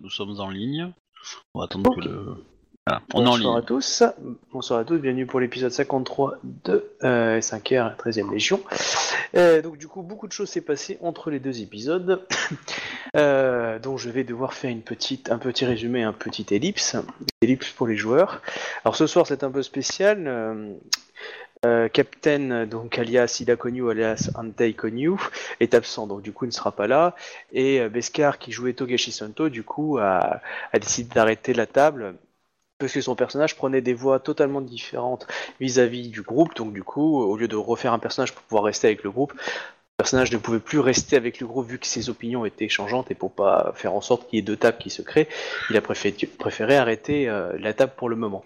nous sommes en ligne. On va attendre que le. Voilà, on est en Bonsoir à ligne. tous. Bonsoir à tous, bienvenue pour l'épisode 53 de euh, 5R, 13e Légion. Euh, donc du coup, beaucoup de choses s'est passé entre les deux épisodes, euh, dont je vais devoir faire une petite, un petit résumé, un petit ellipse, ellipse pour les joueurs. Alors ce soir, c'est un peu spécial. Euh, Captain, donc alias Ida Konyu, alias Antei Konyu, est absent, donc du coup il ne sera pas là. Et euh, Beskar, qui jouait Togashi Santo, du coup a, décidé d'arrêter la table parce que son personnage prenait des voix totalement différentes vis-à-vis du groupe, donc du coup, au lieu de refaire un personnage pour pouvoir rester avec le groupe, personnage ne pouvait plus rester avec le groupe vu que ses opinions étaient changeantes et pour pas faire en sorte qu'il y ait deux tables qui se créent, il a préféré, arrêter euh, la table pour le moment.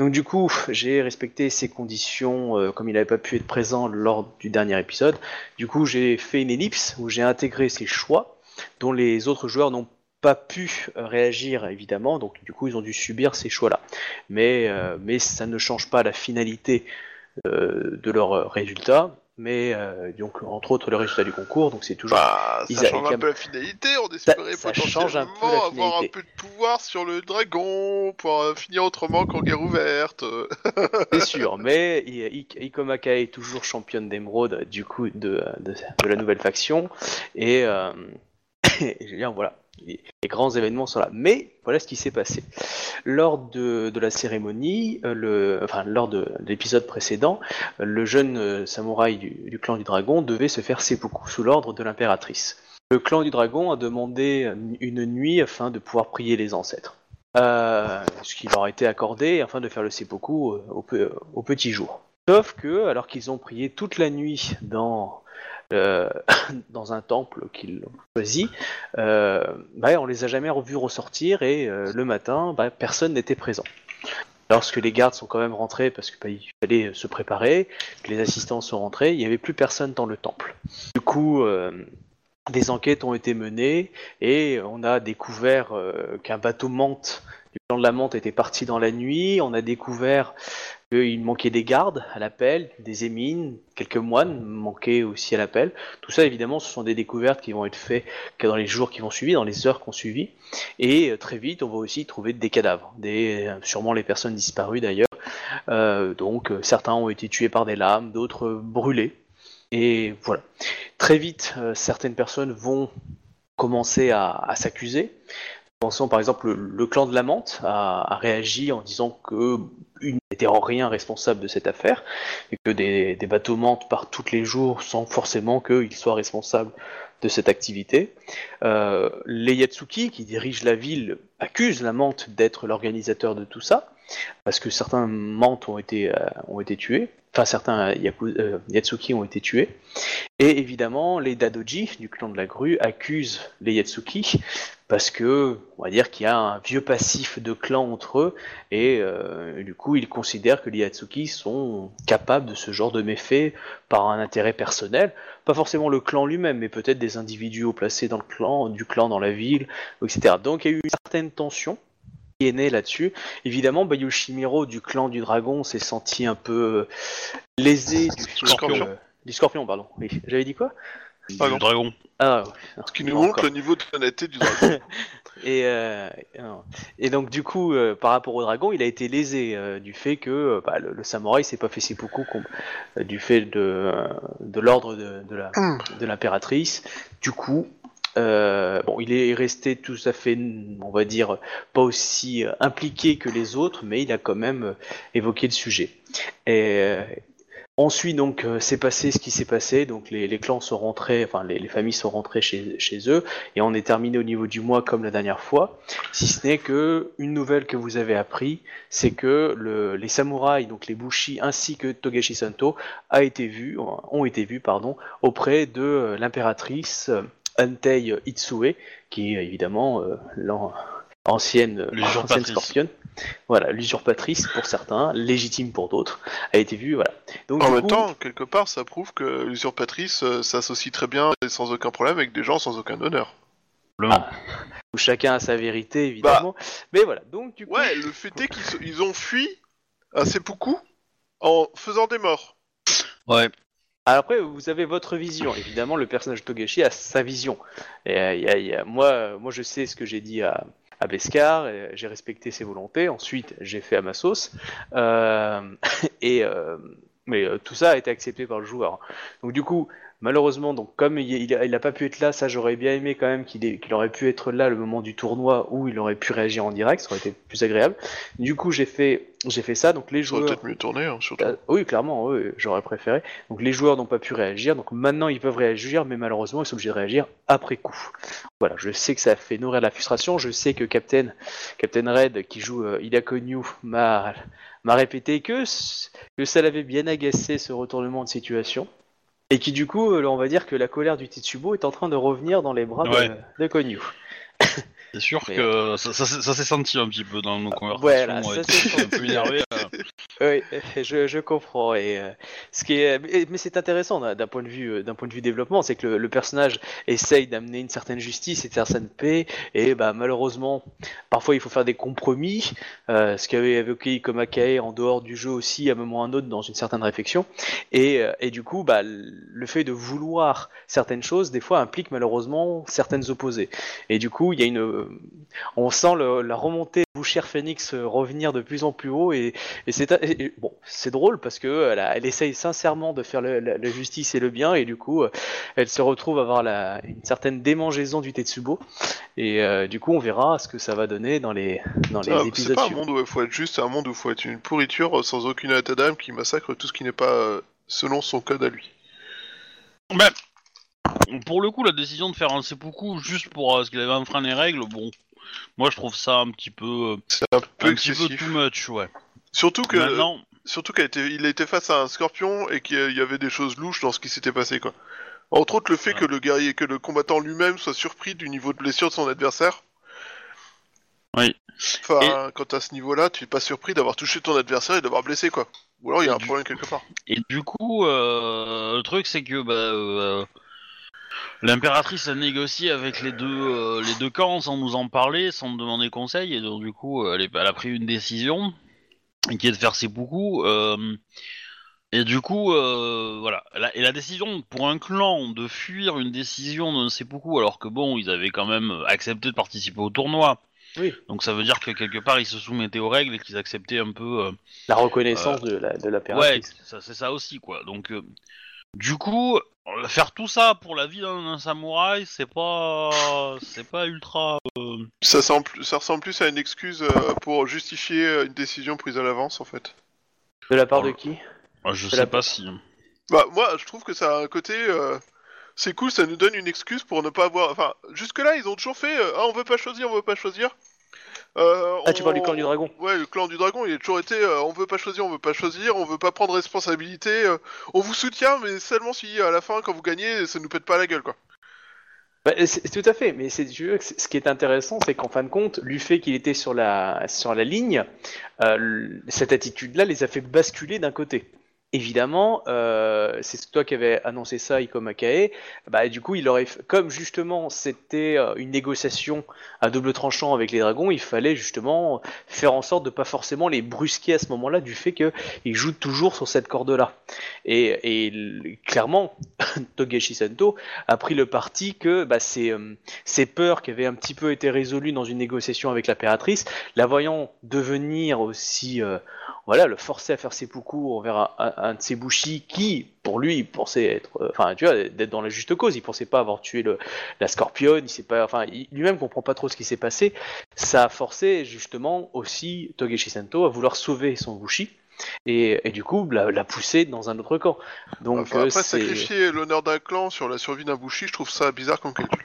Donc du coup, j'ai respecté ses conditions euh, comme il n'avait pas pu être présent lors du dernier épisode. Du coup, j'ai fait une ellipse où j'ai intégré ses choix dont les autres joueurs n'ont pas pu euh, réagir évidemment, donc du coup ils ont dû subir ces choix-là. Mais, mais ça ne change pas la finalité de leur résultat, mais euh, donc entre autres le résultat du concours, donc c'est toujours... Bah, ça change un peu la finalité, on espérait ça un peu la avoir un peu de pouvoir sur le dragon pour euh, finir autrement qu'en guerre ouverte. C'est sûr, mais I- I- Ikoma Kai est toujours championne d'émeraude du coup de, de, de la nouvelle faction. Et, euh, et je veux dire, voilà, les, grands événements sont là. Mais voilà ce qui s'est passé lors de, la cérémonie, euh, enfin lors de, de l'épisode précédent, euh, le jeune euh, samouraï du, clan du dragon devait se faire seppuku sous l'ordre de l'impératrice. Le clan du dragon a demandé une nuit afin de pouvoir prier les ancêtres. Euh, ce qui leur a été accordé afin de faire le seppuku euh, au petit jour. Sauf que, alors qu'ils ont prié toute la nuit dans, euh, dans un temple qu'ils ont choisi, euh, bah, on les a jamais revus ressortir et euh, le matin, bah, personne n'était présent. Lorsque les gardes sont quand même rentrés parce qu'il fallait se préparer, que les assistants sont rentrés, il n'y avait plus personne dans le temple. Du coup, euh, des enquêtes ont été menées et on a découvert euh, qu'un bateau menthe du clan de la menthe était parti dans la nuit. On a découvert qu'il manquait des gardes à l'appel, des émines, quelques moines manquaient aussi à l'appel. Tout ça, évidemment, ce sont des découvertes qui vont être faites dans les jours qui vont suivre, dans les heures qui ont suivi. Et euh, très vite, on va aussi trouver des cadavres, euh, sûrement les personnes disparues d'ailleurs. Euh, donc, certains ont été tués par des lames, d'autres brûlés. Et voilà. Très vite, certaines personnes vont commencer à s'accuser. Pensons par exemple, le, clan de la menthe a, réagi en disant que n'était en rien responsable de cette affaire et que des, bateaux mentent partent tous les jours sans forcément qu'ils soient responsables de cette activité. Euh, les Yatsuki, qui dirigent la ville, accusent la menthe d'être l'organisateur de tout ça parce que certains menthes ont été, euh, ont été tués, enfin certains euh, Yatsuki ont été tués. Et évidemment, les Dadoji du clan de la grue accusent les Yatsuki parce que, on va dire qu'il y a un vieux passif de clan entre eux et euh, du coup, ils considèrent que les Yatsuki sont capables de ce genre de méfaits par un intérêt personnel, pas forcément le clan lui-même, mais peut-être des individus placés dans le clan, du clan dans la ville, etc. Donc il y a eu une certaine tension qui est née là-dessus. Évidemment, Bayushimiro du clan du dragon s'est senti un peu euh, lésé du Scorpion. du scorpion, pardon. Oui, j'avais dit quoi? Ah non. dragon. Ah, ouais. Ce qui nous Non, montre encore. le niveau de honnêteté du dragon. Et, euh, non. et donc du coup, euh, par rapport au dragon, il a été lésé euh, du fait que euh, bah, le, le samouraï s'est pas fait si beaucoup du fait de, de l'ordre de, de la de l'impératrice. Du coup, euh, bon, il est resté tout à fait, on va dire, pas aussi impliqué que les autres, mais il a quand même évoqué le sujet. Et ensuite, donc, euh, s'est passé ce qui s'est passé. Donc, les, les clans sont rentrés, enfin, les, les familles sont rentrées chez, chez eux, et on est terminé au niveau du mois comme la dernière fois. Si ce n'est que une nouvelle que vous avez appris, c'est que le, les samouraïs, donc les bushi ainsi que Togashi Santo, a été vu, ont été vus, pardon, auprès de euh, l'impératrice euh, Antei Itsue, qui est évidemment euh, l'an- ancienne, euh, scorpionne. Voilà, l'usurpatrice pour certains, légitime pour d'autres, a été vue, voilà. Donc, En du même coup- temps, quelque part, ça prouve que l'usurpatrice euh, s'associe très bien et sans aucun problème avec des gens sans aucun honneur. Probablement. où chacun a sa vérité, évidemment. Mais voilà, donc du coup, Ouais, le fait est qu'ils ont fui à seppuku en faisant des morts. Ouais. Alors après, vous avez votre vision. Évidemment, le personnage de Togashi a sa vision. Et, euh, il y a- il y a- moi, moi, je sais ce que j'ai dit à, à Beskar, et j'ai respecté ses volontés. Ensuite, j'ai fait à ma sauce. Euh, et euh, mais euh, tout ça a été accepté par le joueur. Donc du coup, malheureusement, donc comme il, il, a, il a pas pu être là, ça j'aurais bien aimé quand même qu'il ait- qu'il aurait pu être là le moment du tournoi où il aurait pu réagir en direct, ça aurait été plus agréable. Du coup, j'ai fait j'ai fait ça. Donc les Ça joueurs peut-être mieux tourné, hein, surtout. euh, oui, clairement, oui, j'aurais préféré. Donc les joueurs n'ont pas pu réagir, donc maintenant ils peuvent réagir, mais malheureusement ils sont obligés de réagir après coup. Voilà, je sais que ça fait nourrir la frustration, je sais que Captain, Captain Red, qui joue euh, Ida Konyu, m'a m'a répété que, que ça l'avait bien agacé ce retournement de situation. Et qui du coup, euh, on va dire que la colère du Tetsubo est en train de revenir dans les bras de- de, Konyu. C'est sûr Mais- que ça, ça, s'est- ça s'est senti un petit peu dans nos conversations. voilà, ouais, ça un peu énervé. euh. Oui, je, je comprends. Et euh, ce qui est, mais- c'est intéressant d'un point de vue, euh, d'un point de vue développement, c'est que le, le personnage essaye d'amener une certaine justice et une certaine paix. Et bah malheureusement, parfois il faut faire des compromis. Euh, ce qu'avait évoqué Ikoma Kae en dehors du jeu aussi, à un moment ou à un autre, dans une certaine réflexion. Et, et du coup, bah le fait de vouloir certaines choses, des fois, implique malheureusement certaines opposées. Et du coup, il y a une, euh, on sent le- la remontée de Boucher Phoenix euh, revenir de plus en plus haut et et c'est bon, c'est drôle parce que elle, a- elle essaye sincèrement de faire le- la, la justice et le bien et du coup, euh, elle se retrouve à avoir la, une certaine démangeaison du Tetsubo et euh, du coup, on verra ce que ça va donner dans les dans les Ah, c'est épisodes pas un monde où il faut être juste, c'est un monde où il faut être une pourriture euh, sans aucune état d'âme qui massacre tout ce qui n'est pas euh, selon son code à lui. Ben, pour le coup, la décision de faire un seppuku juste pour euh, ce qu'il avait enfreint les règles, bon, moi je trouve ça un petit peu, euh, C'est un peu un petit peu too much, ouais. Surtout que, Maintenant, surtout qu'il a été, il a été face à un scorpion et qu'il y avait des choses louches dans ce qui s'était passé, quoi. Entre autres, le fait que le guerrier, que le combattant lui-même soit surpris du niveau de blessure de son adversaire. Oui. Enfin, quand à ce niveau-là, tu es pas surpris d'avoir touché ton adversaire et d'avoir blessé, quoi. Ou alors il y a un du- problème quelque part. et du coup, euh, le truc c'est que bah, euh, l'impératrice a négocié avec les deux, euh, les deux camps sans nous en parler, sans me demander conseil, et donc du coup, elle, est- elle a pris une décision qui est de faire ses beaucoup. et du coup, euh, voilà. La- et la décision pour un clan de fuir une décision d'un seppuku, alors que bon, ils avaient quand même accepté de participer au tournoi. Oui. Donc ça veut dire que quelque part ils se soumettaient aux règles et qu'ils acceptaient un peu. euh, La reconnaissance de la de Ouais, l'impératrice. ça, c'est ça aussi, quoi. Donc, euh, du coup, euh, faire tout ça pour la vie d'un samouraï, c'est pas, c'est pas ultra. euh, Ça, semble, ça ressemble plus à une excuse euh, pour justifier euh, une décision prise à l'avance, en fait. De la part Oh, de qui? Euh, Je C'est sais la- pas si. Bah, moi, je trouve que ça a un côté. euh, C'est cool, ça nous donne une excuse pour ne pas avoir. Enfin, jusque-là, ils ont toujours fait. euh, ah, on veut pas choisir, on veut pas choisir. Euh, Ah, tu on- parles du clan du dragon. Ouais, le clan du dragon, il a toujours été. euh, on veut pas choisir, on veut pas choisir, on veut pas prendre responsabilité. euh, on vous soutient, mais seulement si à la fin, quand vous gagnez, ça nous pète pas la gueule, quoi. Bah, c'est tout à fait, mais c'est ce qui est intéressant, c'est qu'en fin de compte, du fait qu'il était sur la sur la ligne, cette attitude-là les a fait basculer d'un côté. Évidemment, euh, c'est toi qui avais annoncé ça, Ikoma Kae. Bah, du coup, il aurait, comme justement c'était euh, une négociation à double tranchant avec les dragons, il fallait justement faire en sorte de pas forcément les brusquer à ce moment-là du fait qu'ils jouent toujours sur cette corde-là. Et, et clairement, Togashi Sento a pris le parti que bah, ces, euh, ces peurs qui avaient un petit peu été résolues dans une négociation avec l'impératrice, la voyant devenir aussi, euh, voilà, le forcer à faire ses poucous envers un- un de ses bouchis qui, pour lui, pensait être, euh, enfin, tu vois, d'être dans la juste cause. Il pensait pas avoir tué le, la scorpionne. Il sait pas, enfin, lui-même comprend pas trop ce qui s'est passé. Ça a forcé justement aussi Togashi Sento à vouloir sauver son bushi. Et, et du coup, la, la pousser dans un autre camp. Donc, Enfin, euh, après, c'est- sacrifier l'honneur d'un clan sur la survie d'un bouchi, je trouve ça bizarre comme calcul.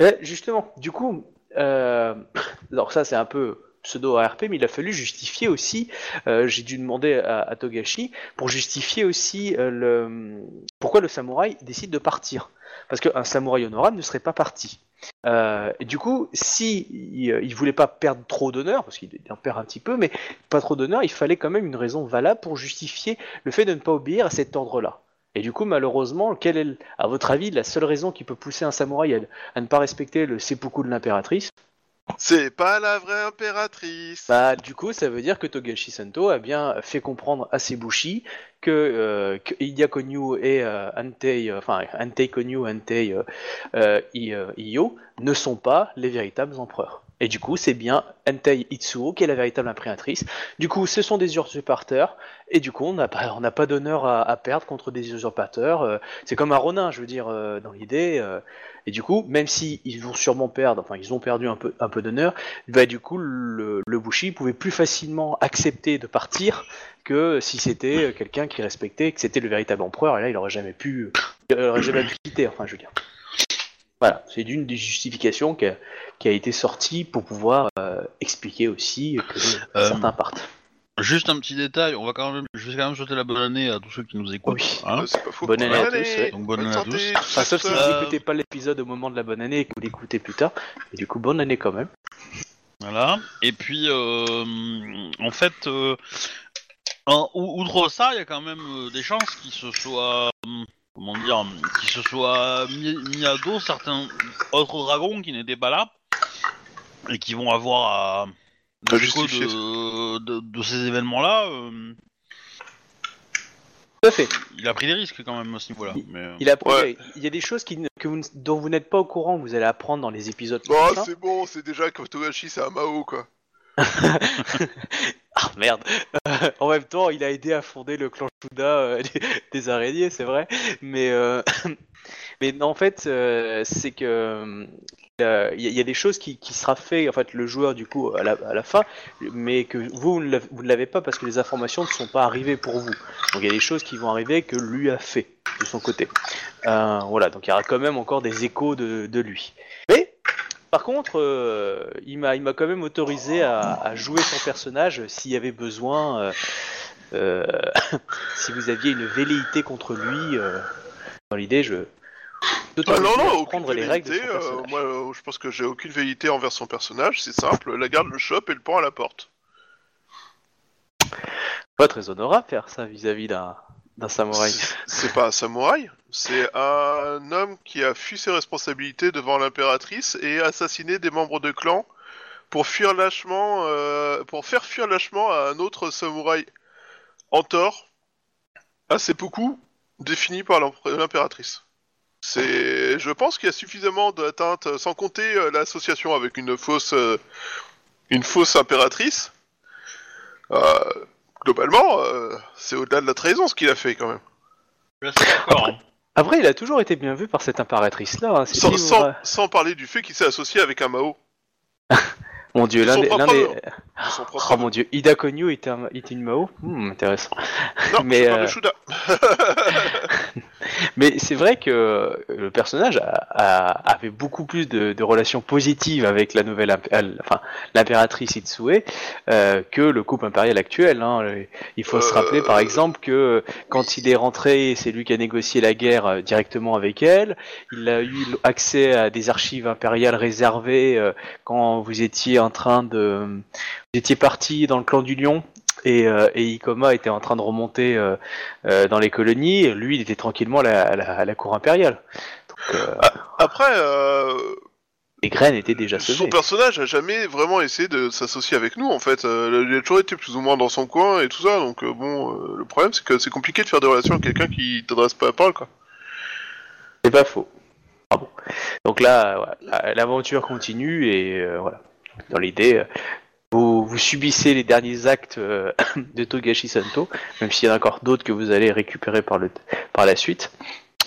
Eh, justement, du coup, euh, alors ça c'est un peu pseudo ARP, mais il a fallu justifier aussi. euh, J'ai dû demander à, Togashi pour justifier aussi euh, pourquoi le samouraï décide de partir. Parce qu'un samouraï honorable ne serait pas parti. Euh, et du coup, si il, voulait pas perdre trop d'honneur, parce qu'il en perd un petit peu, mais pas trop d'honneur, il fallait quand même une raison valable pour justifier le fait de ne pas obéir à cet ordre-là. Et du coup, malheureusement, quelle est, à votre avis, la seule raison qui peut pousser un samouraï à ne pas respecter le seppuku de l'impératrice? C'est pas la vraie impératrice. Bah, du coup, ça veut dire que Togashi Sento a bien fait comprendre à ses bushi que, euh, que Idia Konyu et euh, Antei, euh, enfin Antei Konyu, Antei euh, euh, Iyo ne sont pas les véritables empereurs. Et du coup, c'est bien Entei Itsuo qui est la véritable impératrice. Du coup, ce sont des usurpateurs. Et du coup, on n'a pas, d'honneur à, perdre contre des usurpateurs. C'est comme un Ronin, je veux dire, dans l'idée. Et du coup, même si ils vont sûrement perdre, enfin, ils ont perdu un peu, un peu d'honneur, bah, du coup, le, le Bushi pouvait plus facilement accepter de partir que si c'était quelqu'un qui respectait, que c'était le véritable empereur. Et là, il aurait jamais pu, il aurait jamais pu quitter. Enfin, je veux dire. Voilà, c'est d'une des justifications qui a, qui a été sortie pour pouvoir euh, expliquer aussi que Euh, certains partent. Juste un petit détail, on va quand même, je vais quand même souhaiter la bonne année à tous ceux qui nous écoutent. Oui. hein. C'est pas faux. Bonne année à tous, ouais. Donc bonne année à tous. Enfin, sauf si vous Euh, n'écoutez pas l'épisode au moment de la bonne année et que vous l'écoutez plus tard. Et du coup, bonne année quand même. Voilà. Et puis, euh, en fait, euh, en- outre ça, il y a quand même des chances qu'il se soit, comment dire, qu'il se soit mis, mis à dos certains autres dragons qui n'étaient pas là et qui vont avoir à De, de, de ces événements-là. euh, Tout à fait. il a pris des risques quand même à ce niveau-là. Il- mais, euh, Il, a, Ouais. il y a des choses qui, ne- que vous, ne- dont vous n'êtes pas au courant, vous allez apprendre dans les épisodes. Oh, prochains. c'est bon, c'est déjà que Togashi, c'est un Mao, quoi. Ah merde En même temps, il a aidé à fonder le clan Shuda euh, des, araignées, c'est vrai. Mais, euh, mais en fait, euh, c'est que euh, il y, a- il y a des choses qui, qui sera fait, en fait, le joueur du coup à la, à la fin, mais que vous vous ne l'avez pas parce que les informations ne sont pas arrivées pour vous. Donc il y a des choses qui vont arriver que lui a fait de son côté. Euh, voilà, donc il y aura quand même encore des échos de, de lui. Mais par contre, euh, il m'a il m'a quand même autorisé à, à jouer son personnage s'il y avait besoin. euh, euh, si vous aviez une velléité contre lui, dans l'idée, je. Ah non, non, aucune prendre les règles de son moi, je pense que j'ai aucune velléité envers son personnage. C'est simple, la garde le chope et le pend à la porte. Pas très honorable faire ça vis-à-vis d'un samouraï. C'est- pas un samouraï, c'est un homme qui a fui ses responsabilités devant l'impératrice et assassiné des membres de clan pour fuir lâchement, euh, pour faire fuir lâchement à un autre samouraï en tort, à seppuku, défini par l'impératrice. C'est, je pense qu'il y a suffisamment d'atteintes, sans compter euh, l'association avec une fausse, euh, une fausse impératrice. Euh, globalement, euh, c'est au-delà de la trahison ce qu'il a fait quand même. je suis assez d'accord. hein. Après, il a toujours été bien vu par cette impératrice-là. hein. C'est Sans, si parler du fait qu'il s'est associé avec un Mao. Mon dieu, l'un son des. l'un propre des- nom. De son propre Oh mon dieu, Ida Konyu était, un, était une Mao Hmm, Intéressant. Non, mais, je parle de euh, Shuda. Mais c'est vrai que euh, le personnage a- a- avait beaucoup plus de, de relations positives avec la nouvelle, euh, enfin l'impératrice Itsue euh, que le couple impérial actuel. hein. Il faut se Euh, rappeler par exemple que quand il est rentré, c'est lui qui a négocié la guerre euh, directement avec elle. Il a eu accès à des archives impériales réservées euh, quand vous étiez en train de, vous étiez parti dans le clan du Lion. Et, euh, et Ikoma était en train de remonter euh, euh, dans les colonies, lui il était tranquillement à la, à la- à la cour impériale. Donc euh, Après, euh, les graines étaient déjà son semées. personnage a jamais vraiment essayé de s'associer avec nous en fait. Il a toujours été plus ou moins dans son coin et tout ça. Donc bon, le problème c'est que c'est compliqué de faire des relations avec quelqu'un qui t'adresse pas la parole quoi. C'est pas faux. Ah bon. Donc là, l'aventure continue et voilà. Dans l'idée, vous, subissez les derniers actes euh, de Togashi Santo, même s'il y en a encore d'autres que vous allez récupérer par, le, par la suite.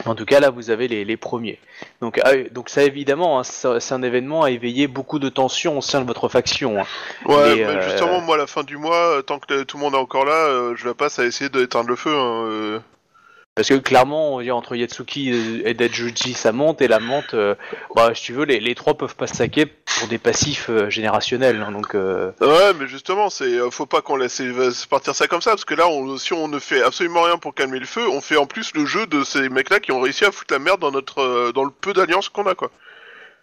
En tout cas, là, vous avez les, les premiers. Donc, ah, donc ça, évidemment, hein, c'est un événement à éveiller beaucoup de tensions au sein de votre faction. hein. Ouais, Mais, euh, justement moi à la fin du mois, euh, tant que tout le monde est encore là, euh, je la passe à essayer d'éteindre le feu. hein, euh. Parce que clairement, on entre Yatsuki et Dajuji, ça monte, et la monte, euh, bah, si tu veux, les, les trois peuvent pas se saquer pour des passifs euh, générationnels. hein, donc, euh, Ouais, mais justement, c'est euh, faut pas qu'on laisse euh, partir ça comme ça, parce que là, on, si on ne fait absolument rien pour calmer le feu, on fait en plus le jeu de ces mecs-là qui ont réussi à foutre la merde dans notre, euh, dans le peu d'alliances qu'on a, quoi.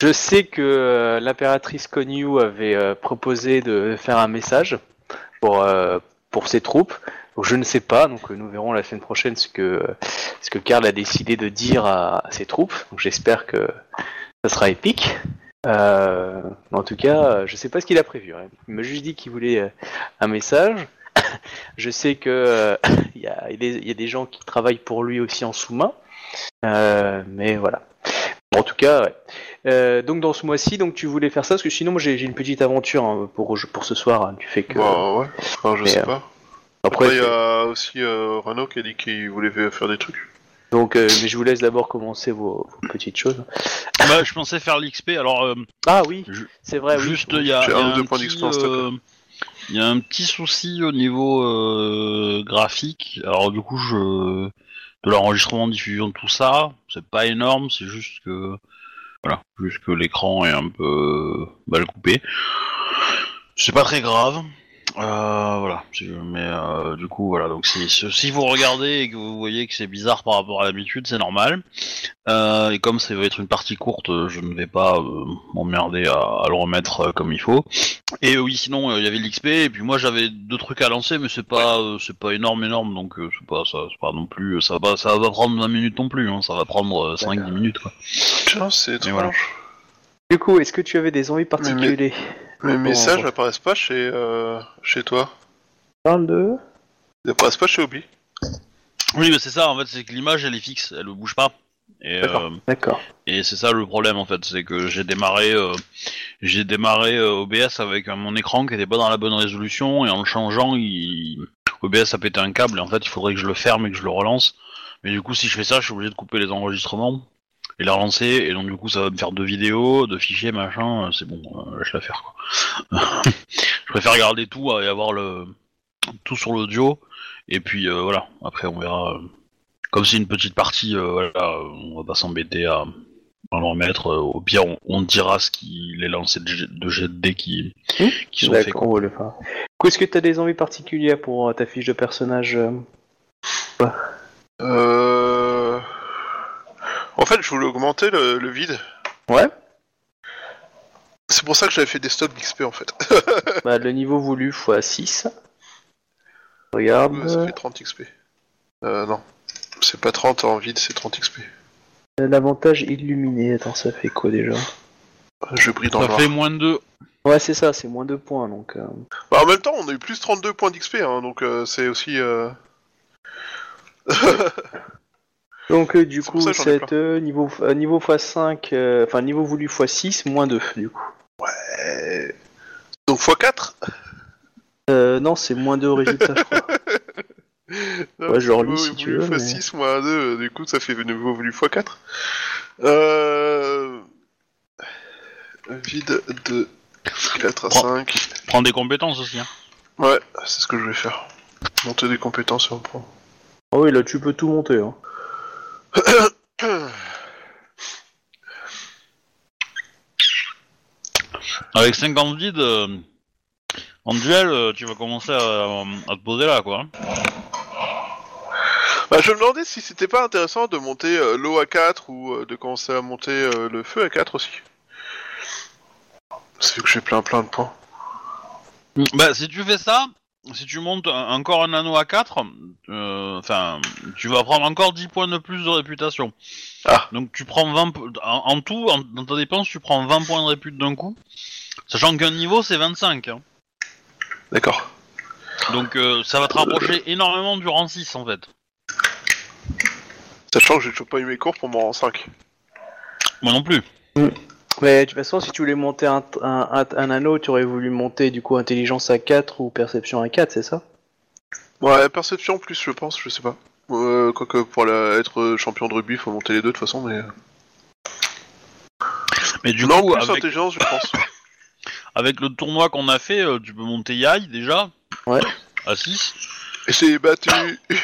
Je sais que euh, l'impératrice Konyu avait euh, proposé de faire un message pour, euh, pour ses troupes. Donc, je ne sais pas, donc euh, nous verrons la semaine prochaine ce que, euh, ce que Karl a décidé de dire à, à ses troupes. Donc j'espère que ça sera épique. Euh, en tout cas, euh, je sais pas ce qu'il a prévu. hein. Il m'a juste dit qu'il voulait euh, un message. je sais que euh, il y, a, il y a des- il y a des gens qui travaillent pour lui aussi en sous-main. Euh, mais voilà. En tout cas, ouais. Euh, donc dans ce mois-ci, donc tu voulais faire ça? Parce que sinon moi j'ai j'ai une petite aventure hein, pour pour ce soir. hein, du fait que Bah ouais, enfin, je Mais, sais euh, pas. Après, Après, il y a aussi euh, Renault qui a dit qu'il voulait faire des trucs. donc euh, mais je vous laisse d'abord commencer vos, vos petites choses. Bah, je pensais faire l'XP. Alors, euh, Ah oui, Je- c'est vrai. oui. juste, il y a, J'ai il y a un ou un deux points petit, d'expérience, stock. euh, il y a un petit souci au niveau euh, graphique. Alors, du coup, je de l'enregistrement, diffusion, tout ça, c'est pas énorme. C'est juste que voilà, juste que l'écran est un peu mal coupé. C'est pas très grave. Euh, voilà, mais euh, du coup voilà, donc si, si vous regardez et que vous voyez que c'est bizarre par rapport à l'habitude, c'est normal. Euh, et comme ça va être une partie courte, euh, je ne vais pas euh, m'emmerder à, à le remettre euh, comme il faut. Et oui, sinon euh, il y avait l'XP et puis moi j'avais deux trucs à lancer, mais c'est pas euh, c'est pas énorme énorme, donc euh, c'est pas ça, c'est pas non plus ça va pas ça va pas prendre 20 minutes non plus, hein, ça va prendre 5-10 minutes quoi. Tiens, c'est étrange. voilà. Du coup, est-ce que tu avais des envies particulières? Mes messages n'apparaissent pas chez, euh, chez toi. 22 Ils apparaissent pas chez Obi. Oui, mais c'est ça en fait, c'est que l'image elle est fixe, elle ne bouge pas. Et, D'accord. euh, D'accord. Et c'est ça le problème en fait, c'est que j'ai démarré, euh, j'ai démarré euh, OBS avec euh, mon écran qui était pas dans la bonne résolution et en le changeant, il... OBS a pété un câble et en fait il faudrait que je le ferme et que je le relance. Mais du coup si je fais ça, je suis obligé de couper les enregistrements et les relancer et donc du coup ça va me faire deux vidéos, deux fichiers machin. euh, C'est bon, euh, lâche l'affaire quoi. je préfère garder tout et avoir le tout sur l'audio et puis euh, voilà. Après on verra. euh, Comme c'est une petite partie, euh, voilà, on va pas s'embêter à à le remettre. au pire, on, on dira ce qu'il est lancé de, jet- de dés qui, Hmm qui sont faits. D'accord, quoi. on va le faire. Du coup, est-ce que tu as des envies particulières pour euh, ta fiche de personnage euh Euh... En fait, je voulais augmenter le, le vide. Ouais. C'est pour ça que j'avais fait des stocks d'XP en fait. Bah, le niveau voulu x 6. Regarde. Ça fait 30 XP. Euh, non. C'est pas 30 en vide, c'est 30 XP. L'avantage illuminé. Attends, ça fait quoi déjà? Je brille dans le Ça noir. fait moins de 2. Ouais, c'est ça, c'est moins 2 points donc. euh, Bah, en même temps, on a eu plus 32 points d'XP, hein, donc euh, c'est aussi... Euh... Donc, euh, du coup, c'est euh, niveau, euh, niveau x5, euh, enfin niveau voulu x 6, moins 2 du coup. euh, Donc x4 Euh, non, c'est moins 2 au résultat, je crois. Ouais, je le relis si tu veux, mais- x6 moins 2, du coup ça fait nouveau voulu x4. Euh... Vide de 4 à Prends. 5. Prends des compétences aussi. Hein. Ouais, c'est ce que je vais faire. Monter des compétences et on prend. Ah oui, là tu peux tout monter. Hein. Avec 50 vides, euh, en duel, euh, tu vas commencer à, à te poser là, quoi. Bah, je me demandais si c'était pas intéressant de monter euh, l'eau à 4 ou de commencer à monter le feu à 4 aussi. C'est vu que j'ai plein plein de points. Bah, si tu fais ça, si tu montes un- encore un anneau à 4, euh, enfin, tu vas prendre encore 10 points de plus de réputation. Ah. Donc tu prends 20... po- En, en tout, en- dans ta dépense, tu prends 20 points de répute d'un coup. Sachant qu'un niveau, c'est 25. hein. D'accord. Donc euh, ça va te rapprocher énormément du rang 6, en fait. Sachant que j'ai toujours pas eu mes cours pour mon rang 5. Moi non plus. Mais de toute façon, si tu voulais monter un, un, un- un anneau, tu aurais voulu monter du coup intelligence à 4 ou perception à 4, c'est ça? Ouais, perception plus, je pense, je sais pas. Euh, quoique pour la- être champion de rugby, faut monter les deux de toute façon, mais. euh, Mais du non, coup, plus avec, intelligence, je pense. avec le tournoi qu'on a fait, euh, tu peux monter Yai déjà. Ouais. À 6. J'ai battu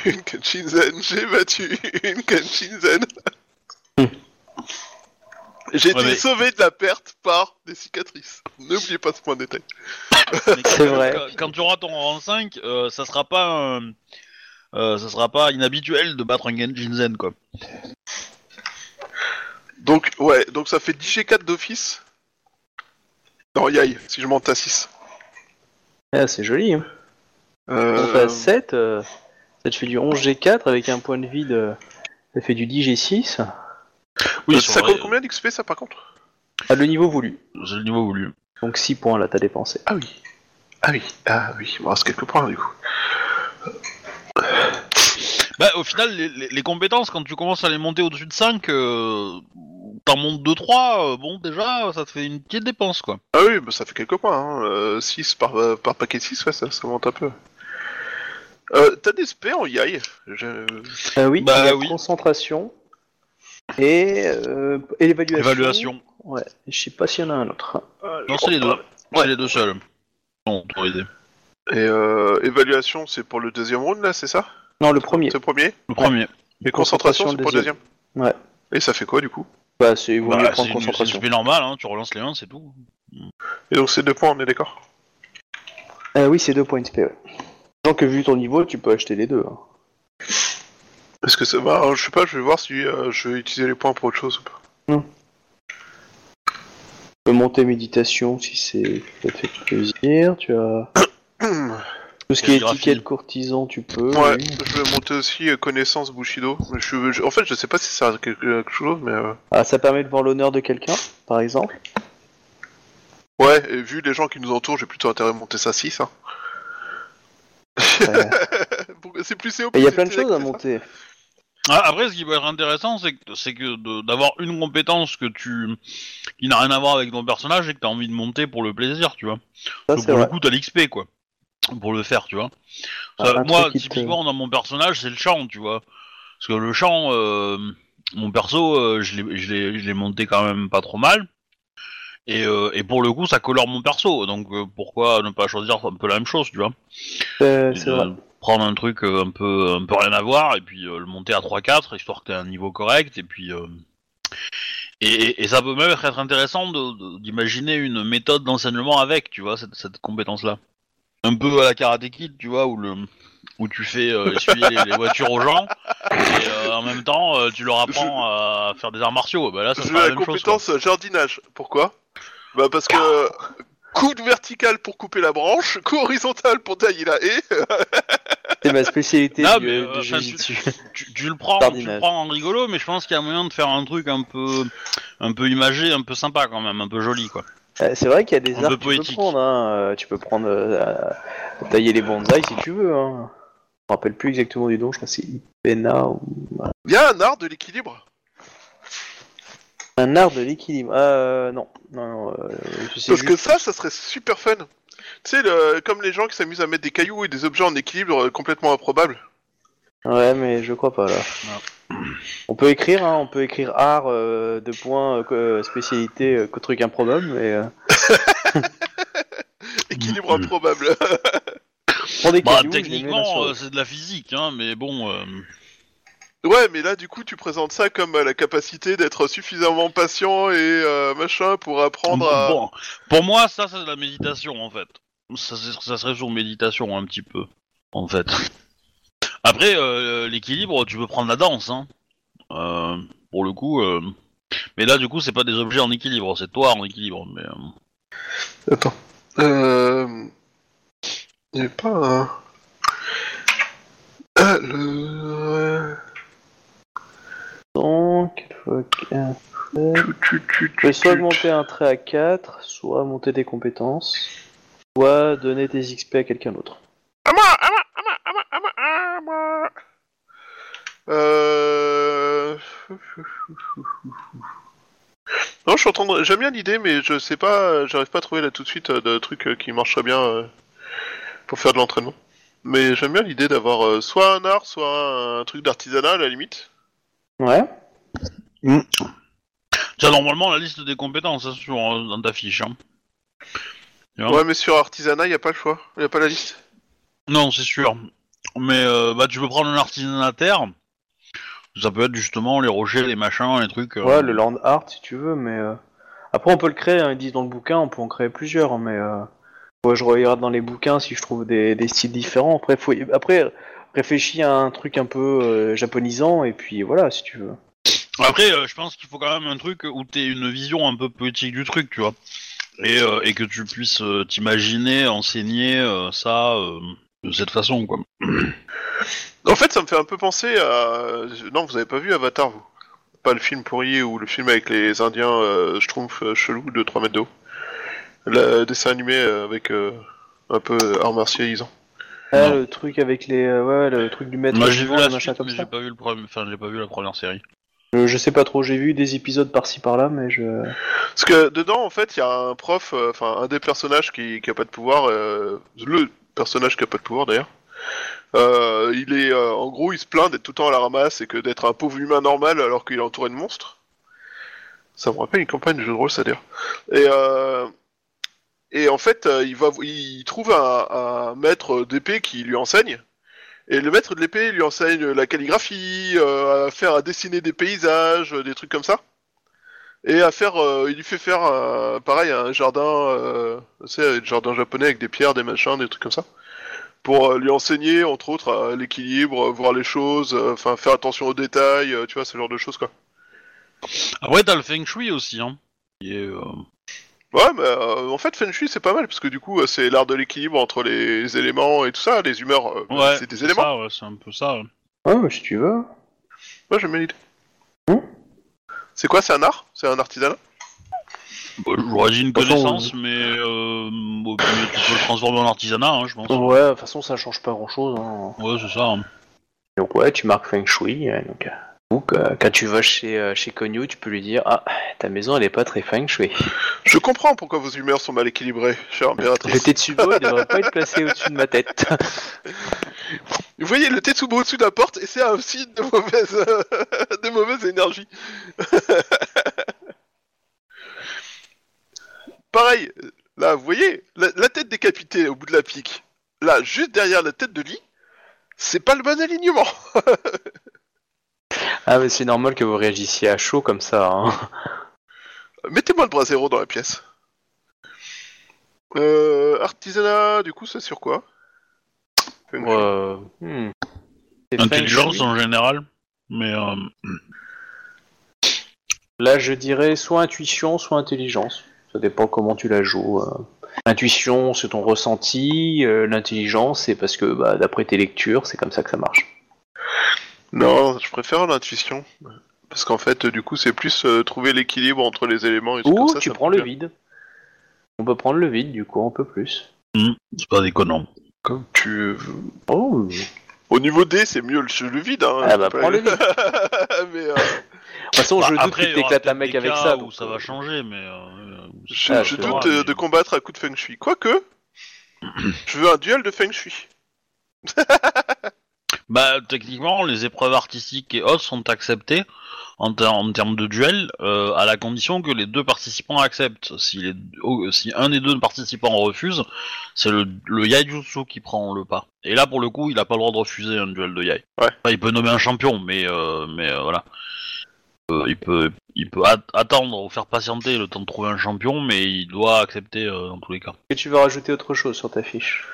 une Kenshinzen, j'ai battu une Kenshinzen. J'ai Ouais, été mais- sauvé de la perte par des cicatrices. N'oubliez pas ce point de détail. C'est vrai. Quand, tu auras ton rang 5, euh, ça sera pas un- euh, ça sera pas inhabituel de battre un Genjin Zen quoi. Donc, ouais, donc ça fait 10G4 d'office. Non, yai, si je monte à 6. Ah, c'est joli. Hein. Euh, On fait à 7, euh, ça te fait du 11G4 avec un point de vide, euh, ça fait du 10G6. Oui, euh, ça compte combien d'XP ça par contre? À le niveau voulu. C'est le niveau voulu. Donc 6 points là, t'as dépensé. Ah oui. Ah oui, ah oui, il me reste quelques points du coup. Bah au final les, les- les compétences quand tu commences à les monter au-dessus de 5 euh, t'en montes 2-3, bon, déjà, ça te fait une petite dépense, quoi. Ah oui, bah, ça fait quelques points. Hein. 6 par, euh, par paquet de 6, ouais, ça, ça monte un peu. Euh, T'as des spé en yai Je- Euh, oui, Bah il y a oui. concentration et, euh, et l'évaluation. Évaluation. Ouais, je sais pas s'il y en a un autre. Je Non, c'est les deux. C'est les deux seuls. Non, autorisés. Et euh, évaluation, c'est pour le deuxième round, là, c'est ça? Non, le premier. C'est le premier? Le premier. Et concentration, c'est pour le deuxième? Ouais. Et ça fait quoi, du coup? Bah, c'est mieux Bah, c'est prendre c'est concentration. une normal, hein, tu relances les 1, c'est tout. Et donc, c'est deux points, on est d'accord? Euh, oui, c'est deux points XP. Ouais. Que vu ton niveau, tu peux acheter les deux. hein. Est-ce que ça va Alors, Je sais pas, je vais voir si euh, je vais utiliser les points pour autre chose ou pas. Tu peux monter méditation si c'est ça te fait plaisir. Tu as tout ce qui est étiquette courtisan, tu peux. Ouais, oui. je vais monter aussi euh, connaissance Bushido. Je, je- en fait, je sais pas si ça sert à quelque, quelque chose, mais... euh, Ah, ça permet de voir l'honneur de quelqu'un, par exemple. Ouais, et vu les gens qui nous entourent, j'ai plutôt intérêt à monter ça à 6. Hein. Ouais. c'est plus CO. Et il y a plein de choses à monter. Ah, après, ce qui peut être intéressant, c'est que, c'est que de- d'avoir une compétence que tu, qui n'a rien à voir avec ton personnage et que t'as envie de monter pour le plaisir, tu vois. Ça, Donc, c'est pour vrai. le coup, t'as l'XP, quoi. Pour le faire, tu vois. Ah, Ça, un moi, truc qui te- typiquement, dans mon personnage, c'est le chant, tu vois. Parce que le chant, euh, mon perso, euh, je l'ai- je l'ai je l'ai monté quand même pas trop mal. Et, euh, et pour le coup, ça colore mon perso. Donc, euh, pourquoi ne pas choisir un peu la même chose, tu vois Euh, c'est vrai. Prendre un truc euh, un peu un peu rien à voir et puis euh, le monter à 3-4 histoire que t'aies un niveau correct et puis euh, et, ça peut même être intéressant d'imaginer une méthode d'enseignement avec tu vois cette, cette compétence là un peu à la karaté kid tu vois où le où tu fais euh, essuyer les, les voitures aux gens et en même temps tu leur apprends à faire des arts martiaux bah là ça sera la, la même chose quoi. compétence jardinage. Pourquoi? Bah parce que coup de vertical pour couper la branche, coup horizontal pour tailler la haie. C'est ma spécialité Non, du, mais, du euh, enfin, Jiu-Jitsu. tu, tu le prends, tu le prends en rigolo, mais je pense qu'il y a moyen de faire un truc un peu, un peu imagé, un peu sympa quand même, un peu joli quoi. Euh, C'est vrai qu'il y a des Un arts peu que tu peux poétique. prendre. Hein. euh, Tu peux prendre euh, euh, tailler les bonsaïs si tu veux. Hein. Je me rappelle plus exactement du nom. Je crois que c'est Ipena ou Il y a un art de l'équilibre. Un art de l'équilibre. Euh, non, non, non. euh, je sais Parce que ça, ça serait super fun. Tu sais, le- comme les gens qui s'amusent à mettre des cailloux et des objets en équilibre euh, complètement improbables. Ouais, mais je crois pas là. On peut écrire, hein, on peut écrire art euh, de points euh, spécialité euh, truc improbable, mais euh, Équilibre improbable. prends des Bah cailloux, techniquement c'est de la physique, hein, mais bon. Ouais, mais là, du coup, tu présentes ça comme euh, la capacité d'être suffisamment patient et euh, machin pour apprendre à... bon, pour moi ça c'est de la méditation en fait. Ça, serait sur méditation un petit peu, en fait. Après euh, l'équilibre, tu peux prendre la danse, hein. Euh, pour le coup. euh, Mais là du coup c'est pas des objets en équilibre, c'est toi en équilibre. Mais Attends. Euh... Il n'y a pas un... Ah, le... Donc, il faut qu'un peux tu, soit monter un trait à 4, soit monter des compétences, soit donner tes XP à quelqu'un d'autre. À moi, à moi, à moi, à moi, à moi, à moi. Euh... Non, je suis en train de... J'aime bien l'idée, mais je sais pas, j'arrive pas à trouver là tout de suite euh, de trucs euh, qui marcheraient bien euh, pour faire de l'entraînement. Mais j'aime bien l'idée d'avoir soit un art, soit un truc d'artisanat à la limite. Ouais. tu as normalement la liste des compétences hein, sur, euh, dans ta fiche. Hein. Tu vois Ouais, mais sur artisanat, y a pas le choix, y a pas la liste. Non, c'est sûr. Mais euh, bah tu peux prendre un artisanat terre. Ça peut être justement les rochers, les machins, les trucs. euh, Ouais, le land art si tu veux, mais euh, après on peut le créer. hein, ils disent dans le bouquin, on peut en créer plusieurs, hein, mais euh... ouais, je regarde dans les bouquins si je trouve des, des styles différents. Après, faut... après réfléchis à un truc un peu euh, japonisant et puis voilà si tu veux. Après, euh, je pense qu'il faut quand même un truc où t'aies une vision un peu poétique du truc, tu vois. Et, euh, et que tu puisses euh, t'imaginer enseigner euh, ça euh, de cette façon, quoi. En fait, ça me fait un peu penser à... Non, vous avez pas vu Avatar, vous? Pas le film pourri ou le film avec les Indiens, euh, je trouve, chelou de 3 mètres de haut? Le dessin animé avec euh, un peu art martialisant. Ah, Non. le truc avec les, euh, ouais, ouais, le truc du maître. Moi j'ai vu vivant, la le machin suite, comme mais ça. j'ai pas vu le enfin j'ai pas vu la première série. Euh, je sais pas trop, j'ai vu des épisodes par-ci par-là, mais je. Parce que dedans, en fait, il y a un prof, euh, enfin un des personnages qui, qui a pas de pouvoir, euh, le personnage qui a pas de pouvoir d'ailleurs. Euh, il est, euh, en gros, il se plaint d'être tout le temps à la ramasse et que d'être un pauvre humain normal alors qu'il est entouré de monstres. Ça me rappelle une campagne de jeu de rôle, ça dire. Et euh, et en fait, euh, il trouve un, un maître d'épée qui lui enseigne. Et le maître de l'épée lui enseigne la calligraphie, euh, à faire à dessiner des paysages, des trucs comme ça. Et à faire, euh, il lui fait faire euh, pareil un jardin, un jardin japonais avec des pierres, des machins, des trucs comme ça, pour lui enseigner entre autres l'équilibre, voir les choses, enfin faire attention aux détails, tu vois ce genre de choses quoi. Après, t'as le Feng Shui aussi, hein. Ouais, mais euh, en fait Feng Shui c'est pas mal parce que du coup euh, c'est l'art de l'équilibre entre les éléments et tout ça, les humeurs, euh, Ouais, c'est des éléments. ça, ouais, c'est un peu ça. ouais. Ouais, mais si tu veux. Moi j'aime bien l'idée. Hmm c'est quoi, c'est un art? C'est un artisanat? Bah, J'aurais dit une De toute façon, connaissance, mais, euh, bon, mais tu peux le transformer en artisanat, hein, je pense. Ouais, de toute façon, ça change pas grand-chose. Hein. Ouais, c'est ça. hein. Donc ouais, tu marques Feng Shui. euh, donc, euh, donc, euh, quand tu vas chez, euh, chez Konyu, tu peux lui dire Ah, ta maison elle est pas très Feng Shui. Je comprends pourquoi vos humeurs sont mal équilibrées, chère Le. Tetsubo il devrait pas être placé au-dessus de ma tête. Vous voyez le Tetsubo au-dessus de la porte et c'est un signe de mauvaise, de mauvaise énergie. Pareil, là, vous voyez, la, la tête décapitée au bout de la pique, là, juste derrière la tête de lit, c'est pas le bon alignement. ah, mais c'est normal que vous réagissiez à chaud comme ça. Hein. Mettez-moi le bras zéro dans la pièce. Euh, artisanat, du coup, c'est sur quoi? Euh, hmm. C'est Feng Intelligence Shui. en général, mais euh, Là, je dirais soit intuition, soit intelligence. Ça dépend comment tu la joues. euh. Intuition, c'est ton ressenti. euh, L'intelligence, c'est parce que bah, d'après tes lectures, c'est comme ça que ça marche. Non, je préfère l'intuition. Parce qu'en fait, du coup, c'est plus euh, trouver l'équilibre entre les éléments et tout Ou comme ça. tu ça prends le vide. On peut prendre le vide, du coup, un peu plus. hmm, c'est pas déconnant. Comme tu veux. Oh, Au niveau D, c'est mieux le, le vide. Hein, Ah bah, prends le vide. Mais euh, De toute façon, Bah, je doute après, qu'il il y aura t'éclate la mec des avec cas ça. où donc, ça euh, va changer, mais. euh, je, Ah, doute vrai, euh, mais- de combattre à coup de Feng Shui. Quoique, je veux un duel de Feng Shui. Bah, techniquement, les épreuves artistiques et autres sont acceptées en, ter- en termes de duel, euh, à la condition que les deux participants acceptent. Si, les, oh, si un des deux participants refuse, c'est le, le Yaijutsu qui prend le pas. Et là, pour le coup, il a pas le droit de refuser un duel de Yai. Ouais. Enfin, il peut nommer un champion, mais, euh, mais euh, voilà. Euh, il peut, il peut at- attendre ou faire patienter le temps de trouver un champion, mais il doit accepter euh, dans tous les cas. Que tu veux rajouter autre chose sur ta fiche?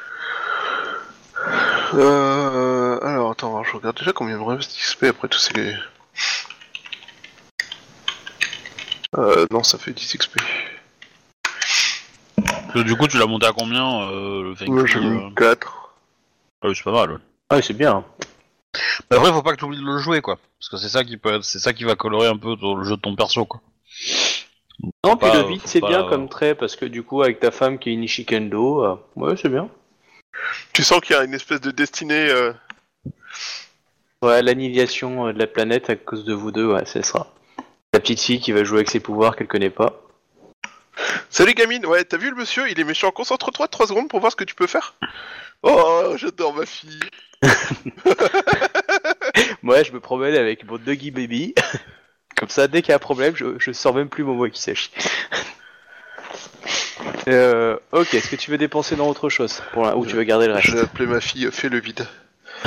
Euh, alors, attends, je regarde déjà combien il me reste d'XP après tous ces. Euh, non, ça fait 10 XP. Du coup, tu l'as monté à combien, euh, le Moi, Shui, j'ai euh mis 4. Ah oui, c'est pas mal. ouais. Ah, c'est bien. Mais après, faut pas que tu oublies de le jouer, quoi. Parce que c'est ça qui peut être, c'est ça qui va colorer un peu ton- le jeu de ton perso, quoi. Non, puis pas- le vide, faut c'est pas- bien comme trait parce que du coup, avec ta femme qui est Nishikendo, euh, ouais, c'est bien. Tu sens qu'il y a une espèce de destinée. euh, Ouais, l'annihilation euh, de la planète à cause de vous deux, ouais, c'est ça. La petite fille qui va jouer avec ses pouvoirs qu'elle connaît pas. Salut gamine, ouais, t'as vu le monsieur? Il est méchant. Concentre-toi 3 secondes pour voir ce que tu peux faire. Oh, j'adore ma fille. Moi, je me promène avec mon Doggy Baby. Comme ça, dès qu'il y a un problème, je, je sors même plus mon mot qui s'agit. euh, ok, est-ce que tu veux dépenser dans autre chose pour la- ou tu veux garder le reste? Je vais appeler ma fille Fais le vide.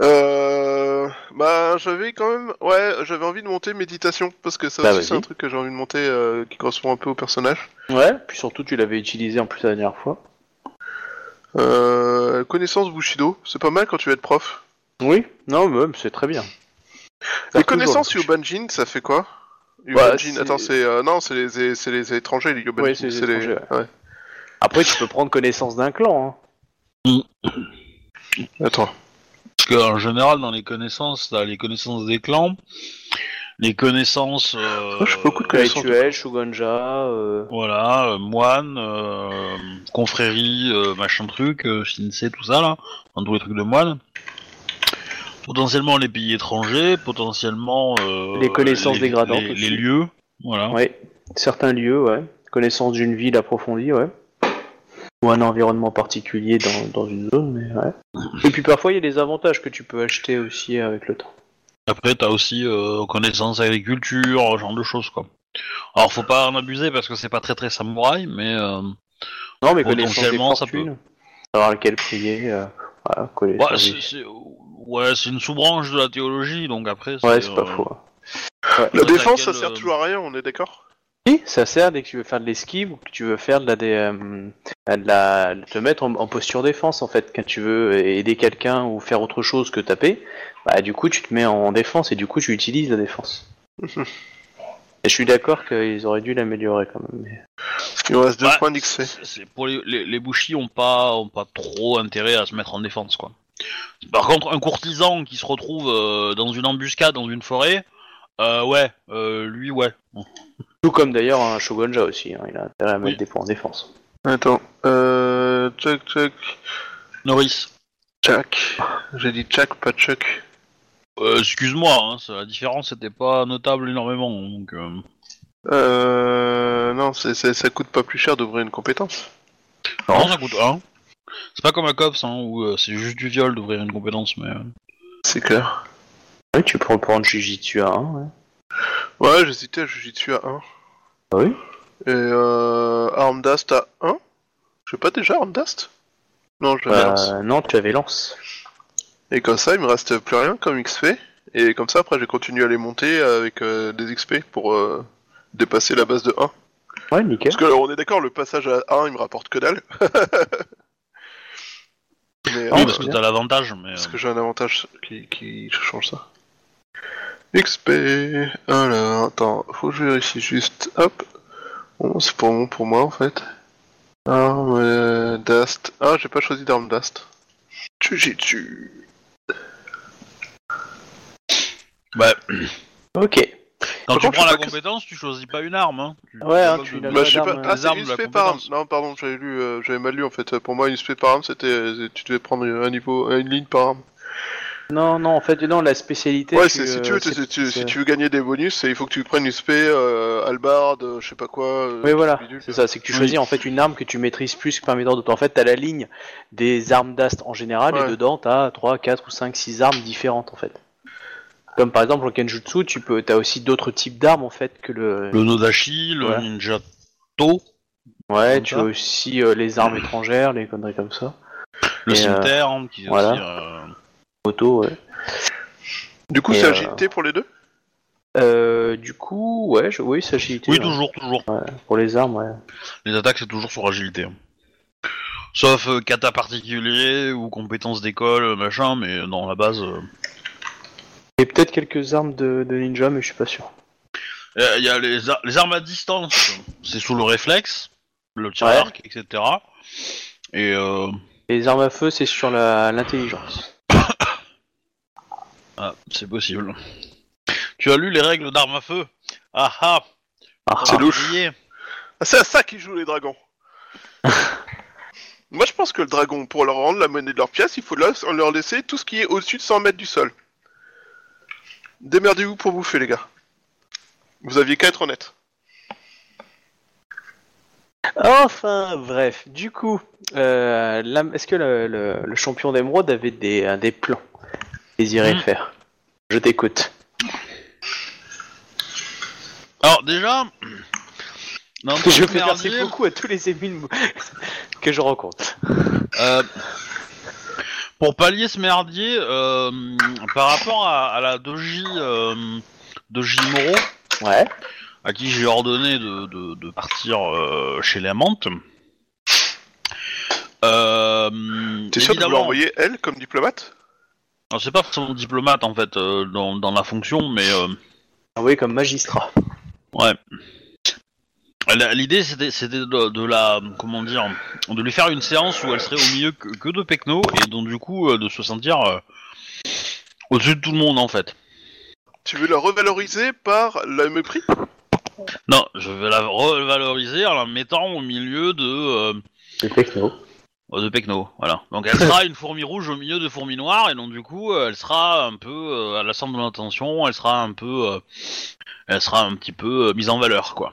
euh, bah, j'avais quand même, ouais, j'avais envie de monter méditation parce que ça Bah, aussi c'est vas-y. un truc que j'ai envie de monter euh, qui correspond un peu au personnage. Ouais, puis surtout, tu l'avais utilisé en plus la dernière fois. Euh, connaissance Bushido, c'est pas mal quand tu vas être prof. Oui, non, mais c'est très bien. Les connaissances. Yubanjin, ça fait quoi? Bah, Yubanjin, c'est- attends, c'est euh, non, c'est les, c'est les étrangers, les Yubanjin. Oui, c'est les étrangers, ouais. Après, tu peux prendre connaissance d'un clan. Hein. Attends. Parce qu'en général, dans les connaissances, t'as les connaissances des clans, les connaissances. Euh, Oh, je sais beaucoup de connaissances. Rituel, euh... Voilà, euh, moine, euh, confrérie, euh, machin truc, euh, Shinsei, tout ça là, dans tous les trucs de moine. potentiellement les pays étrangers, potentiellement euh, Les connaissances les- dégradantes les, aussi. les lieux, voilà. Oui, certains lieux, ouais. Connaissance d'une ville approfondie, ouais. Ou un environnement particulier dans, dans une zone, mais ouais. Et puis parfois, il y a des avantages que tu peux acheter aussi avec le temps. Après, t'as aussi euh, connaissance agriculture, genre de choses quoi. Alors, faut pas en abuser parce que c'est pas très très samouraï, mais euh, Non, mais connaissance des ça fortunes, savoir lequel prier, euh, voilà, connaissance ouais, c'est c'est- ouais, c'est une sous-branche de la théologie, donc après. Ouais, c'est pas euh, faux. La Toi, défense, ça sert toujours à rien, on est d'accord? Si, ça sert dès que tu veux faire de l'esquive ou que tu veux faire de la, dé- euh, de la te mettre en, en posture défense en fait. Quand tu veux aider quelqu'un ou faire autre chose que taper, bah du coup tu te mets en défense et du coup tu utilises la défense. et je suis d'accord qu'ils auraient dû l'améliorer quand même. mais- Il reste deux points d'XP. pour les, les, les Bushi ont pas ont pas trop intérêt à se mettre en défense quoi. Par contre, un courtisan qui se retrouve euh, dans une embuscade dans une forêt, euh, ouais, euh, lui ouais. Tout comme d'ailleurs un Shogunja aussi, hein, il a intérêt à mettre Oui. des points en défense. Attends, euh... Chuck, Chuck, Norris, Chuck. J'ai dit Chuck, pas Chuck. euh, excuse-moi, hein, ça- la différence était pas notable énormément, donc. euh, Euh... Non, c'est, c'est- ça coûte pas plus cher d'ouvrir une compétence. Non, ça coûte 1. C'est pas comme un COPS, hein, où euh, c'est juste du viol d'ouvrir une compétence, mais... euh, C'est clair. Oui, tu peux prendre Jujitsu à 1, ouais. Ouais, j'hésitais à Jujitsu à 1. Ah oui? Et euh... Armdast à 1 Je pas déjà Armdast Non, je l'avais lance. Euh, non, tu avais lance. Et comme ça, il me reste plus rien comme XP. Et comme ça, après, j'ai continué à les monter avec euh, des XP pour euh, dépasser la base de 1. Ouais, nickel. Parce que on est d'accord, le passage à 1, il me rapporte que dalle. Mais, Oui, euh, parce que t'as l'avantage, mais... parce euh, que j'ai un avantage qui, qui change ça. XP. Alors, attends, faut que je vérifie juste. Hop. Bon, c'est pour bon pour moi en fait. Arme euh, Dast. Ah, j'ai pas choisi d'arme Dast. Jujitsu. Bah, Ok. quand Par tu contre, prends je sais la pas que- compétence, tu choisis pas une arme, hein. Tu- Ouais, hein, pas tu n'as Bah, je sais d'arme, pas. euh, Ah, les c'est armes une de la XP par arme. compétence. Non, pardon, j'avais lu, euh, j'avais mal lu en fait. Pour moi, une XP par arme, c'était, euh, tu devais prendre un niveau, une ligne par arme. Non, non, en fait, non, la spécialité. Ouais, tu, si euh, tu veux, c'est- tu- tu- si c'est- tu veux gagner des bonus, il faut que tu prennes une XP, euh, hallebarde, euh, je sais pas quoi. euh, Oui, voilà, c'est ça, c'est que tu Oui. choisis en fait une arme que tu maîtrises plus parmi d'autres. En fait, t'as la ligne des armes d'ast en général Ouais. et dedans t'as 3, 4 ou 5, 6 armes différentes en fait. Comme par exemple au Kenjutsu, tu peux, t'as aussi d'autres types d'armes en fait que le. Le Nodashi, le Ouais. Ninja To, Ouais, comme tu as aussi euh, les armes étrangères, les conneries comme ça. le Et, euh, cimetière, hein, qui est voilà. aussi... euh, Auto, ouais. Du coup, c'est euh, agilité pour les deux? Euh, du coup, ouais, je... oui, c'est agilité. Oui, ouais. toujours, toujours. Pour les armes, ouais. Les attaques, c'est toujours sur agilité. hein. Sauf euh, kata particulier ou compétences d'école, euh, machin, mais dans la base... euh, Et peut-être quelques armes de, de ninja, mais je suis pas sûr. Euh, Il y a les, ar- les armes à distance, c'est sous le réflexe, le tir arc, etc. Et euh, Et les armes à feu, c'est sur la- l'intelligence. ah, c'est possible. Tu as lu les règles d'armes à feu? Ah ah Ah, C'est ah, louche. Ah, C'est à ça qu'ils jouent les dragons. Moi, je pense que le dragon, pour leur rendre la monnaie de leur pièce, il faut leur leur laisser tout ce qui est au-dessus de 100 mètres du sol. Démerdez-vous pour bouffer, les gars. Vous aviez qu'à être honnête. Enfin, bref, du coup, euh, la- est-ce que le, le- le champion d'émeraude avait des, euh, des plans? Iraient Hmm. faire Je t'écoute. Alors déjà, dans Je fais merci beaucoup à tous les émules que je rencontre. euh, pour pallier ce merdier, euh, par rapport à, à la doji, euh, doji Moro, Ouais. à qui j'ai ordonné de, de- de partir euh, chez la menthe. Euh, T'es sûr de vouloir envoyer elle comme diplomate? Alors, c'est pas forcément diplomate en fait euh, dans, dans la fonction, mais euh, Ah oui, comme magistrat. ouais. La- L'idée c'était c'était de, de la comment dire de lui faire une séance où elle serait au milieu que, que de Pecno et donc du coup euh, de se sentir euh, au-dessus de tout le monde en fait. Tu veux la revaloriser par le mépris? Non, je vais la revaloriser en la mettant au milieu de euh, Le techno. De Pecno, voilà. Donc elle sera une fourmi rouge au milieu de fourmis noires, et donc du coup, euh, elle sera un peu euh, à la centre de l'attention, elle sera un peu, euh, elle sera un petit peu euh, mise en valeur, quoi.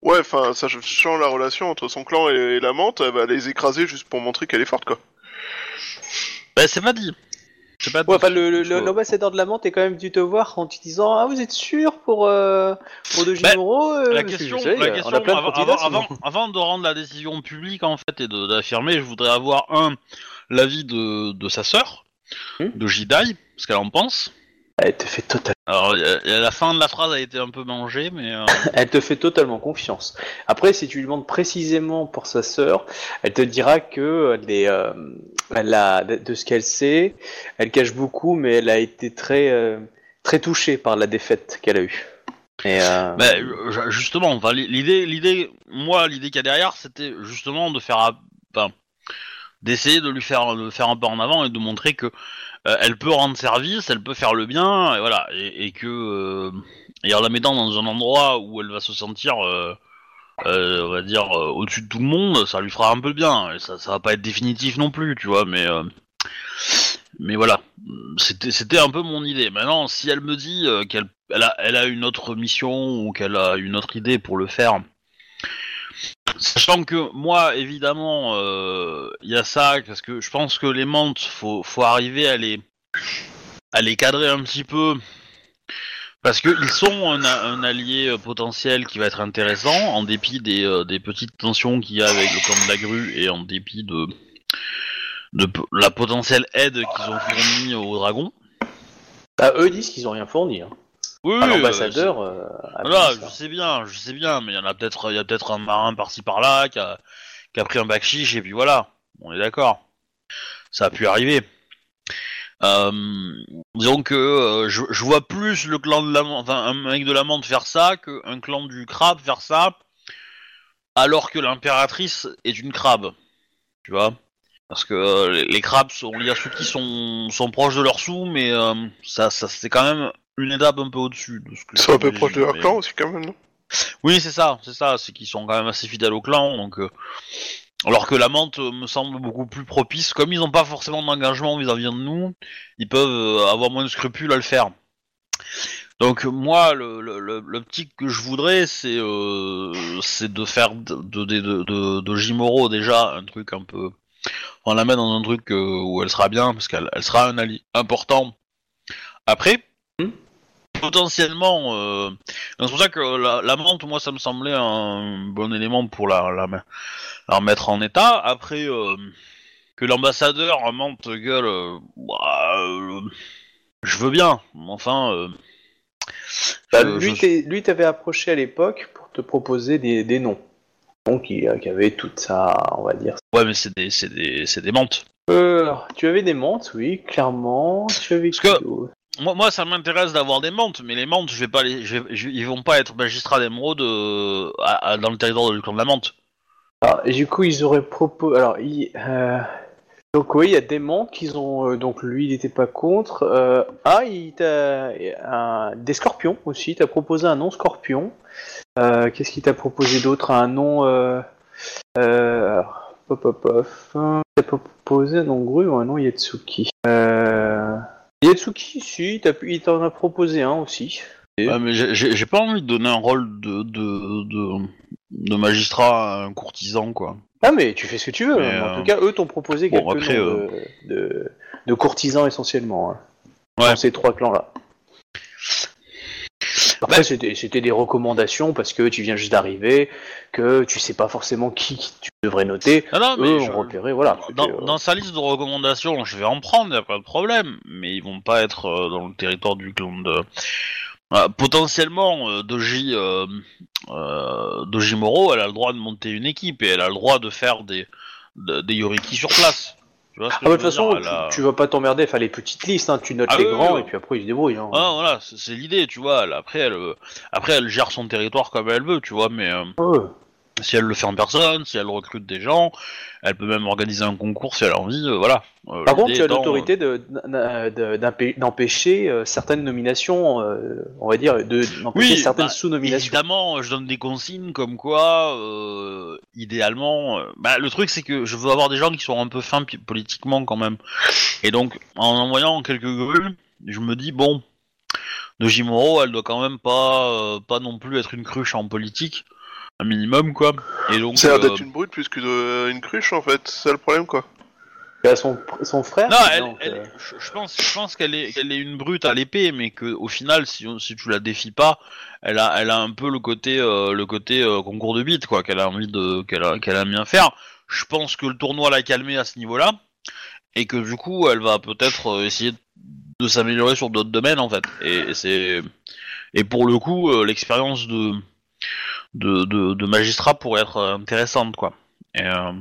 Ouais, enfin, ça change la relation entre son clan et, et la menthe, elle va les écraser juste pour montrer qu'elle est forte, quoi. Bah, c'est pas dit. C'est pas. Ouais, enfin, le- le- Je- l'ambassadeur de la menthe est quand même dû te voir en te disant Ah, vous êtes sûr pour, euh, pour De Jimuro euh, La question, savez, la on question avant, avant, avant- avant de rendre la décision publique en fait et de- d'affirmer, je voudrais avoir un l'avis de, de sa sœur, Hmm. de Jidai, ce qu'elle en pense. Elle te fait totalement. Alors la fin de la phrase a été un peu mangée, mais euh, Elle te fait totalement confiance. Après, si tu lui demandes précisément pour sa sœur, elle te dira que euh, elle a, de ce qu'elle sait, elle cache beaucoup, mais elle a été très, euh, très touchée par la défaite qu'elle a eue. Et, euh, bah, euh, justement, enfin, l'idée, l'idée, moi, l'idée qu'il y a derrière, c'était justement de faire, enfin, d'essayer de lui faire, de faire un pas en avant et de montrer que euh, elle peut rendre service, elle peut faire le bien, et voilà, et, que euh, et en la mettant dans un endroit où elle va se sentir, euh, on va dire, au-dessus de tout le monde, ça lui fera un peu de bien. Et ça, ça va pas être définitif non plus, tu vois, mais mais voilà, c'était c'était un peu mon idée. Maintenant, si elle me dit qu'elle elle a, elle a une autre mission ou qu'elle a une autre idée pour le faire. Sachant que moi, évidemment, euh, il y a ça, parce que je pense que les menthes, faut, faut arriver à les, cadrer un petit peu, parce qu'ils sont un, allié euh, potentiel qui va être intéressant, en dépit des, euh, des petites tensions qu'il y a avec le clan de la grue et en dépit de, la potentielle aide qu'ils ont fournie aux dragons. bah, eux disent qu'ils ont rien fourni. Hein. Oui, oui, L'ambassadeur. euh, a Voilà, je sais bien, je sais bien, mais il y en a peut-être, il y a peut-être un marin par-ci par-là qui a, qui a pris un bac chiche et puis voilà, on est d'accord. Ça a pu arriver. Euh, disons que euh, je, je vois plus le clan de la enfin un mec de la menthe faire ça qu'un clan du crabe faire ça, alors que l'impératrice est une crabe, tu vois? Parce que euh, les, les crabes sont, il y a ceux qui sont, sont proches de leur sous, mais euh, ça, ça c'est quand même une étape un peu au-dessus de ce que Ils sont un peu proches de leur mais- clan aussi, quand même, non? Oui, c'est ça, c'est ça, c'est qu'ils sont quand même assez fidèles au clan, donc. euh, alors que la menthe me semble beaucoup plus propice, comme ils n'ont pas forcément d'engagement vis-à-vis de nous, ils peuvent euh, avoir moins de scrupules à le faire. Donc moi, le, le, le, le petit que je voudrais, c'est euh, c'est de faire de, de, de, de, de Jimoro déjà un truc un peu... On la met dans un truc euh, où elle sera bien, parce qu'elle elle sera un allié important. Après, Hmm. Potentiellement... Euh, c'est pour ça que la, la menthe, moi, ça me semblait un bon élément pour la, la, la remettre en état. Après, euh, que l'ambassadeur en menthe gueule, euh, bah, je veux bien. Enfin, Bah, je- lui, je- lui t'avait approché à l'époque pour te proposer des, des noms. Donc, qui, qui avait toute sa, on va dire. ouais, mais c'est des, des, des menthes. Euh, tu avais des menthes, oui, clairement. Tu avais Parce que- Moi, ça m'intéresse d'avoir des menthes, mais les menthes, je vais pas les, ils vont pas être magistrats d'émeraude euh, dans le territoire du clan de la menthe. Alors, et du coup, ils auraient proposé. Alors, euh, donc oui, il y a des menthes qu'ils ont. euh, donc lui, il n'était pas contre. Ah, il t'a des scorpions aussi. Il t'a proposé un nom scorpion. Qu'est-ce qu'il t'a proposé d'autre? Un nom. Euh, euh, alors, pop, pop. Il t'a proposé un nom grue ou un nom Yatsuki euh, Yatsuki, si, il t'en a proposé un aussi. Ouais, mais j'ai- j'ai j'ai pas envie de donner un rôle de, de, de, de magistrat à un courtisan, quoi. Ah mais tu fais ce que tu veux. Mais, hein. En euh, tout cas, eux t'ont proposé bon, quelques après, noms euh, de, de, de courtisans essentiellement. hein, Ouais. Dans ces trois clans-là. Après, Bah- c'était c'était des recommandations parce que tu viens juste d'arriver, que tu sais pas forcément qui tu devrais noter. Non, non, mais Eux je- ont repéré, voilà. dans, euh, dans sa liste de recommandations, je vais en prendre, y a pas de problème, mais ils vont pas être euh, dans le territoire du clan de. Euh, potentiellement, euh, Doji, euh, euh, Doji Moro, elle a le droit de monter une équipe et elle a le droit de faire des, de- des Yoriki sur place. Tu vois ce que Ah bah, de toute façon, dire, tu, vas pas t'emmerder faire les petites listes, hein. tu notes Ah les oui, grands oui. et puis après ils se débrouillent. Hein. Ah, voilà, c'est l'idée, tu vois. elle- après, elle, euh, après, elle gère son territoire comme elle veut, tu vois, mais. euh, Ouais. Si elle le fait en personne, si elle recrute des gens, elle peut même organiser un concours si elle a envie, euh, voilà. Euh, Par contre, tu as l'autorité d'empê- d'empêcher euh, certaines nominations, euh, on va dire, de- d'empêcher Oui, certaines bah, sous-nominations. Évidemment, je donne des consignes comme quoi, euh, idéalement, euh, bah, le truc c'est que je veux avoir des gens qui sont un peu fins politiquement quand même. Et donc, en envoyant quelques grues, je me dis bon, de Jimoro, elle doit quand même pas, euh, pas non plus être une cruche en politique, un minimum quoi. Et donc, Ça a l'air euh, d'être une brute plus qu'une euh, une cruche en fait, c'est ça le problème quoi. Tu as son, son frère Non, elle, elle- euh, je, pense, je pense qu'elle est, qu'elle est une brute à l'épée, mais que au final, si, si tu la défies pas, elle a, elle a un peu le côté, euh, le côté euh, concours de bite, quoi, qu'elle a envie de, qu'elle a, qu'elle aime bien faire. Je pense que le tournoi l'a calmée à ce niveau-là, et que du coup, elle va peut-être euh, essayer de s'améliorer sur d'autres domaines, en fait. Et, c'est, et pour le coup, euh, l'expérience de, de, de, de magistrat pourrait être euh, intéressante, quoi. Euh,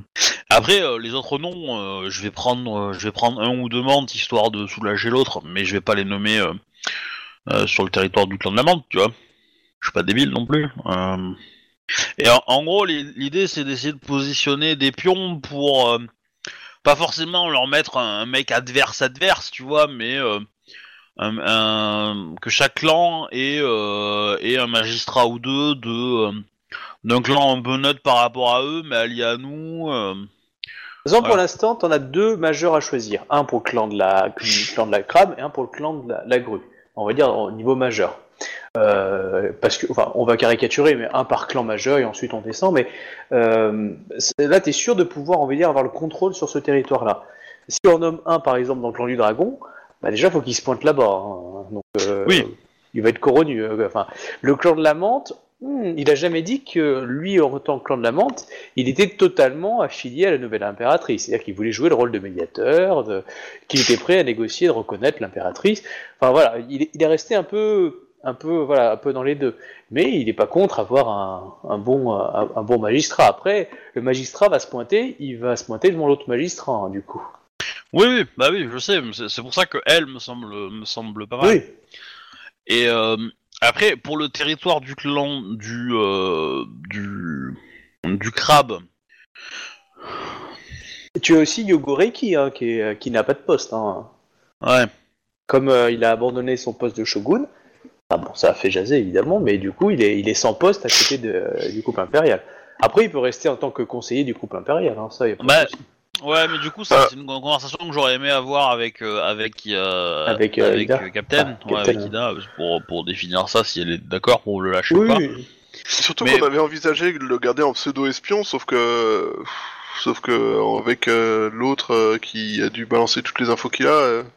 après, euh, les autres noms, je vais prendre, je vais prendre un ou deux menthes histoire de soulager l'autre, mais je vais pas les nommer sur le territoire du clan de la menthe, tu vois. Je suis pas débile non plus. Et en, gros, l'i- l'idée c'est d'essayer de positionner des pions pour pas forcément leur mettre un, un mec adverse adverse, tu vois, mais un- un- que chaque clan ait, euh, ait un magistrat ou deux de euh, d'un clan un peu neutre par rapport à eux, mais allié à nous. euh, toute façon, pour l'instant, t'en as deux majeurs à choisir. Un pour le clan de la, le clan de la crabe et un pour le clan de la, la grue. On va dire au niveau majeur. Euh, parce que, enfin, on va caricaturer, mais un par clan majeur et ensuite on descend. Mais euh, là, t'es sûr de pouvoir, on va dire, avoir le contrôle sur ce territoire-là. Si on nomme un, par exemple, dans le clan du dragon, bah déjà, faut qu'il se pointe là-bas. hein. Donc, euh, Oui. il va être corronu. euh, Enfin, le clan de la menthe, hmm, il a jamais dit que lui, en tant que clan de la menthe, il était totalement affilié à la nouvelle impératrice. C'est-à-dire qu'il voulait jouer le rôle de médiateur, de- qu'il était prêt à négocier, de reconnaître l'impératrice. Enfin voilà, il, est- il est resté un peu, un peu, voilà, un peu dans les deux. Mais il n'est pas contre avoir un, un bon, un, un bon magistrat. Après, le magistrat va se pointer, il va se pointer devant l'autre magistrat, hein, du coup. Oui, oui, bah oui, je sais. mais C'est c'est pour ça que elle me semble, me semble pas mal. Oui. Et euh, après, pour le territoire du clan du euh, du du crabe, tu as aussi Yogoreki, hein, qui, est- qui n'a pas de poste. Hein. ouais. Comme euh, il a abandonné son poste de shogun, ah bon, ça a fait jaser évidemment, mais du coup, il est, il est sans poste à côté de, du couple impérial. Après, il peut rester en tant que conseiller du couple impérial, hein, ça, y a pas de Bah, souci. Ouais, mais du coup, Ah. c'est une conversation que j'aurais aimé avoir avec euh, avec euh, Avec, euh, Ida. euh, Captain, Ah, ouais, Captain, avec Ida, pour pour définir ça, si elle est d'accord pour le lâcher ou pas. oui. Surtout Mais- qu'on avait envisagé de le garder en pseudo-espion, sauf que. Sauf que avec euh, l'autre euh, qui a dû balancer toutes les infos qu'il a. euh, De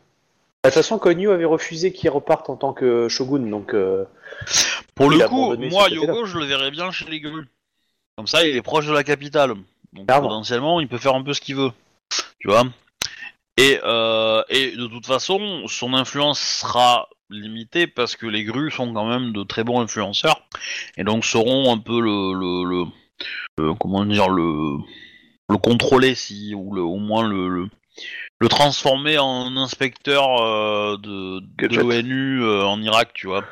toute façon, Konyu avait refusé qu'il reparte en tant que shogun, donc euh, Pour Il le coup, moi. Yogo, je le verrais bien chez les grues. Comme ça, il est proche de la capitale. Donc potentiellement, il peut faire un peu ce qu'il veut. Tu vois et, euh, et de toute façon, son influence sera limitée parce que les grues sont quand même de très bons influenceurs. Et donc seront un peu le... le, le- le- comment dire le, le contrôler, si, ou le, au moins le... le transformer en inspecteur euh, de, l'ONU euh, en Irak, tu vois.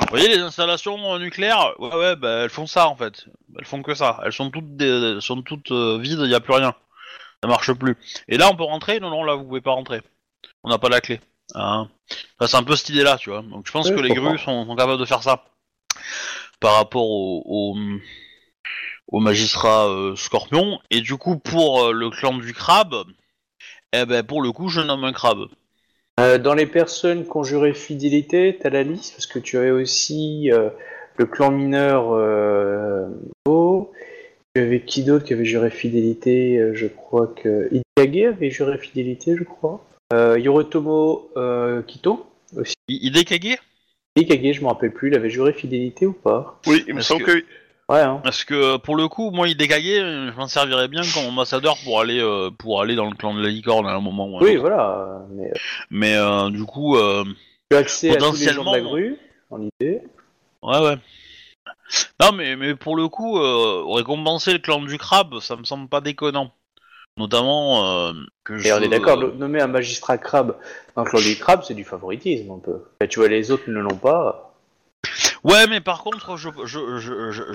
Vous voyez les installations euh, nucléaires? Ouais, ouais, bah, elles font ça en fait. Elles font que ça. Elles sont toutes, des- elles sont toutes euh, vides, il n'y a plus rien. Ça marche plus. Et là, on peut rentrer? Non, non, là, vous pouvez pas rentrer. On n'a pas la clé. Hein? C'est un peu cette idée-là, tu vois. Donc, je pense Oui, que je les grues sont, sont capables de faire ça. Par rapport au, au, au magistrat euh, Scorpion. Et du coup, pour euh, le clan du crabe, eh ben, pour le coup, je nomme un crabe. Euh, dans les personnes qui ont juré fidélité, t'as la liste parce que tu avais aussi euh, le clan mineur euh, Oh, tu avais qui d'autre qui avait juré fidélité euh, Je crois que Ikage avait juré fidélité, je crois. Euh, Yoritomo euh, Kito aussi. I- Hidekage Ikage, je me rappelle plus, il avait juré fidélité ou pas? Oui, il me semble que- que. Ouais, hein. Parce que pour le coup, moi, Hidekage, euh, je m'en servirais bien comme ambassadeur pour aller euh, pour aller dans le clan de la licorne à un moment ou à un Oui, autre. voilà. euh, Mais euh, Mais euh, du coup, euh, tu as accès à tous les gens de la grue, en idée. ouais, ouais. Non, mais mais pour le coup, euh, récompenser le clan du crabe, ça me semble pas déconnant. Notamment euh, que je. Et on est d'accord, nommer un magistrat crabe dans le clan du crabe, c'est du favoritisme un peu. Et tu vois, les autres ne l'ont pas. Ouais, mais par contre, je, je, je-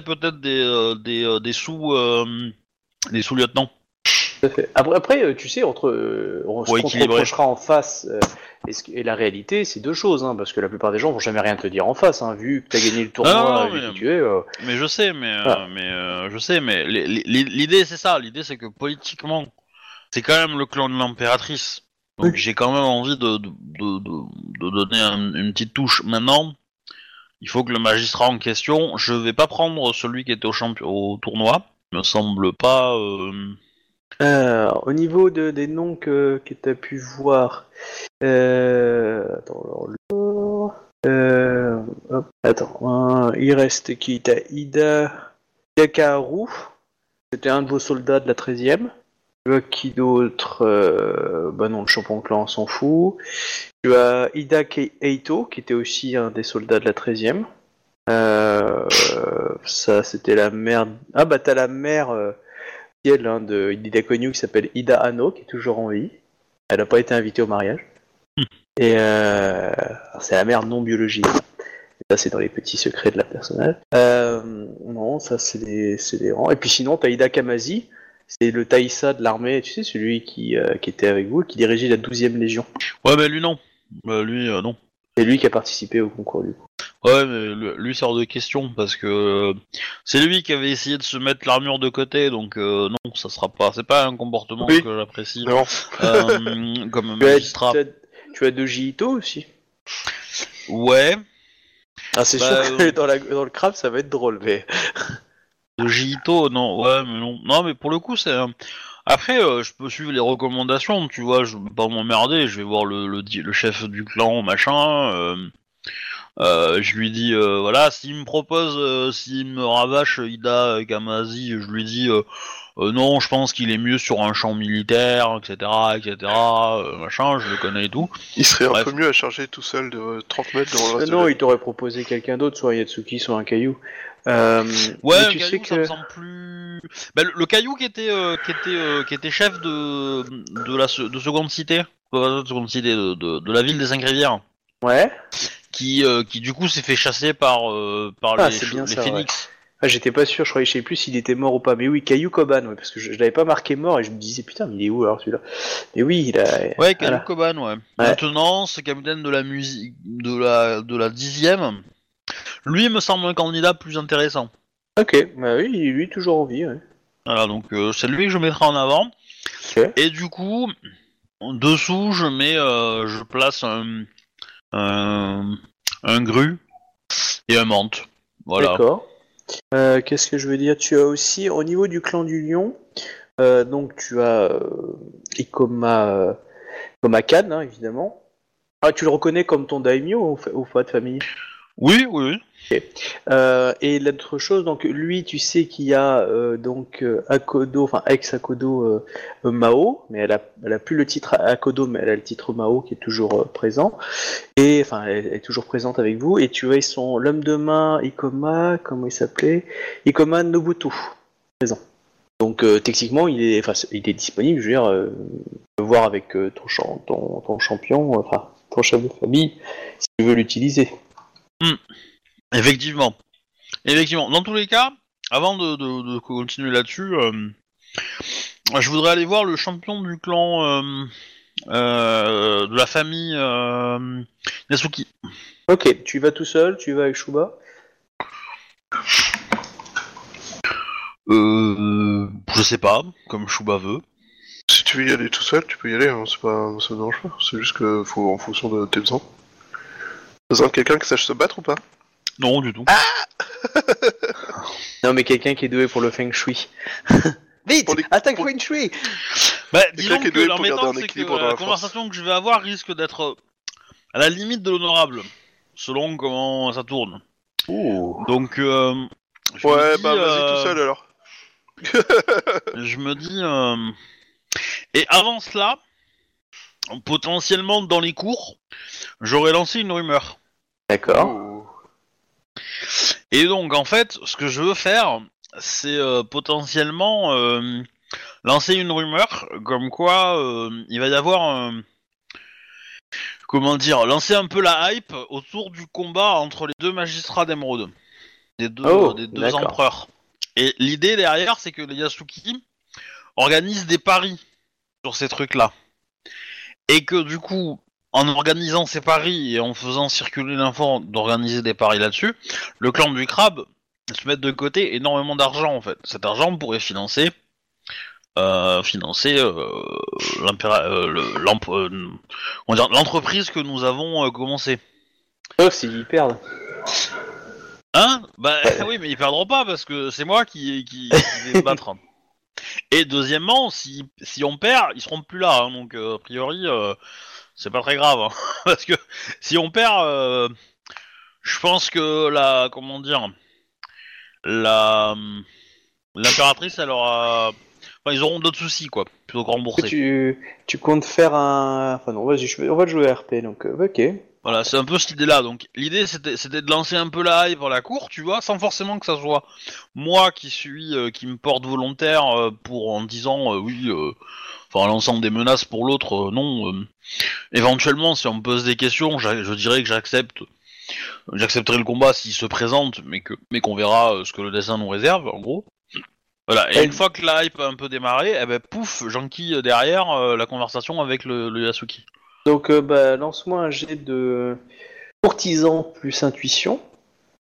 peut-être des, euh, des, euh, des sous, euh, des sous lieutenants. Après, après, euh, tu sais, entre on- équilibrer. reprochera en face et, ce que- et la réalité, c'est deux choses, hein, parce que la plupart des gens vont jamais rien te dire en face, hein, vu que t'as gagné le tournoi, non, vu mais- qui tu es. euh, Mais je sais, mais, Ah. mais je sais, mais li- li- l'idée c'est ça. L'idée c'est que politiquement, c'est quand même le clan de l'impératrice. Donc Oui. j'ai quand même envie de, de, de, de- de donner un- une petite touche. Maintenant, il faut que le magistrat en question, je vais pas prendre celui qui était au, tournoi. Il me semble pas. euh, au niveau de, des noms que, tu as pu voir, euh, attends, alors, euh, il reste qui? T'as Ida Yakaharu, c'était un de vos soldats de la 13e. Tu as qui d'autre euh, Bah non, le champion clan on s'en fout. Tu as Ida Eito, qui était aussi un des soldats de la 13e. Euh, ça, c'était la mère. Ah bah t'as la mère euh, elle, hein, de Ida Konyu qui s'appelle Ida Ano, qui est toujours en vie. Elle n'a pas été invitée au mariage. Et euh, c'est la mère non biologique. Ça, c'est dans les petits secrets de la personnage. Euh, non, ça, c'est des, c'est des rangs. Et puis sinon, t'as Ida Kamazi. C'est le Taïsa de l'armée, tu sais, celui qui, euh, qui était avec vous, qui dirigeait la 12e Légion. Ouais, mais lui non. Bah, lui euh, non. C'est lui qui a participé au concours du coup. Ouais, mais le- lui sort de question parce que euh, c'est lui qui avait essayé de se mettre l'armure de côté, donc euh, non, ça sera pas. C'est pas un comportement Oui. que j'apprécie Non. euh, comme Tu as, magistrat. tu as, tu as Doji Ito aussi. Ouais, Ah, c'est Bah, sûr que euh, dans, la, dans le crabe, ça va être drôle, mais. de Jito, non, ouais, mais non, non, mais pour le coup, c'est. un- Après, euh, je peux suivre les recommandations, tu vois, je vais pas m'emmerder, je vais voir le, le, di- le chef du clan, machin. euh, euh, je lui dis, euh, voilà, s'il me propose, euh, s'il me ravache Ida Kamazi, je lui dis, euh, euh, non, je pense qu'il est mieux sur un champ militaire, etc., etc., euh, machin, je le connais et tout. Il serait un Bref. peu mieux à charger tout seul de euh, 30 mètres Euh, reste non, de il t'aurait proposé quelqu'un d'autre, soit Yatsuki, soit un caillou. Euh, Ouais, mais le tu caillou, ça que me semble plus. Bah, le, le caillou qui était euh, qui était euh, qui était chef de de la de seconde cité, de seconde cité de, de, de la ville des cinq rivières, ouais. qui euh, qui du coup s'est fait chasser par euh, par Ah, les, c'est bien les ça, phénix. Ah, j'étais pas sûr, je croyais, je sais plus s'il était mort ou pas. Mais oui, Caillou Koban, ouais, parce que je, je l'avais pas marqué mort et je me disais putain, mais il est où alors celui-là? Mais oui, il a. Ouais, Caillou voilà. Koban, ouais. Maintenant, c'est capitaine de la musique de la de la dixième. Lui me semble un candidat plus intéressant. Ok, bah oui, lui toujours en vie. Ouais. Voilà, donc euh, c'est lui que je mettrai en avant. Et du coup, en dessous, je mets, euh, je place un, un, un gru et un menthe. Voilà. D'accord. Euh, Qu'est-ce que je veux dire? Tu as aussi, au niveau du clan du lion, donc tu as Ikoma, Ikoma Khan, hein, évidemment. Ah, tu le reconnais comme ton daimyo ou, ou pas de famille Oui, oui, oui. Euh, et l'autre chose, donc lui, tu sais qu'il y a euh, donc euh, Akodo, enfin ex Akodo euh, Mao, mais elle a, plus le titre Akodo, mais elle a le titre Mao qui est toujours présent. Et enfin, elle, est toujours présente avec vous. Et tu ils sont l'homme de main Ikoma, comment il s'appelait? Ikoma Nobutu, présent. Donc techniquement, il est, il est disponible. Je veux dire, peux voir avec ton, ton, ton champion, enfin ton chef de famille, si tu veux l'utiliser. Effectivement. Effectivement. Dans tous les cas, avant de, de- de continuer là-dessus, euh, je voudrais aller voir le champion du clan euh, euh, de la famille euh, Yasuki. Ok, tu vas tout seul, tu vas avec Shuba? Euh, je sais pas, comme Shuba veut. Si tu veux y aller tout seul, tu peux y aller, hein, c'est pas, ça me dérange pas. C'est juste que faut en fonction de tes besoins. Besoin de quelqu'un qui sache se battre ou pas? Non, du tout. Non, mais quelqu'un qui est doué pour le feng shui. Vite, Pour les- attaque pour- feng shui. Bah, disons qui est que doué pour garder l'embêtant, un c'est que équilibre dans la conversation que je vais avoir risque d'être euh, à la limite de l'honorable, selon comment ça tourne. Donc, euh, je me Ouais, dis, bah vas-y euh, tout seul alors. Je me dis. euh, Et avant cela, potentiellement dans les cours, j'aurais lancé une rumeur. D'accord. Et donc, en fait, ce que je veux faire, c'est euh, potentiellement euh, lancer une rumeur comme quoi euh, il va y avoir un- comment dire, lancer un peu la hype autour du combat entre les deux magistrats d'Emeraude, des deux, Oh, des deux empereurs. Et l'idée derrière, c'est que les Yasuki organisent des paris sur ces trucs-là. Et que du coup, en organisant ces paris et en faisant circuler l'info d'organiser des paris là-dessus, le clan du crabe se met de côté énormément d'argent en fait. Cet argent pourrait financer euh, financer euh, euh, le- l'entreprise que nous avons commencé. Sauf s'ils perdent. Hein? Bah oui, mais ils perdront pas parce que c'est moi qui, qui, qui vais battre. Et deuxièmement, si, si on perd, ils seront plus là. hein, donc a priori, c'est pas très grave. hein, parce que si on perd, euh, je pense que la comment dire, la l'impératrice, elle aura, enfin ils auront d'autres soucis quoi, plutôt que rembourser. Tu, tu comptes faire un. Enfin non, vas-y, on va jouer à RP, donc euh, ok. Voilà, c'est un peu cette idée-là. Donc, l'idée, c'était, c'était de lancer un peu la hype à la cour, tu vois, sans forcément que ça soit moi qui suis, euh, qui me porte volontaire pour en disant oui, enfin, l'ensemble des menaces pour l'autre, euh, non. euh. éventuellement, si on me pose des questions, je dirais que j'accepte, j'accepterai le combat s'il se présente, mais que, mais qu'on verra euh, ce que le dessin nous réserve, en gros. Voilà. Et une fois que la hype a un peu démarré, eh ben pouf, j'enquille derrière la conversation avec le, le Yasuki. Donc bah, lance-moi un jet de courtisan plus intuition.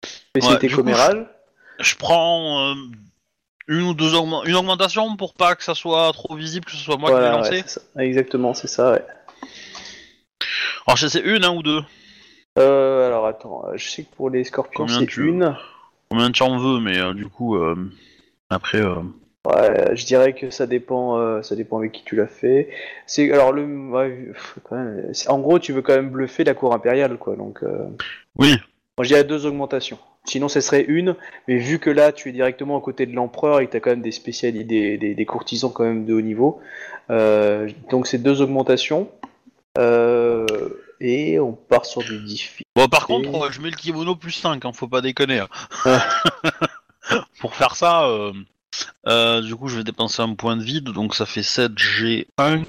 Spécialité coup, commérale. je prends euh, une ou deux augmen- une augmentation pour pas que ça soit trop visible, que ce soit moi qui Voilà, l'ai ouais, lancé. c'est ça. Exactement, c'est ça, ouais. Alors je sais une, un ou deux. Euh, alors attends, euh, je sais que pour les scorpions Combien c'est tu- une. Combien tu en veux, mais euh, du coup euh, après. euh, Ouais, je dirais que ça dépend, euh, ça dépend avec qui tu l'as fait. C'est alors le, ouais, pff, quand même, c'est- en gros, tu veux quand même bluffer la cour impériale, quoi. Donc, euh, Oui. moi, je dirais deux augmentations. Sinon, ce serait une, mais vu que là, tu es directement à côté de l'empereur et que tu as quand même des spécialistes, des, des, des courtisans quand même de haut niveau, euh, donc c'est deux augmentations. Euh, et on part sur du difficile. Bon par contre, je mets le kimono plus 5, hein, faut pas déconner. hein. pour faire ça, euh, du coup je vais dépenser un point de vide, donc ça fait 7 G5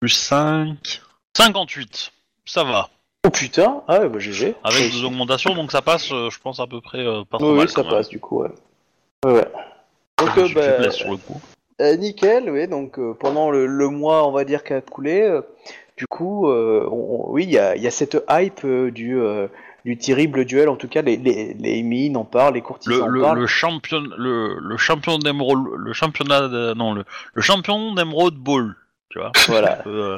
plus 5. 58. Ça va. Oh putain, ah ouais, bah GG. Avec deux augmentations, donc ça passe, euh, je pense, à peu près euh, pas trop Oui, mal. oui, ça quand même. passe du coup, ouais. Ouais, ouais. Donc, Je euh, suis bah, plaisir sur le coup. Euh, nickel, oui. Donc euh, pendant le, le mois, on va dire, qui a coulé, euh, du coup, euh, on- on- oui, il y a, il y a cette hype euh, du, euh, du terrible duel. En tout cas, les, les, les mines en parlent, les Le, courtisans en le, parlent. le champion, le, le champion d'émeraude, le championnat, de- non, le, le champion d'émeraude ball, tu vois. Voilà. Euh,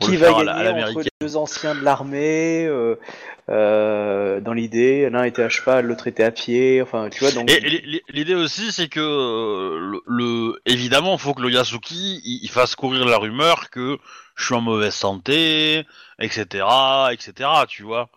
Qui va gagner entre deux anciens de l'armée euh, euh, dans l'idée. L'un était à cheval, l'autre était à pied. Enfin, tu vois, donc. Et, et li- l'idée aussi, c'est que euh, le, le- évidemment, il faut que le Yasuki il, il fasse courir la rumeur que je suis en mauvaise santé, etc., etc. Tu vois.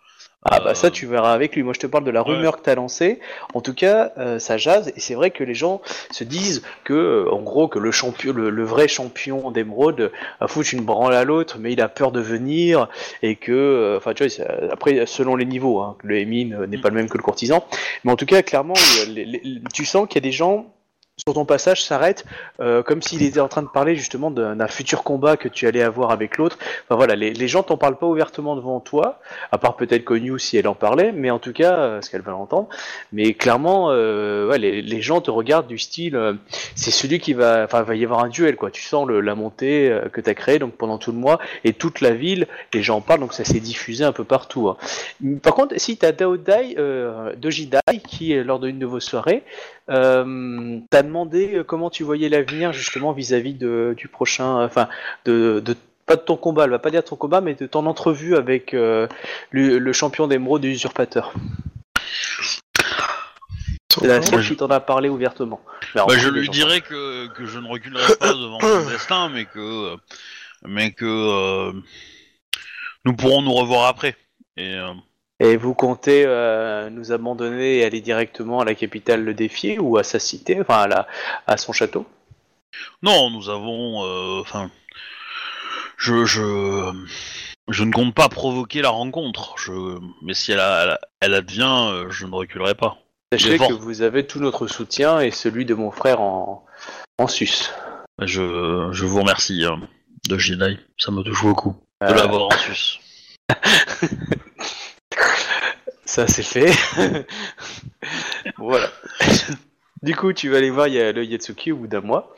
Ah bah ça Euh, tu verras avec lui. Moi je te parle de la rumeur que t'as lancée. En tout cas, euh, ça jase et c'est vrai que les gens se disent que, euh, en gros, que le champion, le, le vrai champion d'émeraude a foutu une branle à l'autre, mais il a peur de venir et que, euh, enfin tu vois, après selon les niveaux, hein, le émine n'est pas le même que le courtisan, mais en tout cas clairement, les- les- tu sens qu'il y a des gens sur ton passage s'arrêtent euh, comme s'il était en train de parler justement d'un futur combat que tu allais avoir avec l'autre. Enfin voilà, les, gens t'en parlent pas ouvertement devant toi, à part peut-être Konyu si elle en parlait, mais en tout cas, euh, parce qu'elle va l'entendre. Mais clairement, euh, ouais, les, gens te regardent du style, euh, c'est celui qui va, enfin, va y avoir un duel, quoi. Tu sens le, la montée euh, que tu as créée donc pendant tout le mois et toute la ville, les gens en parlent, donc ça s'est diffusé un peu partout. hein. Par contre, si tu as Daodai, euh, Dojidai, qui lors d'une de vos soirées, euh, t'a demandé euh, comment tu voyais l'avenir justement vis-à-vis de, du prochain, enfin, de, de pas de ton combat, elle va pas dire ton combat, mais de ton entrevue avec euh, le, le champion d'émeraude et usurpateur. C'est la seule qui t'en a parlé ouvertement. Bah, je lui dirais que, que je ne reculerai pas devant mon destin, mais que, mais que euh, nous pourrons nous revoir après. Et euh, Et vous comptez euh, nous abandonner et aller directement à la capitale le défier ou à sa cité, enfin à, la, à son château? Non, nous avons, euh, enfin, je, je, je ne compte pas provoquer la rencontre. Je, mais si elle, a- elle, a- elle advient, euh, je ne reculerai pas. Sachez que vous avez tout notre soutien et celui de mon frère en, en sus. Je, je vous remercie, de Jedi, ça me touche beaucoup. De l'avoir en sus. Ça c'est fait. voilà. Du coup, tu vas aller voir le Yatsuki au bout d'un mois.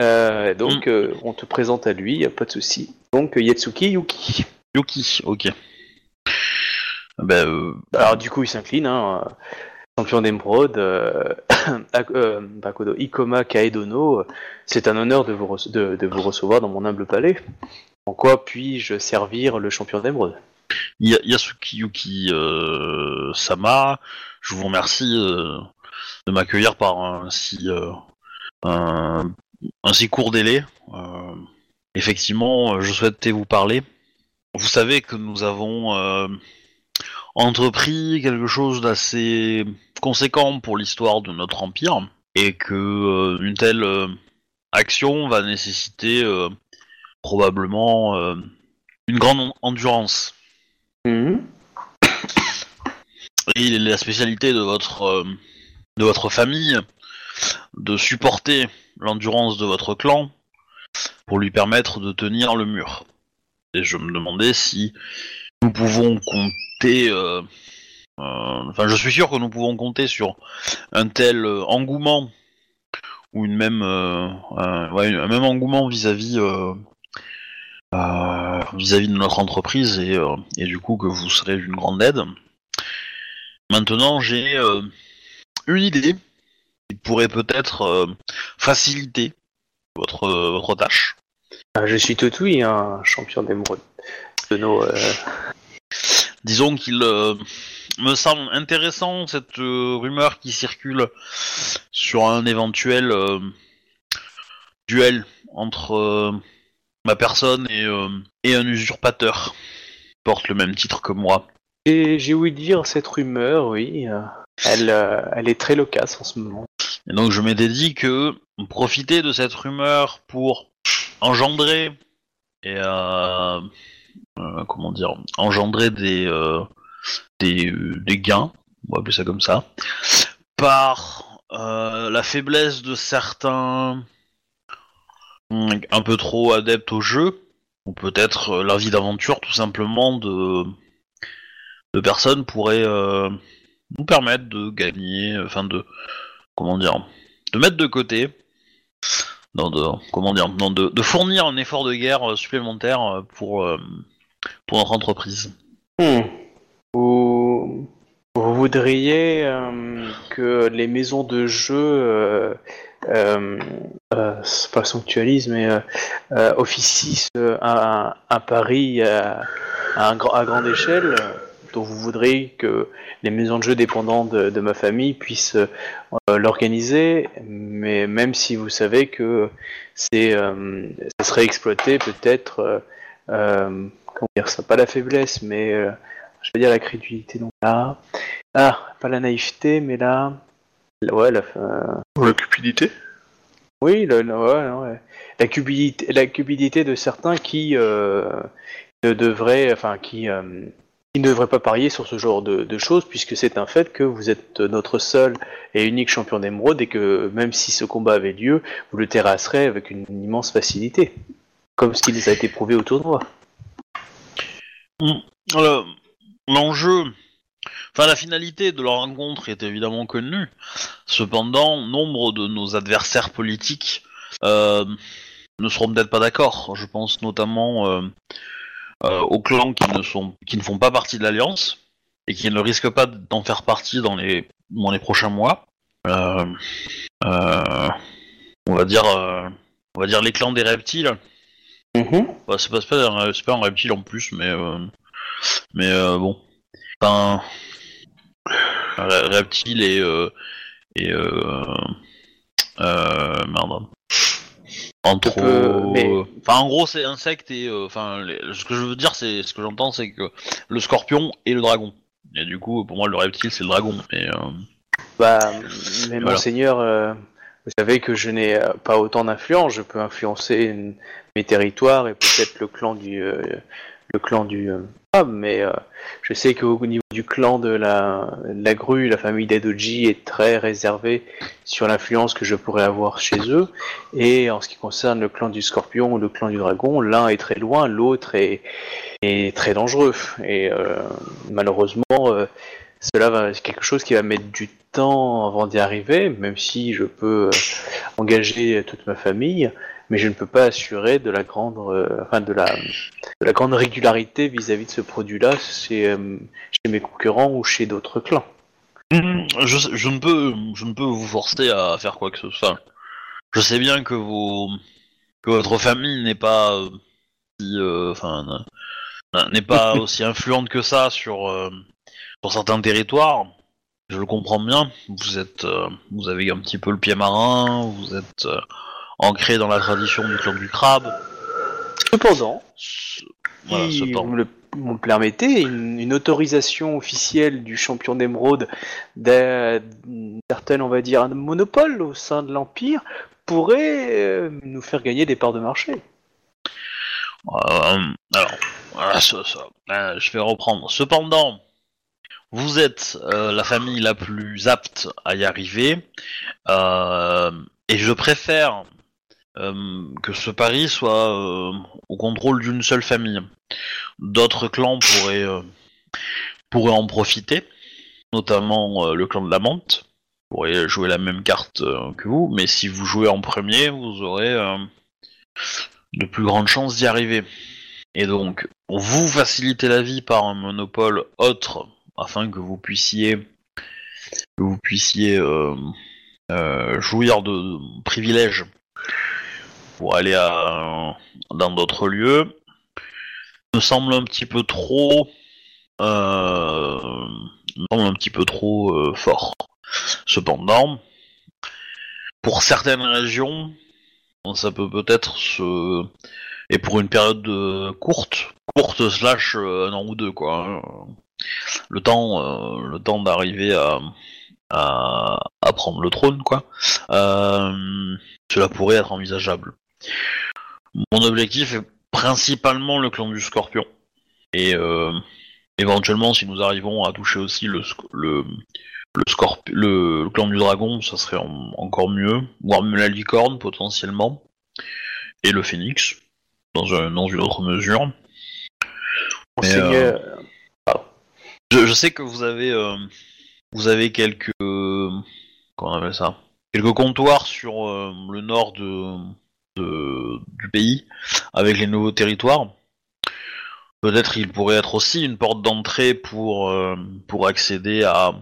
Euh, donc, euh, on te présente à lui, y a pas de souci. Donc, Yatsuki Yuki. Yuki, ok. Ben, euh, Alors, du coup, il s'incline. Hein, champion d'émeraude, Ikoma Kaedono. C'est un honneur de vous, de, de vous recevoir dans mon humble palais. En quoi puis-je servir le champion d'émeraude? Yasuki Yuki euh, Sama, je vous remercie euh, de m'accueillir par un si, euh, un, si court délai. Effectivement, je souhaitais vous parler. Vous savez que nous avons entrepris quelque chose d'assez conséquent pour l'histoire de notre empire et que une telle action va nécessiter probablement une grande en- endurance. Mhm. Et il est la spécialité de votre, euh, de votre famille de supporter l'endurance de votre clan pour lui permettre de tenir le mur. Et je me demandais si nous pouvons compter... euh, euh, Enfin, je suis sûr que nous pouvons compter sur un tel engouement ou une même, un, même engouement vis-à-vis euh, vis-à-vis de notre entreprise et, euh, et du coup que vous serez d'une grande aide. Maintenant, j'ai euh, une idée qui pourrait peut-être faciliter votre, votre tâche. Ah, Je suis Totui, un champion d'émeraude. De nos. euh, Disons qu'il euh, me semble intéressant cette euh, rumeur qui circule sur un éventuel duel entre ma personne et, euh, et un usurpateur porte le même titre que moi. Et j'ai ouï dire cette rumeur, oui. euh, Elle, euh, elle est très loquace en ce moment. Et donc je m'étais dit que profiter de cette rumeur pour engendrer et euh, euh, comment dire engendrer des des, des gains, on va appeler ça comme ça, par la faiblesse de certains un peu trop adeptes au jeu, ou peut-être euh, la vie d'aventure tout simplement de personnes pourrait euh, nous permettre de gagner, enfin de comment dire, de mettre de côté, non, de, comment dire, non, de, fournir un effort de guerre euh, supplémentaire pour, notre entreprise. Hmm. Vous, voudriez que les maisons de jeu, euh, euh, pas sanctualisent, mais euh, euh, officient euh, un, un pari à, à, à grande échelle, dont vous voudriez que les maisons de jeu dépendantes de, de ma famille puissent euh, l'organiser, mais même si vous savez que c'est, euh, ça serait exploité peut-être, euh, comment dire ça, pas la faiblesse, mais je veux dire la crédulité. Donc là, ah, pas la naïveté, mais là, ouais, la, euh, la cupidité oui, le- le- ouais, ouais. la cupidité, la cupidité de certains qui euh, ne devraient, enfin qui, euh, qui ne devraient pas parier sur ce genre de, de choses, puisque c'est un fait que vous êtes notre seul et unique champion d'émeraude et que même si ce combat avait lieu, vous le terrasserez avec une, immense facilité, comme ce qui nous a été prouvé au tournoi. Le- L'enjeu, enfin la finalité de leur rencontre est évidemment connue. Cependant, nombre de nos adversaires politiques euh, ne seront peut-être pas d'accord. Je pense notamment euh, euh, aux clans qui ne sont, qui ne font pas partie de l'alliance et qui ne risquent pas d'en faire partie dans les, dans les prochains mois. On va dire, on va dire les clans des reptiles. Bah, c'est pas, c'est pas, pas un reptile en plus, mais mais bon, enfin, reptile et euh, et euh, euh, merde. Entre, Je peux- mais- enfin, en gros, c'est insecte et euh, enfin, les- ce que je veux dire, c'est ce que j'entends, c'est que le scorpion et le dragon. Et du coup, pour moi, le reptile, c'est le dragon. Mais euh, Bah, mais Voilà. monseigneur, euh, vous savez que je n'ai pas autant d'influence. Je peux influencer une- mes territoires et peut-être le clan du, euh, le clan du, euh, mais euh, je sais qu'au niveau du clan de la, grue, la famille d'Edoji est très réservée sur l'influence que je pourrais avoir chez eux. Et en ce qui concerne le clan du scorpion ou le clan du dragon, l'un est très loin, l'autre est, très dangereux. Et euh, malheureusement, euh, cela quelque chose qui va mettre du temps avant d'y arriver, même si je peux euh, engager toute ma famille, mais je ne peux pas assurer de la grande, euh, enfin de la, de la grande régularité vis-à-vis de ce produit-là chez, euh, chez mes concurrents ou chez d'autres clans. Hmm, Je, je ne peux, je ne peux vous forcer à faire quoi que ce soit. Je sais bien que vos, que votre famille n'est pas, euh, si, enfin, n'a- n'est pas aussi influente que ça sur, sur certains territoires. Je le comprends bien. Vous êtes, vous avez un petit peu le pied marin. Vous êtes ancré dans la tradition du clan du crabe. Cependant, Ce- Voilà, si cependant. vous me le vous me le permettez, une, une autorisation officielle du champion d'émeraude d'un certain, on va dire, un monopole au sein de l'Empire pourrait euh, nous faire gagner des parts de marché. Euh, alors, voilà, ça, ça, euh, je vais reprendre. Cependant, vous êtes euh, la famille la plus apte à y arriver, et je préfère que ce pari soit euh, au contrôle d'une seule famille. D'autres clans pourraient, euh, pourraient en profiter, notamment euh, le clan de la menthe pourrait jouer la même carte euh, que vous, mais si vous jouez en premier, vous aurez euh, de plus grandes chances d'y arriver. Et donc, vous facilitez la vie par un monopole autre, afin que vous puissiez, vous puissiez euh, euh, jouir de privilèges pour aller dans d'autres lieux, me semble un petit peu trop, euh, un petit peu trop euh, fort. Cependant, pour certaines régions, ça peut peut-être se et pour une période euh, courte, courte slash un an ou deux quoi. hein. Le temps, le temps d'arriver à, à à prendre le trône quoi. Cela pourrait être envisageable. Mon objectif est principalement le clan du Scorpion. Et euh, éventuellement si nous arrivons à toucher aussi le le le, scorp- le, le clan du dragon, ça serait en- encore mieux, voire même la licorne potentiellement, et le phénix dans, un- dans une autre mesure. Mais, Monseigneur, Je, je sais que vous avez euh, vous avez quelques euh, comment on appelle ça? Quelques comptoirs sur euh, le nord de, du pays avec les nouveaux territoires. Peut-être il pourrait être aussi une porte d'entrée pour euh, pour accéder à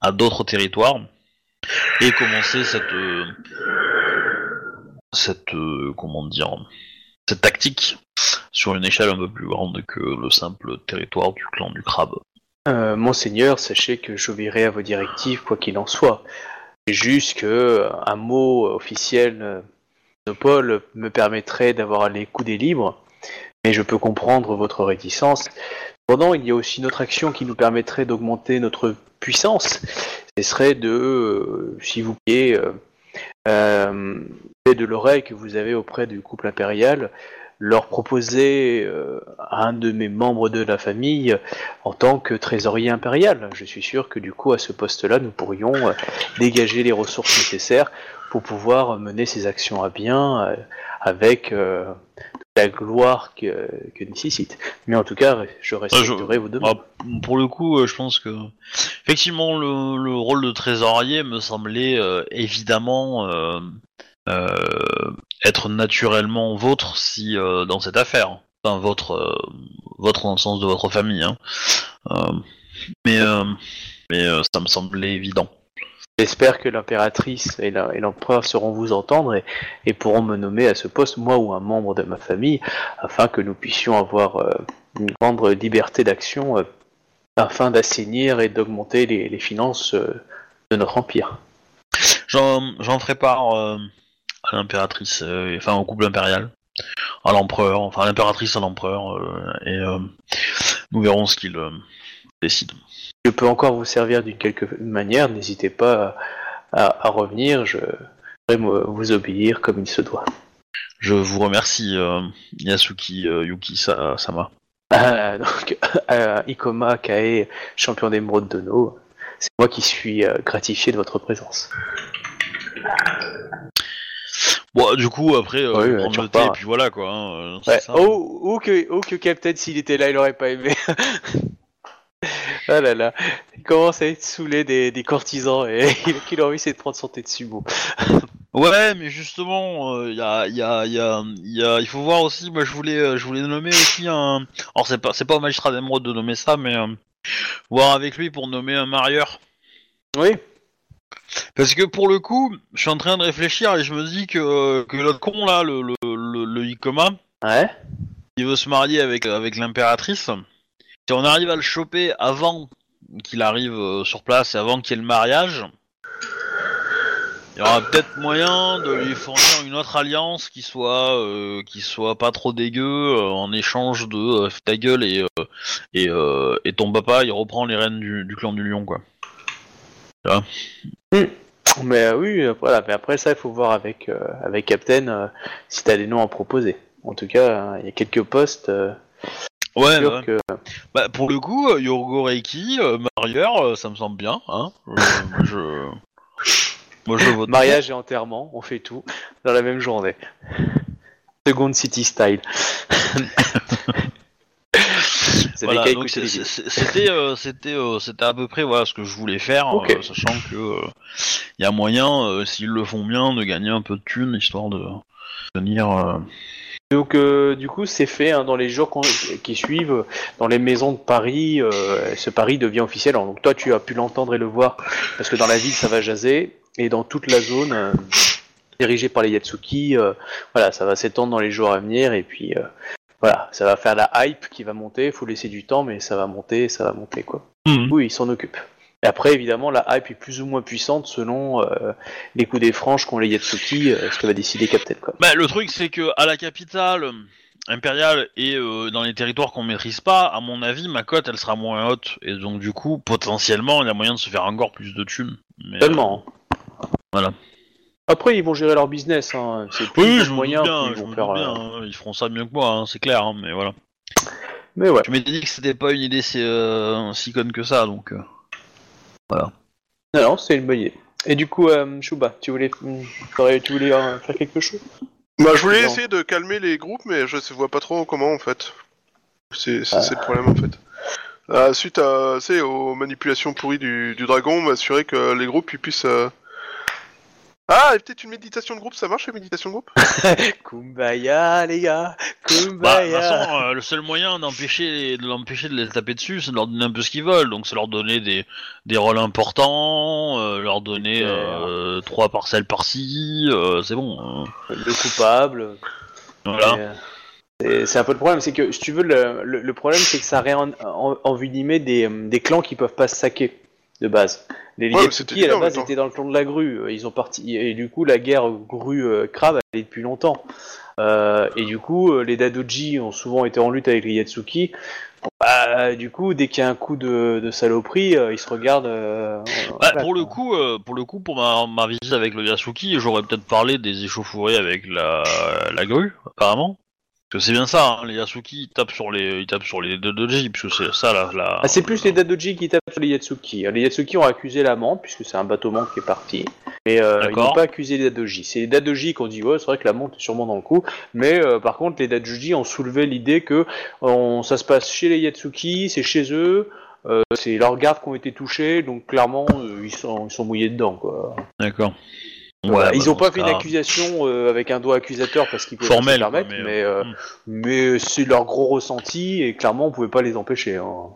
à d'autres territoires et commencer cette euh, cette euh, comment dire cette tactique sur une échelle un peu plus grande que le simple territoire du clan du crabe. Monseigneur, sachez que j'obéirai à vos directives, quoi qu'il en soit. Juste que un mot officiel Paul me permettrait d'avoir les coups des libres, mais je peux comprendre votre réticence. Cependant, il y a aussi une autre action qui nous permettrait d'augmenter notre puissance. Ce serait de, euh, si vous plaît, euh, euh, de l'oreille que vous avez auprès du couple impérial, leur proposer euh, un de mes membres de la famille en tant que trésorier impérial. Je suis sûr que du coup, à ce poste-là, nous pourrions euh, dégager les ressources nécessaires pour pouvoir mener ces actions à bien euh, avec euh, la gloire que, que nécessite. Mais en tout cas, je respecterai vos demandes. Ah, pour le coup, euh, je pense que effectivement le, le rôle de trésorier me semblait euh, évidemment euh, euh, être naturellement vôtre si dans cette affaire. Enfin votre votre dans le sens de votre famille. Hein. Mais mais ça me semblait évident. J'espère que l'impératrice et l'empereur sauront vous entendre et, pourront me nommer à ce poste, moi ou un membre de ma famille, afin que nous puissions avoir euh, une grande liberté d'action euh, afin d'assainir et d'augmenter les, finances euh, de notre empire. J'en ferai part à l'impératrice, enfin au couple impérial, à l'empereur, enfin à l'impératrice à l'empereur, et nous verrons ce qu'il décide. Je peux encore vous servir d'une quelque manière, n'hésitez pas à, à- à revenir, je me- vous obéir comme il se doit. Je vous remercie, euh, Yasuki euh, Yuki Sa- Sama. Euh, donc, euh, Ikoma Kae, champion d'émeraude de No, c'est moi qui suis euh, gratifié de votre présence. Bon, du coup, après, euh, Ouais, le thé, repars. et puis voilà, quoi. hein, euh, c'est Ouais. ça. Oh, ou que, ou que Captain, s'il était là, il aurait pas aimé. ah là là, il commence à être saoulé des, des courtisans et qu'il a envie c'est de prendre son de sumo. Ouais, mais justement, il y a, y a, y a, y a, il faut voir aussi. Moi, je voulais, euh, je voulais nommer aussi un. Alors, c'est pas, c'est pas au magistrat d'émeraude de nommer ça, mais euh, voir avec lui pour nommer un marieur. Oui. Parce que pour le coup, je suis en train de réfléchir et je me dis que, que l'autre con là, le, le, le, le Ikoma, Ouais. il veut se marier avec, avec l'impératrice. Si on arrive à le choper avant qu'il arrive euh, sur place et avant qu'il y ait le mariage, il y aura peut-être moyen de lui fournir une autre alliance qui soit euh, qui soit pas trop dégueu euh, en échange de ta gueule et et, et ton papa il reprend les rênes du, clan du lion quoi. Mais euh, oui, voilà. Mais après ça, il faut voir avec avec Captain si t'as des noms à proposer. En tout cas, il y a quelques postes. Ouais, que... Bah, pour le coup, euh, Yorgo Reiki, euh, marieur, euh, ça me semble bien, hein. Euh, moi, je... Moi, je vote. Mariage et enterrement, on fait tout dans la même journée. Seconde City style. Voilà, c'était, c'était, c'était à peu près voilà ce que je voulais faire, sachant que il y a moyen, s'ils le font bien, de gagner un peu de thunes histoire de tenir. Donc euh, du coup c'est fait hein, dans les jours qui suivent dans les maisons de Paris. euh, ce Paris devient officiel. Alors, donc toi tu as pu l'entendre et le voir parce que dans la ville ça va jaser et dans toute la zone euh, dirigée par les Yatsuki, euh, voilà ça va s'étendre dans les jours à venir et puis voilà ça va faire la hype qui va monter. Il faut laisser du temps mais ça va monter, ça va monter quoi. Oui, ils s'en occupent. Et après, évidemment, la hype est plus ou moins puissante selon euh, les coups des franches qu'ont les Yatsuki, euh, ce que va décider Captain. Quoi. Bah, le truc c'est que à la capitale euh, impériale et euh, dans les territoires qu'on maîtrise pas, à mon avis, ma cote elle sera moins haute et donc du coup potentiellement il y a moyen de se faire encore plus de thunes. Mais, Tellement. voilà. Après, ils vont gérer leur business. Hein. C'est plus Oui, je moyen, bien, ils je vont faire, bien, hein, ils feront ça mieux que moi, hein, c'est clair, mais voilà. Mais ouais. Je m'étais dit que c'était pas une idée si, si conne que ça, donc. Euh, Non, non, c'est une bonne idée. Et du coup, euh, Shuba, tu voulais, tu voulais euh, faire quelque chose? Bah, je voulais Non. essayer de calmer les groupes, mais je ne vois pas trop comment en fait. C'est c'est- Ah. le problème en fait. Euh, suite à, aux manipulations pourries du, du dragon, m'assurer que les groupes ils puissent. Ah, et peut-être une méditation de groupe, ça marche la méditation de groupe? Kumbaya, les gars Bah, de toute Kumbaya façon, euh, le seul moyen d'empêcher les- de l'empêcher de les taper dessus, c'est de leur donner un peu ce qu'ils veulent. Donc, c'est leur donner des, des rôles importants, euh, leur donner euh, trois parcelles par-ci, euh, c'est bon. euh, Le coupable. voilà. C'est un peu le problème, c'est que si tu veux, le, le, le problème c'est que ça réen- en- envenimé des, des clans qui peuvent pas se saquer de base. Les Ouais, Yatsuki c'était à la base étaient dans le clan de la grue, euh, ils ont parti et du coup la guerre grue euh, crabe elle est depuis longtemps. Euh, et du coup euh, les Dadoji ont souvent été en lutte avec les Yatsuki. Bah, du coup dès qu'il y a un coup de, de saloperie, euh, ils se regardent. euh, Bah, voilà, pour le coup, pour le coup, pour ma, ma visite avec le Yasuki, j'aurais peut-être parlé des échauffourées avec la, la grue, apparemment. Parce que c'est bien ça, hein, les Yasuki ils tapent sur les, ils tapent sur les deux doji, parce que c'est ça la. la Ah, c'est plus les Dadoji qui tapent sur les Yatsuki. Les Yatsuki ont accusé l'amant, puisque c'est un bateau-manque qui est parti. Mais euh, ils n'ont pas accusé les Dadoji. C'est les Dadoji qui ont dit, ouais, c'est vrai que l'amant est sûrement dans le coup. Mais euh, par contre, les Dadoji ont soulevé l'idée que on, ça se passe chez les Yatsuki, c'est chez eux, euh, c'est leurs gardes qui ont été touchés, donc clairement, ils, sont, ils sont mouillés dedans, quoi. D'accord. Voilà. Ils bah, ont dans pas fait cas, une accusation euh, avec un doigt accusateur parce qu'ils pouvaient pas se Formel, le permettre, mais, mais, euh, hmm. mais c'est leur gros ressenti et clairement, on pouvait pas les empêcher. Hein.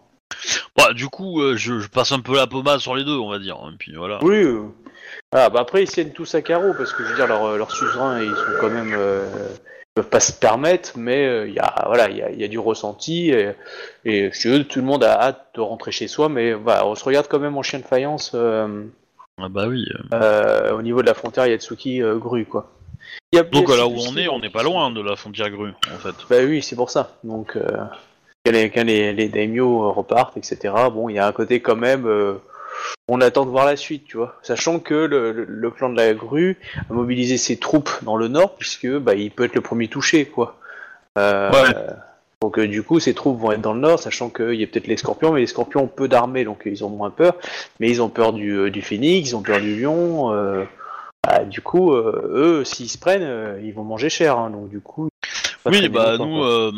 Bah, du coup, euh, je, je passe un peu la pommade sur les deux, on va dire. Et puis voilà. Oui. euh. Ah, bah après ils tiennent tous à carreau parce que je veux dire leurs leurs suzerains ils sont quand même euh, ils peuvent pas se permettre mais euh, il y a voilà il y a, il y a du ressenti et, et je veux, tout le monde a hâte de rentrer chez soi mais on se regarde quand même en chien de faïence euh, Ah bah oui. euh. euh, au niveau de la frontière Yatsuki euh, grue quoi. Il y a- il y Donc a là où on est, on n'est pas loin de la frontière grue, en fait. Bah oui c'est pour ça donc euh, quand les, quand les, les daimyo repartent etc bon il y a un côté quand même on attend de voir la suite, tu vois. Sachant que le, le- le clan de la grue a mobilisé ses troupes dans le nord, puisque bah, il peut être le premier touché, quoi. Ouais. Donc euh, du coup, ces troupes vont être dans le nord, sachant qu'il y a peut-être les scorpions, mais les scorpions ont peu d'armées, donc ils ont moins peur. Mais ils ont peur du, euh, du phénix, ils ont peur du lion. euh, bah, du coup, euh, eux, s'ils se prennent, euh, ils vont manger cher. hein, donc du coup. Oui, bah nous, euh,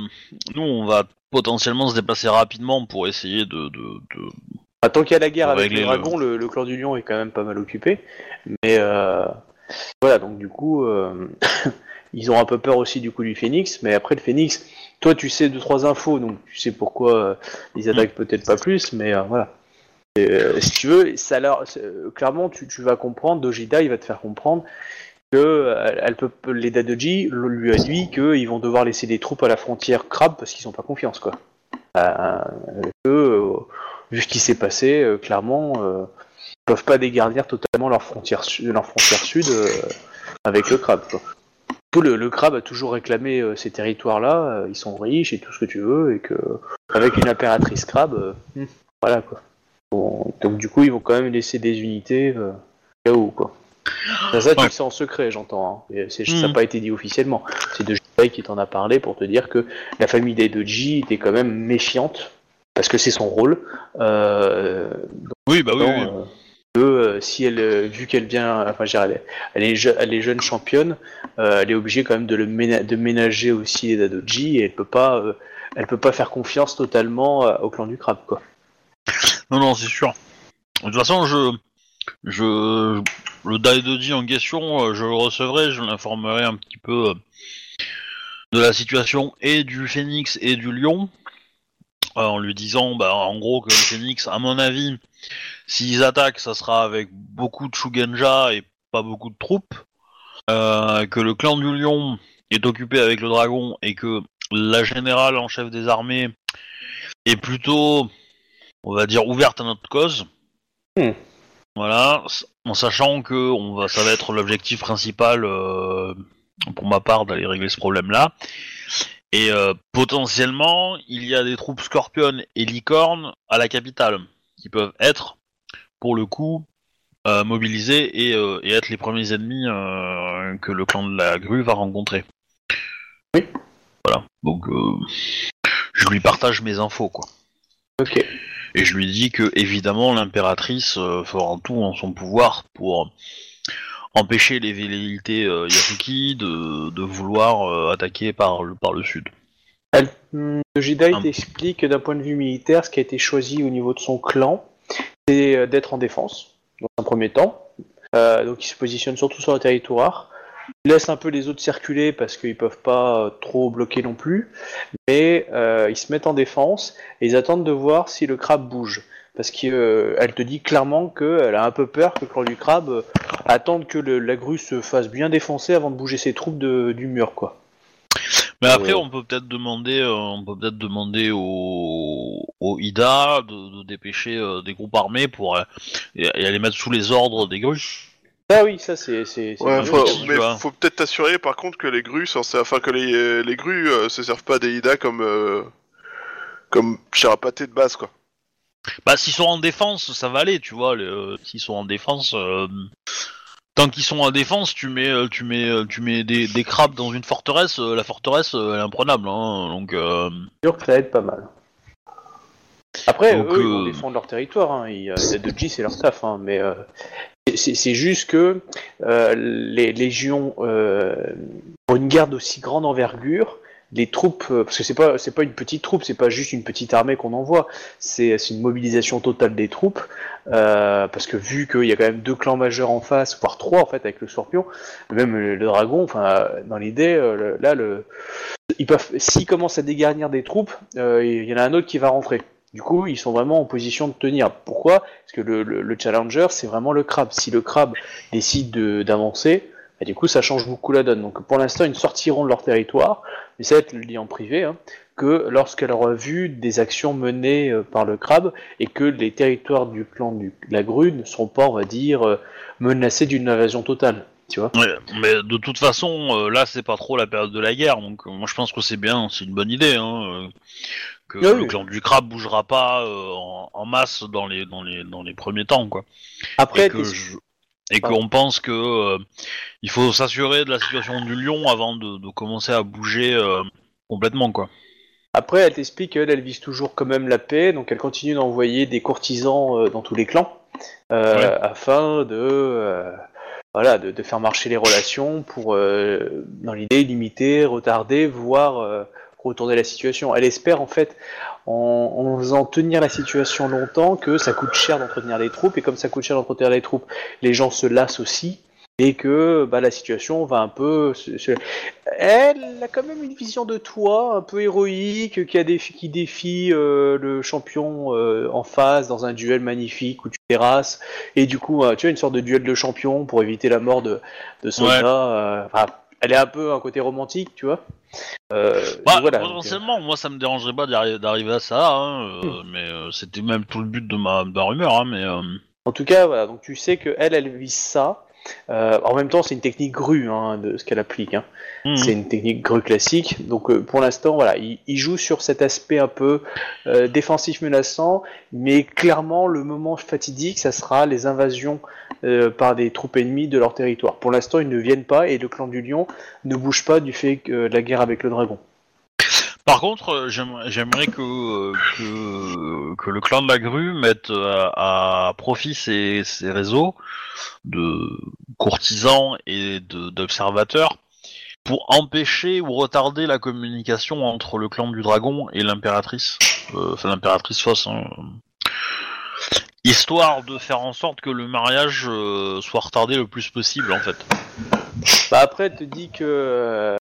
nous, on va potentiellement se déplacer rapidement pour essayer de. de, de- Bah, tant qu'il y a la guerre avec les le- dragons, le... le clan du lion est quand même pas mal occupé. Mais euh, voilà, donc du coup, euh, ils ont un peu peur aussi du coup du phénix. Mais après le phénix, toi tu sais deux trois infos, donc tu sais pourquoi euh, ils attaquent peut-être pas plus, mais euh, voilà. Et, euh, si tu veux, ça leur, clairement, tu, tu vas comprendre, Dojida, il va te faire comprendre que elle peut, les Dadoji lui a dit qu'ils vont devoir laisser des troupes à la frontière crabe parce qu'ils ont pas confiance, quoi. Euh, vu ce qui s'est passé, clairement, peuvent pas dégarnir totalement leur frontière, leur frontière sud euh, avec le crabe. Quoi. Tout le, le crabe a toujours réclamé euh, ces territoires-là, euh, ils sont riches et tout ce que tu veux, et que avec une impératrice crabe, euh, hmm, voilà quoi. Bon, donc du coup, ils vont quand même laisser des unités euh, au cas où quoi. Ça, ça, tu Ouais. le sais en secret, j'entends. Hein. Ça n'a Mhm. pas été dit officiellement. C'est de Jedi qui t'en a parlé pour te dire que la famille des Doji était quand même méfiante, parce que c'est son rôle. Euh, Oui, bah oui. oui. Euh, si elle, euh, vu qu'elle vient, enfin, je elle, est, jeune championne, euh, elle est obligée quand même de le ménager aussi les Dadoji et elle peut pas, elle peut pas faire confiance totalement au clan du crabe, quoi. Non, non, c'est sûr. De toute façon, je, je, le Daidoji en question, je le recevrai, je l'informerai un petit peu de la situation et du Phénix et du Lion, en lui disant, bah, en gros, que le Phénix, à mon avis, s'ils attaquent, ça sera avec beaucoup de Shugenja et pas beaucoup de troupes, euh, que le clan du Lion est occupé avec le dragon et que la générale en chef des armées est plutôt on va dire ouverte à notre cause. Hmm. Voilà, en sachant que on va, ça va être l'objectif principal euh, pour ma part d'aller régler ce problème-là. Et euh, potentiellement, il y a des troupes Scorpion et Licorne à la capitale qui peuvent être, pour le coup, euh, mobilisés et, euh, et être les premiers ennemis euh, que le clan de la grue va rencontrer. Oui. Voilà, donc je lui partage mes infos, quoi. Ok. Et je lui dis que évidemment l'impératrice fera tout en son pouvoir pour empêcher les velléités Yasuki de, de vouloir attaquer par le, par le sud. Elle, le Jedi t'explique que d'un point de vue militaire, ce qui a été choisi au niveau de son clan, c'est euh, d'être en défense, dans un premier temps. Euh, donc il se positionne surtout sur le territoire. Il laisse un peu les autres circuler parce qu'ils peuvent pas euh, trop bloquer non plus. Mais ils se mettent en défense et ils attendent de voir si le crabe bouge. Parce qu'elle te dit clairement qu'elle a un peu peur que le clan du crabe attende que la grue se fasse bien défoncer avant de bouger ses troupes du mur, quoi. Mais après, Ouais. on peut peut-être demander, euh, on peut peut-être demander au, au IDA de, de dépêcher euh, des groupes armés pour euh, et, et aller mettre sous les ordres des grues. Ah oui, ça c'est. Ouais, une faut, mais vois. faut peut-être t'assurer par contre que les grues, sont- enfin que les, les grues euh, se servent pas des Ida comme euh, comme chair à pâté de base quoi. Bah, s'ils sont en défense, ça va aller, tu vois. euh, s'ils sont en défense, euh, tant qu'ils sont en défense, tu mets, euh, tu mets, euh, tu mets des, des crabes dans une forteresse. euh, la forteresse, elle est imprenable, hein, donc. euh, sûr que ça aide pas mal. Après, Donc, eux, ils vont défendre leur territoire. Hein. Il, euh, la 2G, c'est leur taf. Hein. Mais c'est juste que les légions, pour une guerre d'aussi grande envergure, les troupes, euh, parce que c'est pas c'est pas une petite troupe, c'est pas juste une petite armée qu'on envoie, c'est une mobilisation totale des troupes, euh, parce que vu qu'il y a quand même deux clans majeurs en face, voire trois en fait avec le Scorpion, même le, Dragon, enfin dans l'idée, euh, là le ils peuvent, s'ils commencent à dégarnir des troupes, il y en a un autre qui va rentrer. Du coup, ils sont vraiment en position de tenir. Pourquoi? Parce que le, le- le challenger, c'est vraiment le crabe. Si le crabe décide de- d'avancer, bah, du coup, ça change beaucoup la donne. Donc, pour l'instant, ils sortiront de leur territoire, mais ça va être le dit en privé, hein, que lorsqu'elle aura vu des actions menées euh, par le crabe et que les territoires du clan du, de la grue ne seront pas, on va dire, euh, menacés d'une invasion totale. Tu vois ouais, mais de toute façon, euh, là, c'est pas trop la période de la guerre, donc moi, je pense que c'est bien, c'est une bonne idée, hein, que Ah oui. le clan du crabe bougera pas en, masse dans les, dans les, dans les premiers temps, quoi. Après, et que je- et qu'on pense que euh, il faut s'assurer de la situation du lion avant de, de commencer à bouger euh, complètement quoi. Après, elle t'explique qu'elle elle vise toujours quand même la paix, donc elle continue d'envoyer des courtisans euh, dans tous les clans Ouais. afin de, voilà, de, de faire marcher les relations pour, dans l'idée, limiter, retarder, voire retourner la situation. Elle espère en fait, en, en faisant tenir la situation longtemps, que ça coûte cher d'entretenir les troupes, et comme ça coûte cher d'entretenir les troupes, les gens se lassent aussi, et que bah, la situation va un peu se- se, elle a quand même une vision de toi un peu héroïque, qui, a défi- qui défie euh, le champion euh, en face dans un duel magnifique où tu terrasses. Et du coup, euh, tu as une sorte de duel de champion pour éviter la mort de, de euh, enfin, elle est un peu un côté romantique, tu vois. Euh, Bah, donc, potentiellement, moi ça me dérangerait pas d'arri- d'arriver à ça, hein, euh, mais euh, c'était même tout le but de ma, de ma rumeur, hein, mais euh, En tout cas, voilà, donc tu sais que elle, elle vise ça. Euh, en même temps, c'est une technique grue hein, de ce qu'elle applique. Hein. mhm. C'est une technique grue classique. Donc euh, pour l'instant, voilà, il, il joue sur cet aspect un peu euh, défensif menaçant, mais clairement le moment fatidique, ça sera les invasions par des troupes ennemies de leur territoire. Pour l'instant, ils ne viennent pas et le clan du lion ne bouge pas du fait de la guerre avec le dragon. Par contre, euh, j'aimerais que, euh, que, que le clan de la grue mette euh, à, profit ses, ses réseaux de courtisans et d'observateurs pour empêcher ou retarder la communication entre le clan du dragon et l'impératrice, euh, enfin l'impératrice fausse, hein, histoire de faire en sorte que le mariage soit retardé le plus possible en fait. Bah après, te que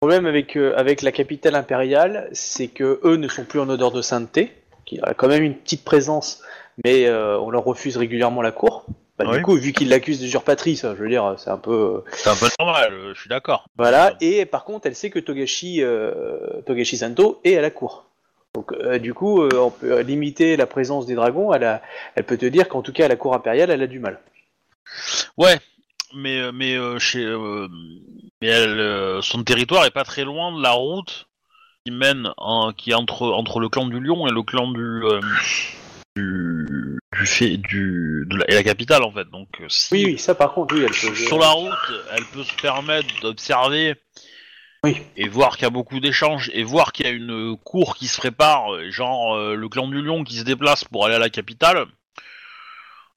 problème avec, euh, avec la capitale impériale, c'est que eux ne sont plus en odeur de sainteté. Y a quand même une petite présence, mais euh, on leur refuse régulièrement la cour. Bah, Oui. Du coup, vu qu'ils l'accusent d'usurpatrice, je veux dire, c'est un peu. euh, C'est un peu normal, euh, je suis d'accord. Voilà. Et par contre, elle sait que Togashi, euh, Togashi Santo est à la cour. Donc, euh, du coup, euh, on peut limiter la présence des dragons. Elle, a, elle peut te dire qu'en tout cas, à la cour impériale, elle a du mal. Ouais, mais euh, mais euh, chez euh, mais elle, euh, son territoire est pas très loin de la route qui mène qui est entre entre le clan du Lion et le clan du du du fait du de la, et la capitale en fait. Donc si Oui, oui, ça par contre, oui, elle peut. sur la route, elle peut se permettre d'observer Oui. et voir qu'il y a beaucoup d'échanges et voir qu'il y a une cour qui se prépare, genre le clan du Lion qui se déplace pour aller à la capitale.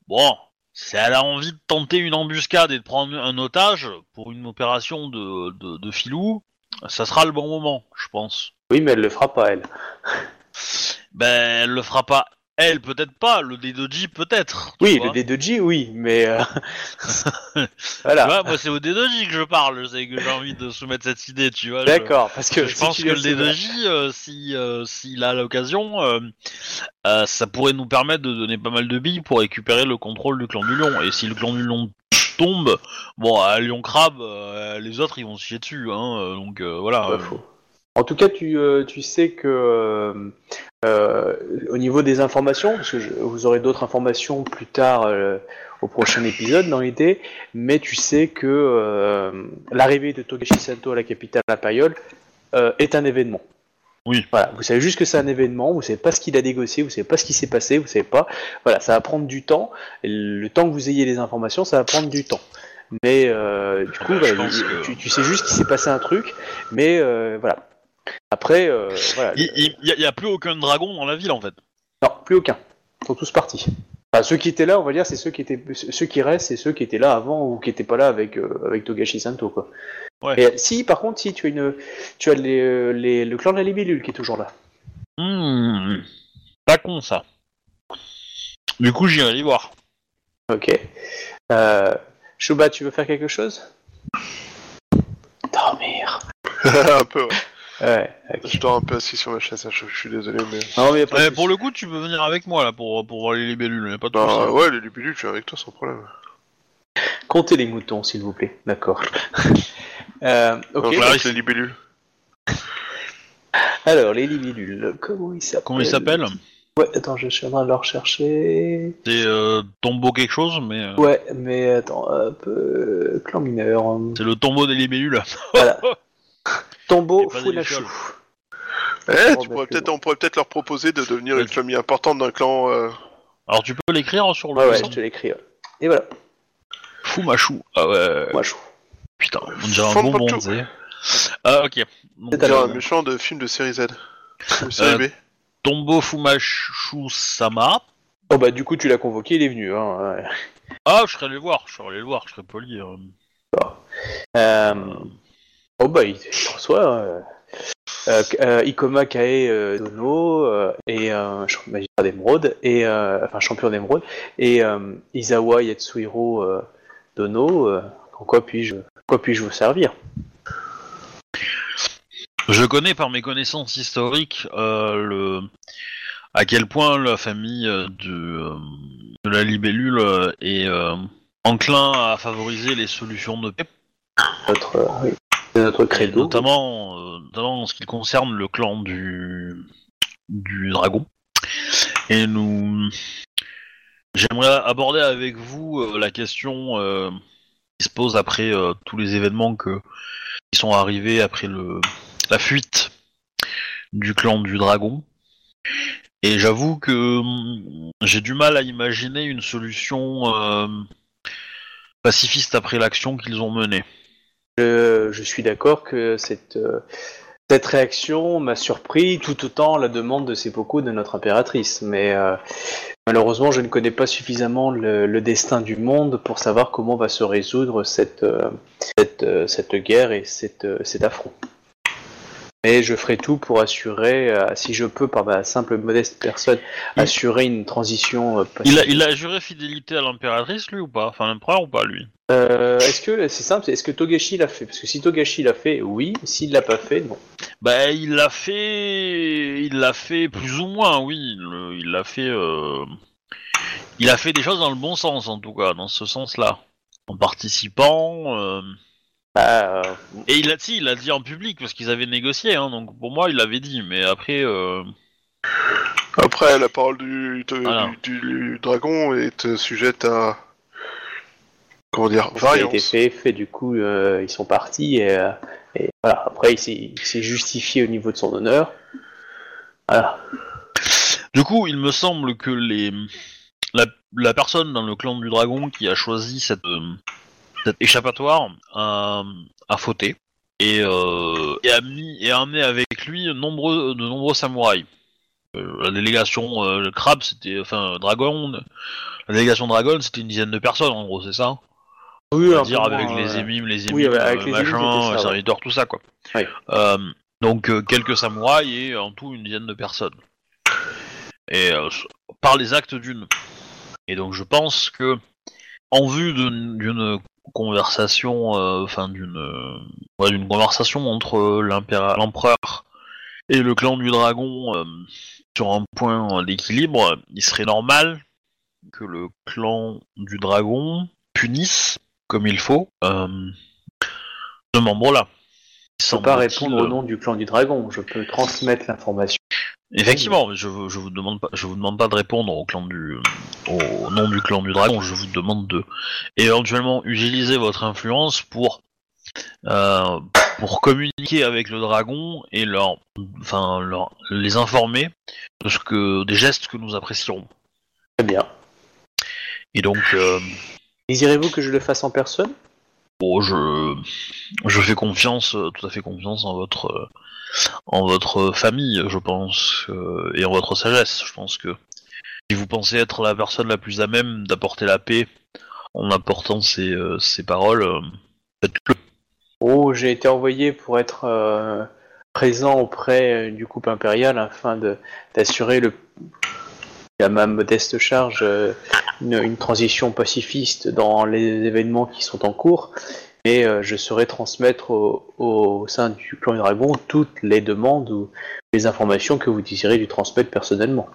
Bon, si elle a envie de tenter une embuscade et de prendre un otage pour une opération de, de, de filou, ça sera le bon moment, je pense. Oui, mais elle le fera pas, elle. Ben, elle le fera pas. Elle, peut-être pas. Le D2J, peut-être. Oui, vois. le D2J, oui, mais. euh, Tu voilà. vois, moi, c'est au D2J que je parle. C'est que j'ai envie de soumettre cette idée, tu vois. D'accord, parce que je si pense que le laisses le- D2J, euh, si euh, s'il a l'occasion, ça pourrait nous permettre de donner pas mal de billes pour récupérer le contrôle du clan du lion. Et si le clan du lion tombe, bon, à Lion Crabe, les autres ils vont se chier dessus, hein. Donc voilà. Pas faux. En tout cas, tu, euh, tu sais que euh, euh, au niveau des informations, parce que je- vous aurez d'autres informations plus tard euh, au prochain épisode dans l'idée, mais tu sais que euh, l'arrivée de Togashi Santo à la capitale impériale euh, est un événement. Oui. Voilà, vous savez juste que c'est un événement, vous savez pas ce qu'il a négocié, vous savez pas ce qui s'est passé, vous savez pas. Voilà, ça va prendre du temps. Le temps que vous ayez les informations, ça va prendre du temps. Mais euh, du coup, voilà, pense que- tu, tu sais juste qu'il s'est passé un truc, mais euh, voilà. Après, euh, voilà. Il, il- il y a, plus aucun dragon dans la ville en fait. Non, plus aucun. Ils sont tous partis. Enfin, ceux qui étaient là, on va dire, c'est ceux qui étaient, ceux qui restent, c'est ceux qui étaient là avant ou qui étaient pas là avec euh, avec Togashi Santo, quoi. Ouais. Et, si, par contre, si tu as une, tu as les, les- le clan de la libellule qui est toujours là. Hmm, pas con ça. Du coup, j'irai les voir. Ok. Euh, Shuba, tu veux faire quelque chose? Dormir. un peu, ouais. Ouais. ok. Je dors un peu assis sur ma chaise, hein, je, je suis désolé, mais. Non, mais y a pas de souci. pour le coup, tu peux venir avec moi là pour, pour voir les libellules, a pas de Bah, ouais, les libilules, je suis avec toi sans problème. Comptez les moutons, s'il vous plaît. D'accord. Euh, ok. Donc, avec les libilules. Alors, les libellules, comment ils s'appellent? Comment il s'appelle Ouais, attends, je suis en train de le rechercher. C'est euh, tombeau quelque chose, mais euh, Ouais, mais attends, hop, euh, clan mineur. c'est le tombeau des libellules. Voilà. Des Funachu. Eh, Bon, tu pourrais c'est peut-être, bon. on pourrait peut-être leur proposer de devenir une famille importante d'un clan. euh, Alors tu peux l'écrire sur le Ouais, ouais, sang je te l'écris. ouais. Et voilà, Fumachou. Ah ouais. moi je Putain, on dirait un Fanpachu. bonbon, tu sais. Ah ok. Donc, C'est à genre l'heure. un méchant de film de série Z. Monsieur Euh, Aimé. Tombo Fumashu Sama. Oh bah du coup tu l'as convoqué, il est venu. Hein. ouais. Ah, je serais allé le voir, je serais allé le voir, je serais poli. hein. Euh, Oh bah il, il reçoit euh, euh, euh, Ikoma Kae euh, Dono et magistrat d'émeraude et enfin champion d'émeraude et Izawa Yatsuhiro Dono. en quoi puis-je quoi puis-je vous servir? Je connais par mes connaissances historiques le à quel point la famille de, de la libellule est enclin à favoriser les solutions de paix, Notre oui, notamment, euh, notamment en ce qui concerne le clan du du dragon. Et nous, j'aimerais aborder avec vous euh, la question euh, qui se pose après tous les événements que qui sont arrivés après le la fuite du clan du dragon. Et j'avoue que hum, j'ai du mal à imaginer une solution pacifiste après l'action qu'ils ont menée. Je, je suis d'accord que cette, euh, cette réaction m'a surpris tout autant la demande de seppuku de notre impératrice. Mais euh, malheureusement, je ne connais pas suffisamment le, le destin du monde pour savoir comment va se résoudre cette, euh, cette, cette guerre et cette, cet affront. Mais je ferai tout pour assurer, euh, si je peux, par ma simple modeste personne, assurer une transition euh, Il a, pacifique. il a juré fidélité à l'impératrice, lui, ou pas? Enfin, l'empereur ou pas, lui? Euh, est-ce que c'est simple Est-ce que Togashi l'a fait? Parce que si Togashi l'a fait, oui. S'il l'a pas fait, non. Bah, il l'a fait... Il l'a fait plus ou moins, oui. Le- Il l'a fait... euh, Il a fait des choses dans le bon sens, en tout cas, dans ce sens-là. En participant... euh, Bah, euh, Et il a, si, il l'a dit en public, parce qu'ils avaient négocié, hein, donc pour moi, il l'avait dit, mais après... euh, Après, la parole du, de- Voilà. du, du dragon est euh, sujette à. Comment dire a été fait, fait du coup, euh, ils sont partis et, euh, et voilà. Après, il s'est il s'est justifié au niveau de son honneur. Voilà. Du coup, il me semble que les la, la personne dans le clan du dragon qui a choisi cette, euh, cette échappatoire a, a fauté et, euh, et a mis et a amené avec lui nombreux de nombreux samouraïs. La délégation euh, le crabe, c'était enfin dragon. La délégation dragon, c'était une dizaine de personnes en gros, c'est ça? Oui, dire avec moins, les euh, émimes, les émimes, oui, avec euh, les machin, ça, ouais. serviteurs, tout ça quoi. Ouais. Euh, donc euh, quelques samouraïs et en tout une dizaine de personnes. Et euh, par les actes d'une. Et donc je pense que en vue d'une conversation, euh, enfin d'une euh, ouais, d'une conversation entre l'empereur et le clan du dragon euh, sur un point d'équilibre, il serait normal que le clan du dragon punisse comme il faut euh, ce membre-là. Je peux pas répondre au nom du clan du dragon. Je peux transmettre l'information. Effectivement, je, vous- je vous demande pas, je vous demande pas de répondre au clan du, au nom du clan du dragon. Je vous demande de éventuellement utiliser votre influence pour, euh, pour communiquer avec le dragon et leur, enfin, leur, les informer de ce que, des gestes que nous apprécierons. Très bien. Et donc, euh, Désirez-vous que je le fasse en personne? Bon, je, je fais confiance, euh, tout à fait confiance en votre, euh, en votre famille, je pense, euh, et en votre sagesse. Je pense que si vous pensez être la personne la plus à même d'apporter la paix en apportant ces, ces paroles, faites-le. Oh, j'ai été envoyé pour être présent auprès du couple impérial afin de d'assurer le à ma modeste charge euh, une, transition pacifiste dans les événements qui sont en cours. Et euh, je saurai transmettre au, au sein du clan dragon toutes les demandes ou les informations que vous désirez lui transmettre personnellement.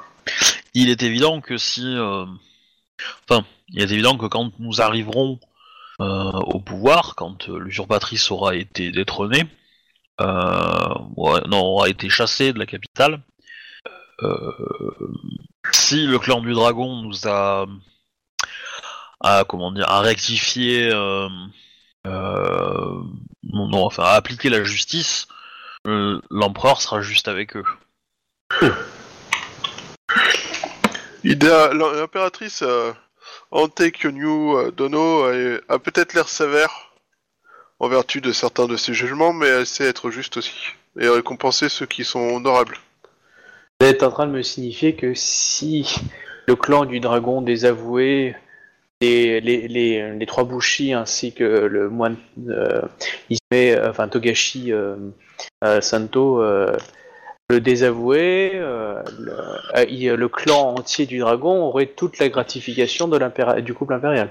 Il est évident que si, euh, enfin, il est évident que quand nous arriverons au pouvoir, quand l'usurpatrice aura été détrônée, non, aura été chassée de la capitale, si le clan du dragon nous a, a comment dire, a rectifié, euh, euh, non, enfin, a appliqué la justice, euh, l'empereur sera juste avec eux. L'impératrice euh, Ante Kyonyu euh, Dono a peut-être l'air sévère en vertu de certains de ses jugements, mais elle sait être juste aussi et récompenser ceux qui sont honorables. Vous êtes en train de me signifier que si le clan du dragon désavoué, les, trois Bushi ainsi que le moine euh, euh, enfin Togashi euh, Santo, le désavoué, le, clan entier du dragon aurait toute la gratification du couple impérial.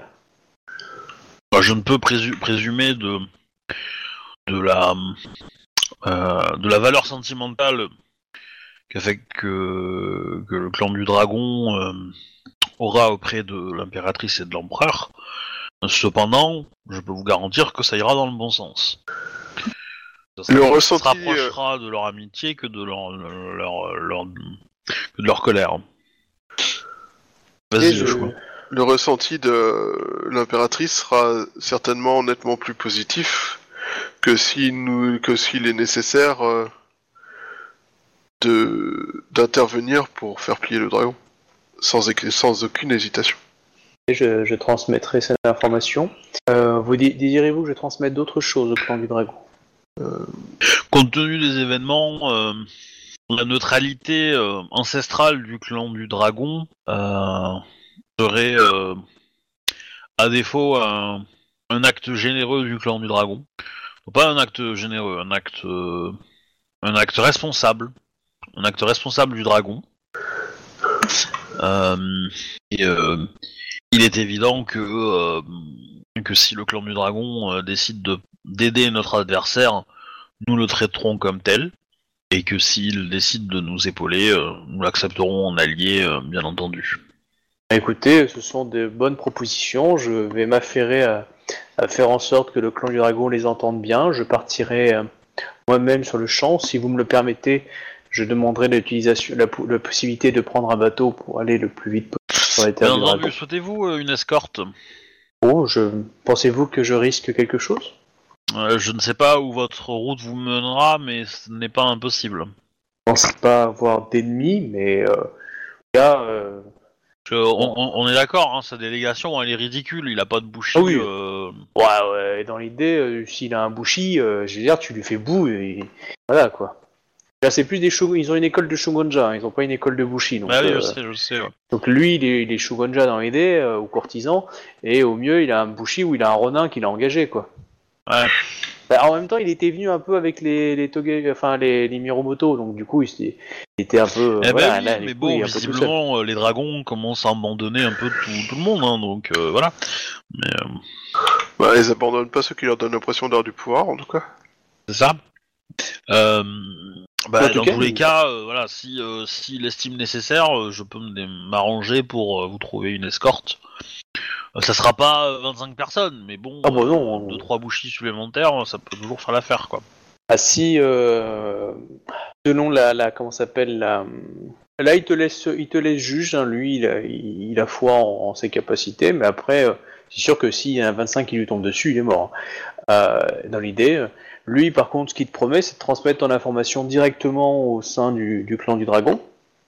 Bah, je ne peux présu- présumer de la valeur sentimentale fait que, que le clan du dragon euh, aura auprès de l'impératrice et de l'empereur. Cependant, je peux vous garantir que ça ira dans le bon sens. Ça Le se- ressenti, se rapprochera de leur amitié que de leur, leur, leur- que de leur colère. Vas-y. Le ressenti de l'impératrice sera certainement nettement plus positif que s'il nous que s'il est nécessaire euh, de d'intervenir pour faire plier le dragon sans aucune hésitation. Et je, je transmettrai cette information. Euh, vous dé- désirez-vous que je transmette d'autres choses au clan du dragon? Compte tenu des événements, euh, la neutralité euh, ancestrale du clan du dragon euh, serait, euh, à défaut, un, un acte généreux du clan du dragon. Pas un acte généreux, un acte, euh, un acte responsable, un acte responsable du dragon. Euh, euh, il est évident que euh, que si le clan du dragon décide de d'aider notre adversaire, nous le traiterons comme tel, et que s'il décide de nous épauler, nous l'accepterons en allié, bien entendu. Écoutez, ce sont de bonnes propositions. Je vais m'affairer à, faire en sorte que le clan du dragon les entende bien. Je partirai moi-même sur le champ. Si vous me le permettez, je demanderai l'utilisation, la, po- la possibilité de prendre un bateau pour aller le plus vite possible sur les terres Bien entendu, souhaitez-vous euh, une escorte? Bon, je... Pensez-vous que je risque quelque chose? Euh, Je ne sais pas où votre route vous mènera, mais ce n'est pas impossible. Je pense pas avoir d'ennemis, mais euh, là, euh, on, on- on est d'accord, hein, sa délégation, elle est ridicule, il a pas de bouchie. Ah oui. euh, ouais, ouais, dans l'idée, euh, s'il a un bushi, euh, je veux dire, tu lui fais bout et voilà quoi. Là, c'est plus des shogun... Ils ont une école de shogunja, hein, ils ont pas une école de bushi. Donc, bah oui, euh, je sais, je sais. ouais. donc lui, il est, il est shogunja dans l'idée, euh, ou courtisan, et au mieux, il a un bushi ou il a un ronin qu'il a engagé quoi. Ouais. Bah, en même temps, il était venu un peu avec les les Toge... enfin les, les Miromoto, donc du coup, il, était un peu. euh, Eh voilà, ben oui, là, du mais bon, visiblement, euh, les dragons commencent à abandonner un peu tout, tout le monde, hein, donc euh, voilà. Mais euh, Bah, ils abandonnent pas ceux qui leur donnent l'impression d'avoir du pouvoir en tout cas. c'est ça. Euh, bah, dans cas, tous les cas, euh, voilà, si euh, s'il estime nécessaire, euh, je peux m'arranger pour vous trouver une escorte. Ça sera pas euh, 25 personnes, mais bon, Ah bah non. 2 trois bouchis supplémentaires, ça peut toujours faire l'affaire, quoi. Ah si, selon la, la comment ça s'appelle la, là il te laisse, il te laisse juge, hein, lui il a, il, il a foi en, en ses capacités, mais après euh, c'est sûr que s'il y a un 25 qui lui tombe dessus, il est mort. hein. Euh, dans l'idée, lui par contre ce qu'il te promet c'est de transmettre ton information directement au sein du, du clan du dragon.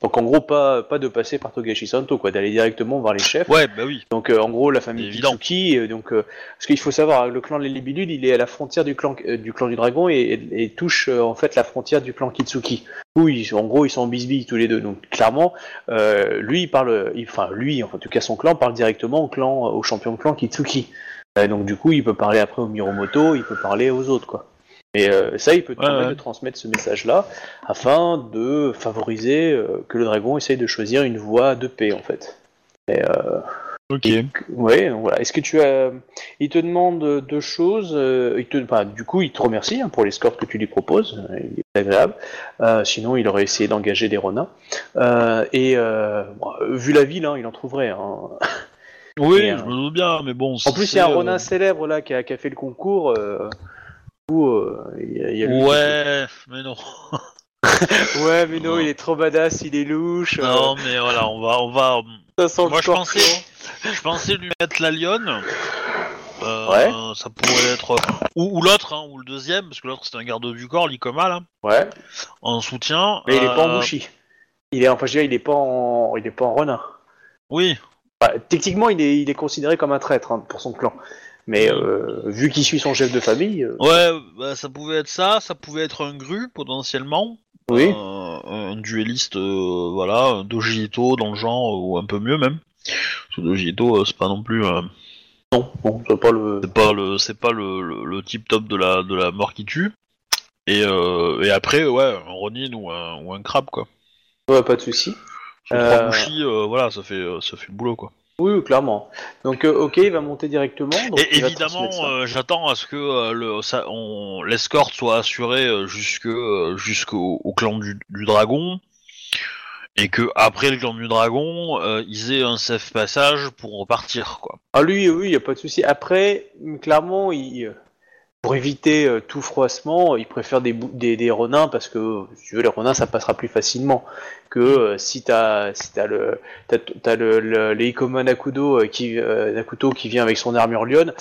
Donc en gros pas, pas de passer par Togashi Santo quoi, d'aller directement voir les chefs. Ouais, bah oui. Donc euh, en gros la famille. Kitsuki, euh, donc euh, parce qu'il faut savoir le clan des Libellules, il est à la frontière du clan du clan du dragon et, et- et touche en fait la frontière du clan Kitsuki. Où ils, en gros ils sont en bisbille tous les deux. Donc clairement lui il parle, il- enfin lui en tout cas son clan parle directement au clan au champion de clan Kitsuki. Donc du coup il peut parler après au Miromoto, il peut parler aux autres quoi. Et euh, ça, il peut te Ouais, permettre ouais. de transmettre ce message-là afin de favoriser euh, que le dragon essaye de choisir une voie de paix en fait. Et, euh, Ok. Ouais, donc voilà. Est-ce que tu as. Il te demande deux choses. il te... du coup, il te remercie hein, pour l'escorte que tu lui proposes. Il est agréable. Sinon, il aurait essayé d'engager des renards. Et bon, vu la ville, hein, il en trouverait. hein. Oui, Et, je me doute bien, mais bon. En plus, il y a un renard célèbre là qui a, qui a fait le concours. Euh... Où, euh, il y a- il y a lui qui- Ouais, mais non. Ouais, mais non, il est trop badass, il est louche. euh, Non, mais voilà, on va, on va. ça sent le Moi, je pensais, je pensais lui mettre la lionne. Euh, Ouais. Ça pourrait être ou, ou l'autre, hein, ou le deuxième, parce que l'autre c'est un garde du corps, l'Icoma là, Ouais, en soutien. mais il est pas en Euh, bouchi. Il est, enfin, je veux dire, il est pas en, il est pas en renard. Oui, Bah, techniquement, il est, il est considéré comme un traître hein, pour son clan. Mais euh, vu qu'il suit son chef de famille, euh, Ouais, bah, ça pouvait être ça, ça pouvait être un gru potentiellement. oui. Euh, un dueliste, euh, voilà, un Dojito dans le genre, ou un peu mieux même. Dojito, euh, c'est pas non plus. Non, non, c'est pas le. c'est pas le, c'est pas le, le, le tip top de la, de la mort qui tue. Et, et après, ouais, un Ronin ou un, ou un crabe quoi. Ouais, pas de souci. Ce trois bouchis, voilà, ça fait, ça fait le boulot quoi. Oui, clairement. Donc, euh, ok, il va monter directement. donc Et il va évidemment, transmettre ça. euh, j'attends à ce que euh, le, ça, on, l'escorte soit assurée euh, jusque, euh, jusqu'au au clan du, du dragon, et que après le clan du dragon, euh, ils aient un safe passage pour repartir, quoi. Ah, lui, oui, il n'y a pas de souci. Après, clairement, il, pour éviter euh, tout froissement, il préfère des, des, des renins parce que, si tu veux, les renins, ça passera plus facilement que euh, si t'as si t'as le t'as, t'as le, le, le Ikoma Nakudo euh, qui euh, Nakuto qui vient avec son armure lionne,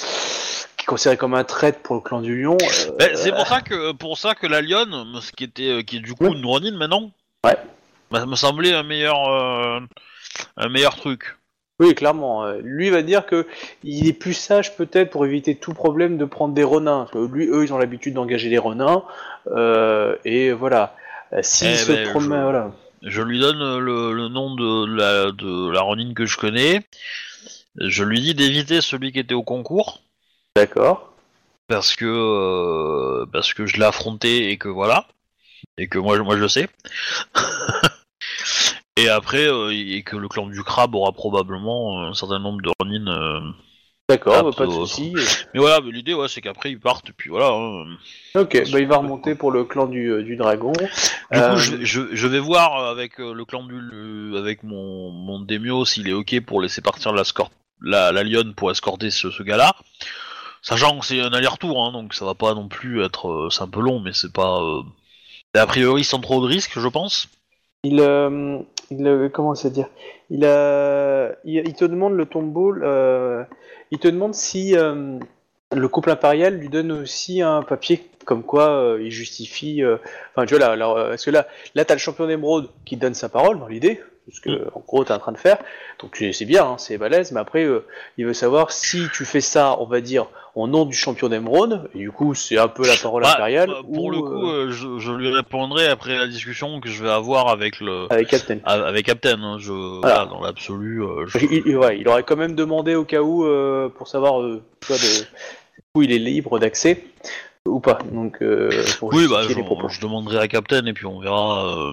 qui est considéré comme un traître pour le clan du lion. euh, Ben, c'est pour ça que pour ça que la lionne, ce qui était qui est du coup Ouais. une Ronin maintenant, Ouais. bah, me semblait un meilleur euh, un meilleur truc. Oui, clairement. euh, Lui va dire que il est plus sage peut-être pour éviter tout problème de prendre des renins. Parce que lui, eux, ils ont l'habitude d'engager des renins. euh, et voilà. Euh, S'il Eh se ben, je- voilà. Je lui donne le, le nom de la de la Ronin que je connais. Je lui dis d'éviter celui qui était au concours. D'accord. parce que euh, parce que je l'ai affronté et que voilà et que moi moi je le sais et après euh, et que le clan du crabe aura probablement un certain nombre de Ronin euh. D'accord, Ah, bah, pas de euh, souci. mais voilà mais l'idée ouais c'est qu'après ils partent puis voilà hein. Ok, bah, il va remonter pour le clan du, euh, du dragon. du Euh, coup je, je, je vais voir avec euh, le clan du le- avec mon mon Demio s'il est ok pour laisser partir la la, la lionne pour escorter ce, ce gars là sachant que c'est un aller-retour hein, donc ça va pas non plus être euh, c'est un peu long mais c'est pas euh, a priori sans trop de risques je pense Il, euh, il euh, comment ça dire? Il, euh, il, il te demande le tombeau. euh, il te demande si euh, le couple impérial lui donne aussi un papier comme quoi il justifie. Enfin, tu vois là, là, parce que là, là, t'as le champion d'émeraude qui donne sa parole dans l'idée? Ce que, en gros, t'es en train de faire. Donc, c'est bien, hein, c'est balèze. Mais après, euh, il veut savoir si tu fais ça, on va dire, au nom du champion d'émeraude. Et du coup, c'est un peu la parole Bah, impériale. bah, pour ou, le coup, euh, euh, je, je lui répondrai après la discussion que je vais avoir avec le avec Captain. avec Captain. hein, je voilà, dans l'absolu. je- Il, il- ouais, il aurait quand même demandé au cas où pour savoir tu de- où il est libre d'accès ou pas. Donc euh, pour Oui, bah, je, demanderai à Captain et puis on verra. euh,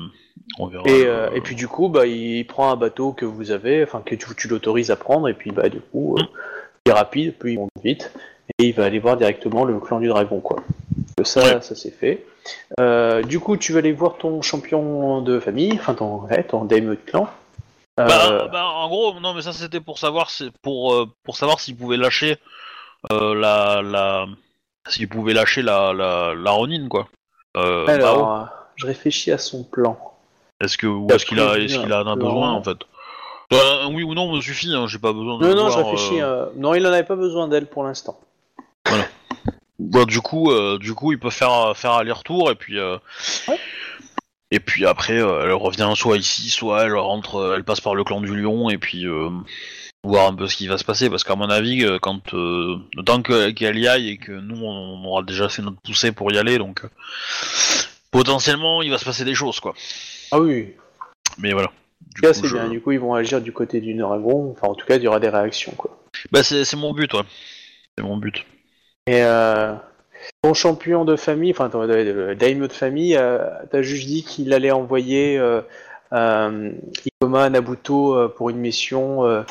on verra. Et, euh, euh, et puis du coup, bah, il prend un bateau que vous avez, enfin que tu, tu l'autorises à prendre, et puis bah du coup, euh, il est rapide, puis il monte vite, et il va aller voir directement le clan du dragon, quoi. Donc ça, Ouais. ça c'est fait. Du coup, tu vas aller voir ton champion de famille, enfin ton, ouais, ton daimyo de clan. Bah, bah, en gros, non, mais ça c'était pour savoir, pour pour savoir s'il pouvait lâcher la la s'il pouvait lâcher la la, la Ronin quoi. Euh, alors, je réfléchis à son plan. Est-ce que ou est-ce qu'il a est-ce qu'il en a plan. besoin en fait? Euh, un oui ou non me suffit, hein, j'ai pas besoin de Non, non, je réfléchis. euh, euh, Non, il en avait pas besoin d'elle pour l'instant. Bah, du coup, euh, du coup, il peut faire faire aller-retour et puis euh, Ouais. et puis après, euh, elle revient soit ici, soit elle rentre, euh, elle passe par le clan du Lion et puis euh, voir un peu ce qui va se passer parce qu'à mon avis, euh, quand euh, que- qu'elle y aille et que nous on aura déjà fait notre poussée pour y aller, donc euh, potentiellement il va se passer des choses quoi. Ah oui, Mais voilà. Du coup, c'est je- bien. Du coup, ils vont agir du côté du dragon. Enfin, en tout cas, il y aura des réactions, quoi. Bah c'est mon but, ouais. C'est mon but. Et euh, ton champion de famille, enfin ton euh, daimyo de famille, euh, t'as juste dit qu'il allait envoyer euh, euh, Ikoma Nabuto pour une mission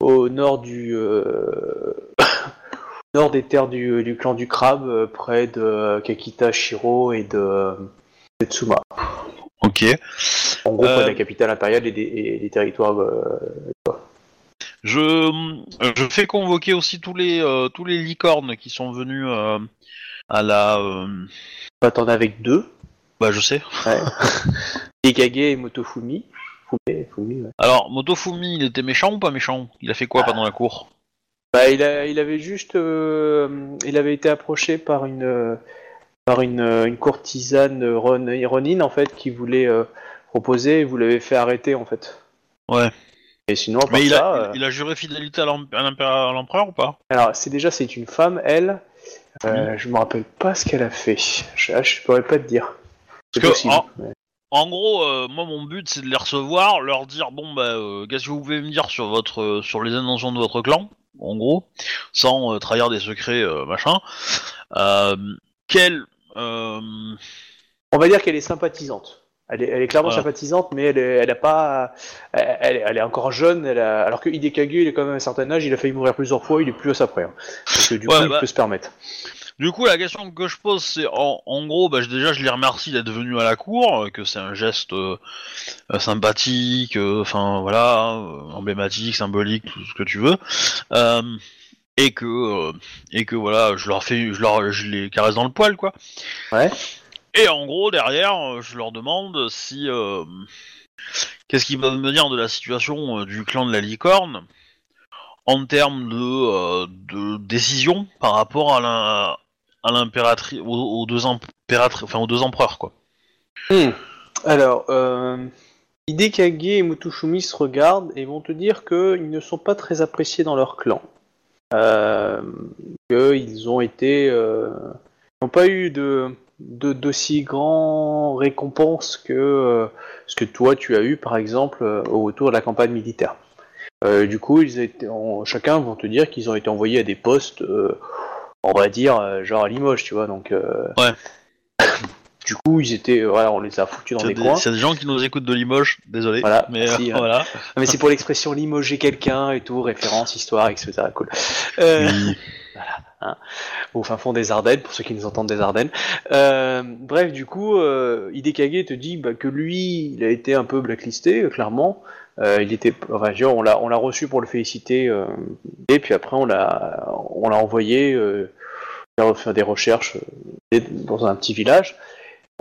au nord du nord des terres du, du clan du crabe, près de Kakita Shiro et de Tsuma. Ok. En gros, Euh, la capitale impériale et des, et des territoires. euh, Je, je fais convoquer aussi tous les euh, tous les licornes qui sont venus euh, à la. euh, T'en as avec deux, Bah je sais. ouais. Ikage et Motofumi. Fumi, Fumi, ouais. Alors Motofumi, il était méchant ou pas méchant? Il a fait quoi pendant la cour? Bah, il, a, il avait juste, euh, il avait été approché par une, euh, par une, euh, une courtisane Ron, Ronin en fait qui voulait euh, proposer, et vous l'avez fait arrêter en fait. Ouais. Et sinon, à part Mais il ça, a, euh, il, il a juré fidélité à l'empereur ou pas? Alors c'est déjà c'est une femme, elle. Euh, Je me rappelle pas ce qu'elle a fait. Je, ah, je pourrais pas te dire. Parce que, en- mais- En gros, euh, moi mon but c'est de les recevoir, leur dire bon bah euh, qu'est-ce que vous pouvez me dire sur votre euh, sur les intentions de votre clan, en gros, sans euh, trahir des secrets euh, machin. Euh, quel On va dire qu'elle est sympathisante. Elle est, elle est clairement Voilà. sympathisante, mais elle, est- elle a pas, elle, est encore jeune. Elle a- alors que Hidekage, il est quand même à un certain âge, il a failli mourir plusieurs fois, il est plus à sa près. hein. Euh, du Ouais, coup, il bah- peut se permettre. Du coup, la question que je pose, c'est en, en gros, bah, déjà, je les remercie d'être venus à la cour, euh, que c'est un geste euh, euh, sympathique, euh, enfin voilà, euh, emblématique, symbolique, tout ce que tu veux, Euh, et que euh, et que voilà, je leur fais, je leur, je les caresse dans le poil, quoi. Ouais. Et en gros, derrière, euh, je leur demande si euh, qu'est-ce qu'ils peuvent me dire de la situation euh, du clan de la licorne en termes de, de décision par rapport à la à l'impératrice aux, aux deux impératrices enfin aux deux empereurs quoi. Hmm. Alors, Hidekage et Mutushumi se regardent et vont te dire qu'ils ne sont pas très appréciés dans leur clan. Euh, qu'ils ont été. euh, n'ont pas eu de de- d'aussi grands récompenses que euh, ce que toi tu as eu par exemple euh, au retour de la campagne militaire. Euh, du coup, ils étaient, en- chacun vont te dire qu'ils ont été envoyés à des postes, euh, on va dire, euh, genre à Limoges, tu vois. Donc, euh, Ouais. du coup, ils étaient, euh, voilà, on les a foutus dans des des, coins. c'est des gens qui nous écoutent de Limoges, désolé. Voilà, mais merci, euh, hein. voilà. Ah, Mais c'est pour l'expression limoger quelqu'un et tout, référence, histoire, etc. Cool. Euh, Oui. au fin fond des Ardennes, pour ceux qui nous entendent des Ardennes. Euh, bref, du coup, euh, Hidekage te dit bah, que lui, il a été un peu blacklisté, euh, clairement. Euh, il était, enfin, dire, on l'a, on l'a reçu pour le féliciter, euh, et puis après, on l'a, on l'a envoyé euh, faire, des recherches euh, dans un petit village.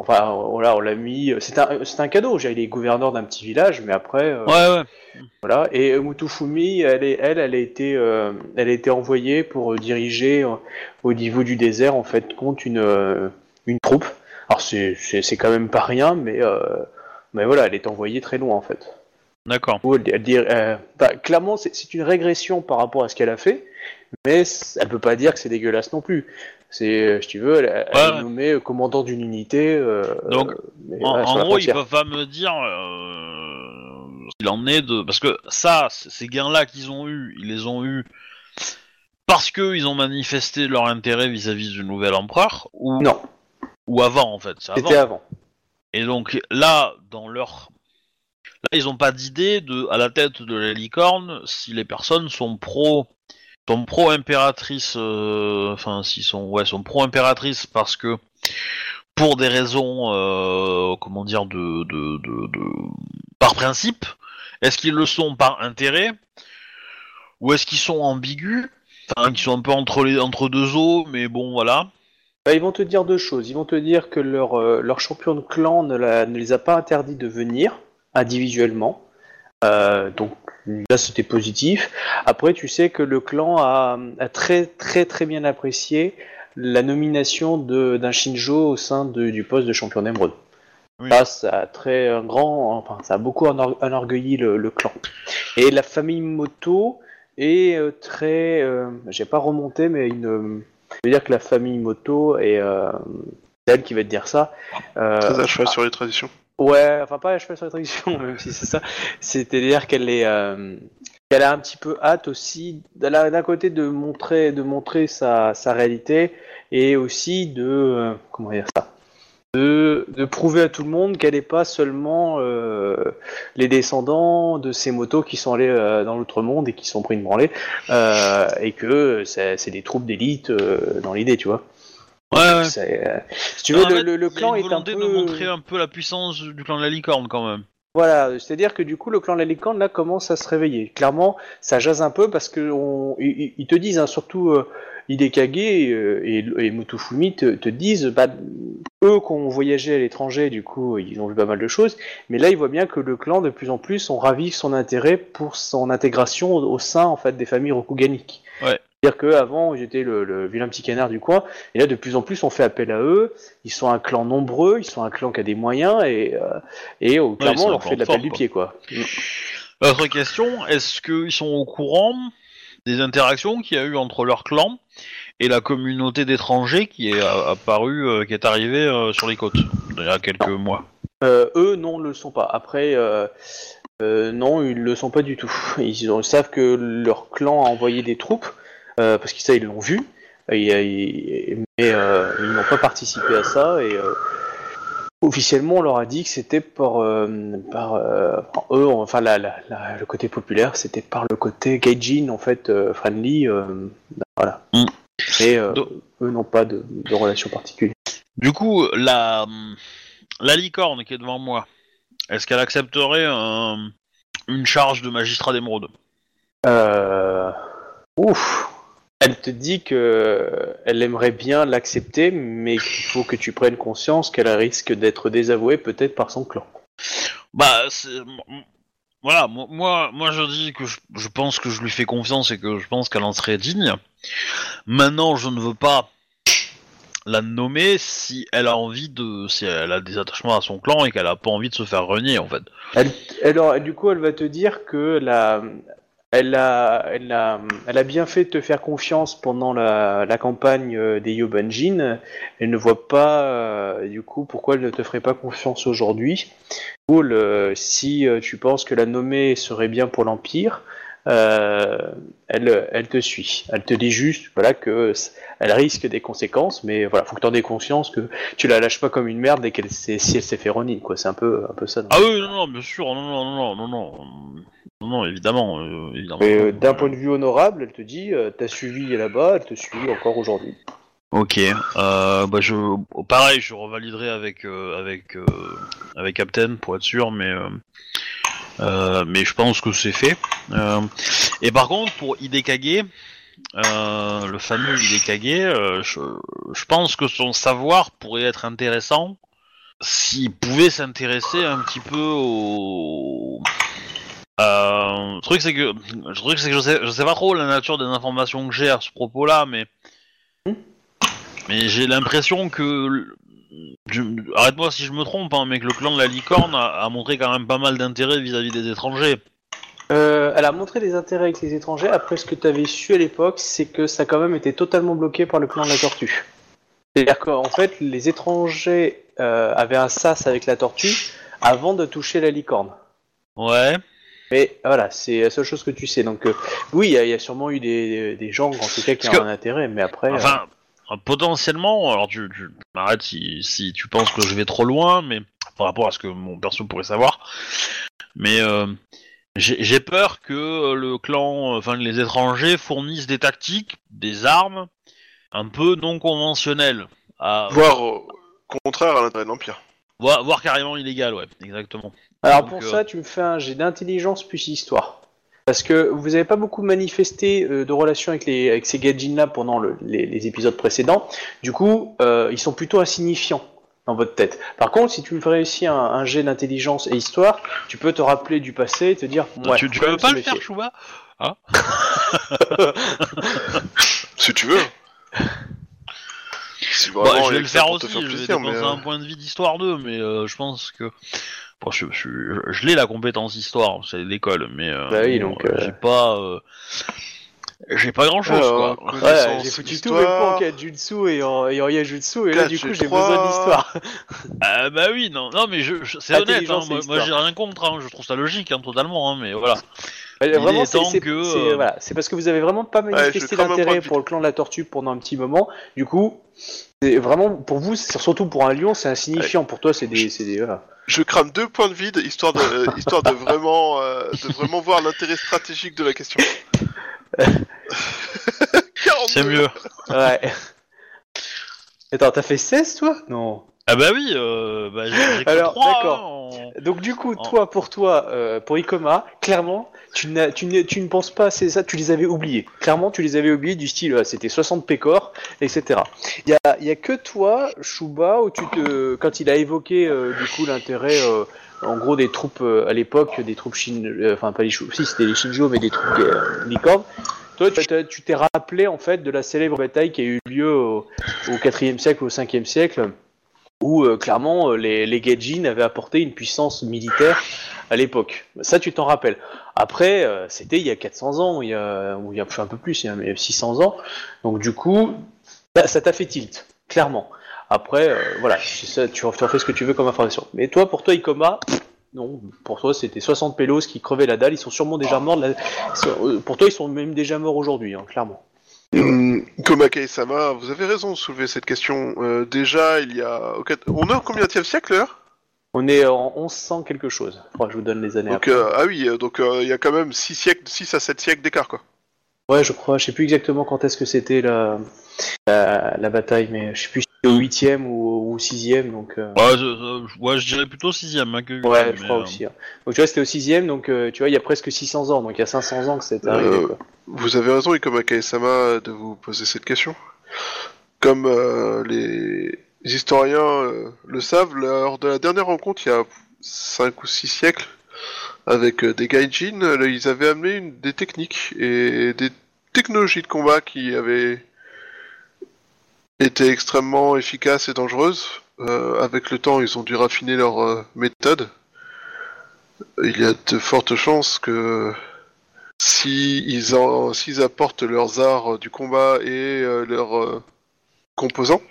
Enfin, voilà, on l'a mis. C'est un, c'est un cadeau. j'ai- Il est gouverneur d'un petit village, mais après, euh, Ouais ouais. voilà. Et euh, Mutufumi, elle, est, elle, elle a été, euh, elle a été envoyée pour euh, diriger euh, au niveau du désert, en fait, contre une, euh, une troupe. Alors c'est, quand même pas rien, mais, euh, mais voilà, elle est envoyée très loin, en fait. D'accord. Euh, bah, clairement, c'est, c'est une régression par rapport à ce qu'elle a fait, mais elle peut pas dire que c'est dégueulasse non plus. C'est, euh, si tu veux, elle, elle Ouais. est nommée commandant d'une unité. euh, Donc, euh, mais, En, gros, ils peuvent pas me dire euh, ce qu'il en est de parce que ça, ces gains-là qu'ils ont eu, ils les ont eu parce que ils ont manifesté leur intérêt vis-à-vis du nouvel empereur ou Non, ou avant en fait. Avant. c'était avant. Et donc là, dans leur là, ils ont pas d'idée de à la tête de la licorne si les personnes sont pro sont pro impératrice enfin s'ils sont ouais sont pro impératrice parce que pour des raisons euh, comment dire de, de, de, par principe est-ce qu'ils le sont par intérêt? Ou est-ce qu'ils sont ambigus? Enfin qu'ils sont un peu entre les entre deux eaux mais bon voilà Bah, ils vont te dire deux choses. Ils vont te dire que leur, euh, leur champion de clan ne, la- ne les a pas interdits de venir individuellement. Euh, donc là, c'était positif. Après, tu sais que le clan a, a très très très bien apprécié la nomination d'un Shinjo au sein de- du poste de champion d'émeraude. Oui. Ça, ça a très un grand, enfin, ça a beaucoup enorgue- enorgueilli le, le clan. Et la famille Moto est euh, très, euh, j'ai pas remonté, mais une, je veux dire que la famille Moto est euh, c'est elle qui va te dire ça. Euh, Très à cheval sur les traditions. Ouais, enfin pas à cheval sur la tradition, même si c'est ça. C'est-à-dire qu'elle est, euh, qu'elle a un petit peu hâte aussi, d'un côté de montrer, de montrer sa, sa réalité et aussi de, euh, comment dire ça, de, de prouver à tout le monde qu'elle n'est pas seulement euh, les descendants de ces motos qui sont allés dans l'autre monde et qui sont pris une branlée, et que c'est des troupes d'élite dans l'idée, tu vois. Ouais, euh, si tu veux, le, clan est un peu. de montrer un peu la puissance du clan de la licorne quand même Voilà, c'est-à-dire que du coup, le clan de la licorne là commence à se réveiller. Clairement, ça jase un peu parce que on, ils, ils te disent, hein, surtout euh, Hidekage euh, et, et Mutufumi te, te disent, bah, eux qui ont voyagé à l'étranger, du coup, ils ont vu pas mal de choses, mais là, ils voient bien que le clan, de plus en plus, on ravive son intérêt pour son intégration au, au sein en fait des familles rokuganiques. Ouais. C'est-à-dire qu'avant, j'étais le, le vilain petit canard du coin, et là, de plus en plus, on fait appel à eux. Ils sont un clan nombreux, ils sont un clan qui a des moyens, et, euh, et euh, ils clairement, sont on leur fait de la pelle fort, du pied, quoi. Autre question, est-ce qu'ils sont au courant des interactions qu'il y a eu entre leur clan et la communauté d'étrangers qui est a- apparue, euh, qui est arrivée euh, sur les côtes il y a quelques mois? Euh, eux, non, ne le sont pas. Après, euh, euh, non, ils le sont pas du tout. Ils, ils savent que leur clan a envoyé des troupes, euh, parce qu'ils ça, ils l'ont vu, et, et- mais euh, ils n'ont pas participé à ça, et euh, officiellement, on leur a dit que c'était par, par, par eux, enfin, la, la- la- le côté populaire, c'était par le côté gaijin, en fait, friendly, voilà. Mm. Et Donc- eux n'ont pas de, de relation particulière. Du coup, la, la licorne qui est devant moi, est-ce qu'elle accepterait un- une charge de magistrat d'émeraude? Euh... Ouf. Elle te dit que elle aimerait bien l'accepter, mais qu'il faut que tu prennes conscience qu'elle risque d'être désavouée peut-être par son clan. Bah, voilà, mo- moi, moi je dis que je, je pense que je lui fais confiance et que je pense qu'elle en serait digne. Maintenant, je ne veux pas la nommer si elle a envie de, si elle a des attachements à son clan et qu'elle a pas envie de se faire renier en fait. Elle, alors, du coup, elle va te dire que la, elle a, elle a, elle a bien fait de te faire confiance pendant la, la campagne euh, des Yobanjin. Elle ne voit pas, euh, du coup, pourquoi elle ne te ferait pas confiance aujourd'hui. Coup, le- si euh, tu penses que la nommer serait bien pour l'Empire, euh, euh, elle, te suit. Elle te dit juste voilà, que elle risque des conséquences, mais voilà, faut que tu en aies conscience que tu la lâches pas comme une merde dès qu'elle si elle s'est fait rogner, quoi. C'est un peu, un peu ça. Ah oui, non, non, bien sûr, non, non, non, non, non, non, évidemment. Euh, évidemment euh, d'un point de vue honorable, elle te dit, t'as suivi là-bas, elle te suit encore aujourd'hui. Ok, bah je, pareil, je revaliderai avec euh, avec avec pour être sûr, mais mais je pense que c'est fait. Euh, et par contre, pour Hidekage, euh, le fameux Hidekage, euh, je, pense que son savoir pourrait être intéressant s'il pouvait s'intéresser un petit peu au euh, le truc c'est que je sais sais pas trop la nature des informations que j'ai à ce propos-là, mais mais j'ai l'impression que je- arrête-moi si je me trompe, hein, mais que le clan de la licorne a, a montré quand même pas mal d'intérêt vis-à-vis des étrangers. Euh, elle a montré des intérêts avec les étrangers. Après, ce que tu avais su à l'époque, c'est que ça a quand même été totalement bloqué par le clan de la tortue. C'est-à-dire qu'en fait, les étrangers euh, avaient un sas avec la tortue avant de toucher la licorne. Ouais. Mais voilà, c'est la seule chose que tu sais. Donc euh, oui, il y, a- il y a sûrement eu des, des gens, en tout cas, qui ont que- un intérêt, mais après... Enfin, potentiellement, alors tu, tu m'arrêtes si, si tu penses que je vais trop loin, mais par rapport à ce que mon perso pourrait savoir. Mais euh, j'ai j'ai peur que euh, le clan, euh, enfin les étrangers fournissent des tactiques, des armes un peu non conventionnelles, à, Voire au contraire à l'intérêt de l'Empire. voire, voire carrément illégales, ouais, exactement. Alors Donc, pour euh, ça, tu me fais un jet d'intelligence plus histoire. Parce que vous n'avez pas beaucoup manifesté euh, de relations avec, les, avec ces gadgets-là pendant le- les, les épisodes précédents. Du coup, euh, ils sont plutôt insignifiants dans votre tête. Par contre, si tu me fais réussir un, un jet d'intelligence et histoire, tu peux te rappeler du passé et te dire... Ouais, tu, tu veux pas le faire, Chouba Si tu veux. Si Bah, je vais le faire aussi, je vais dépenser mais, euh, un point de vie d'histoire 2, mais euh, je pense que... Bon, je, je, je l'ai la compétence histoire, c'est l'école, mais euh, Bah oui, bon, donc, euh, euh, j'ai pas... euh, j'ai pas grand chose, quoi. Ouais, j'ai foutu tout mes points en Kajutsu et en, et en Yajutsu, et là, du coup, j'ai 4G3. besoin d'histoire. Ah bah oui, non, non mais je, je- c'est honnête, hein, moi, moi, j'ai rien contre, hein, je trouve ça logique, hein, totalement, hein, mais voilà. Il vraiment, est c'est que, c'est- voilà, parce que vous avez vraiment pas manifesté d'intérêt de pour le clan de la tortue pendant un petit moment. Du coup, c'est vraiment pour vous, c'est surtout pour un lion, c'est insignifiant. Pour toi, c'est des, c'est des voilà. Je crame deux points de vide histoire de, euh, histoire de vraiment, euh, de vraiment voir l'intérêt stratégique de la question. 42. C'est mieux. Ouais. Attends, t'as fait 16 toi? Non. Ah bah oui, euh, bah, j'ai que Alors, 3, d'accord. hein, Donc du coup, toi, pour toi, euh, pour Ikoma, clairement, tu, n'as- tu, n'es- tu ne penses pas à ces- ça, tu les avais oubliés. Clairement, tu les avais oubliés du style, euh, c'était 60 pécores, etc. Il y a, il y a que toi, Shuba, où tu te, quand il a évoqué euh, du coup l'intérêt, euh, en gros, des troupes euh, à l'époque, des troupes Shin, euh, enfin pas les Shu, si c'était les Shinjo, mais des troupes euh, licornes. Toi, tu t'as- tu t'es rappelé en fait de la célèbre bataille qui a eu lieu au, au 4e siècle, au 5e siècle, où euh, clairement euh, les, les Gaijin avaient apporté une puissance militaire à l'époque. Ça, tu t'en rappelles. Après, euh, c'était il y a 400 ans, il y a, ou il y a un peu plus, il y a 600 ans. Donc du coup, ça t'a fait tilt, clairement. Après, euh, voilà, ça, tu en fais ce que tu veux comme information. Mais toi, pour toi, Ikoma, non, pour toi, c'était 60 pélos qui crevaient la dalle. Ils sont sûrement déjà morts. Euh, pour toi, ils sont même déjà morts aujourd'hui, hein, clairement. Hum, Komaka Sama, vous avez raison de soulever cette question. Euh, déjà, il y a. On est en combien de siècle là On est en 1100 quelque chose. Je crois que je vous donne les années. Donc, euh, ah oui, donc il y a quand même 6, siècles, 6 à 7 siècles d'écart, quoi. Ouais, je crois. Je sais plus exactement quand est-ce que c'était la... la, bataille, mais je sais plus au 8ème ou au 6ème. Donc, euh. ouais, je, ouais, je dirais plutôt 6ème. Hein, que ouais, je crois aussi. Hein. Donc tu vois, c'était au 6ème, donc tu vois, il y a presque 600 ans. Donc il y a 500 ans que c'était arrivé. Quoi. Vous avez raison, Ikomaka sama de vous poser cette question. Comme euh, les historiens euh, le savent, lors de la dernière rencontre, il y a 5 ou 6 siècles, avec euh, des gaijin, ils avaient amené une, des techniques et des technologies de combat qui avaient été extrêmement efficaces et dangereuses. avec le temps, ils ont dû raffiner leur méthode. Il y a de fortes chances que s'ils apportent leurs arts du combat et euh, leurs euh, composants,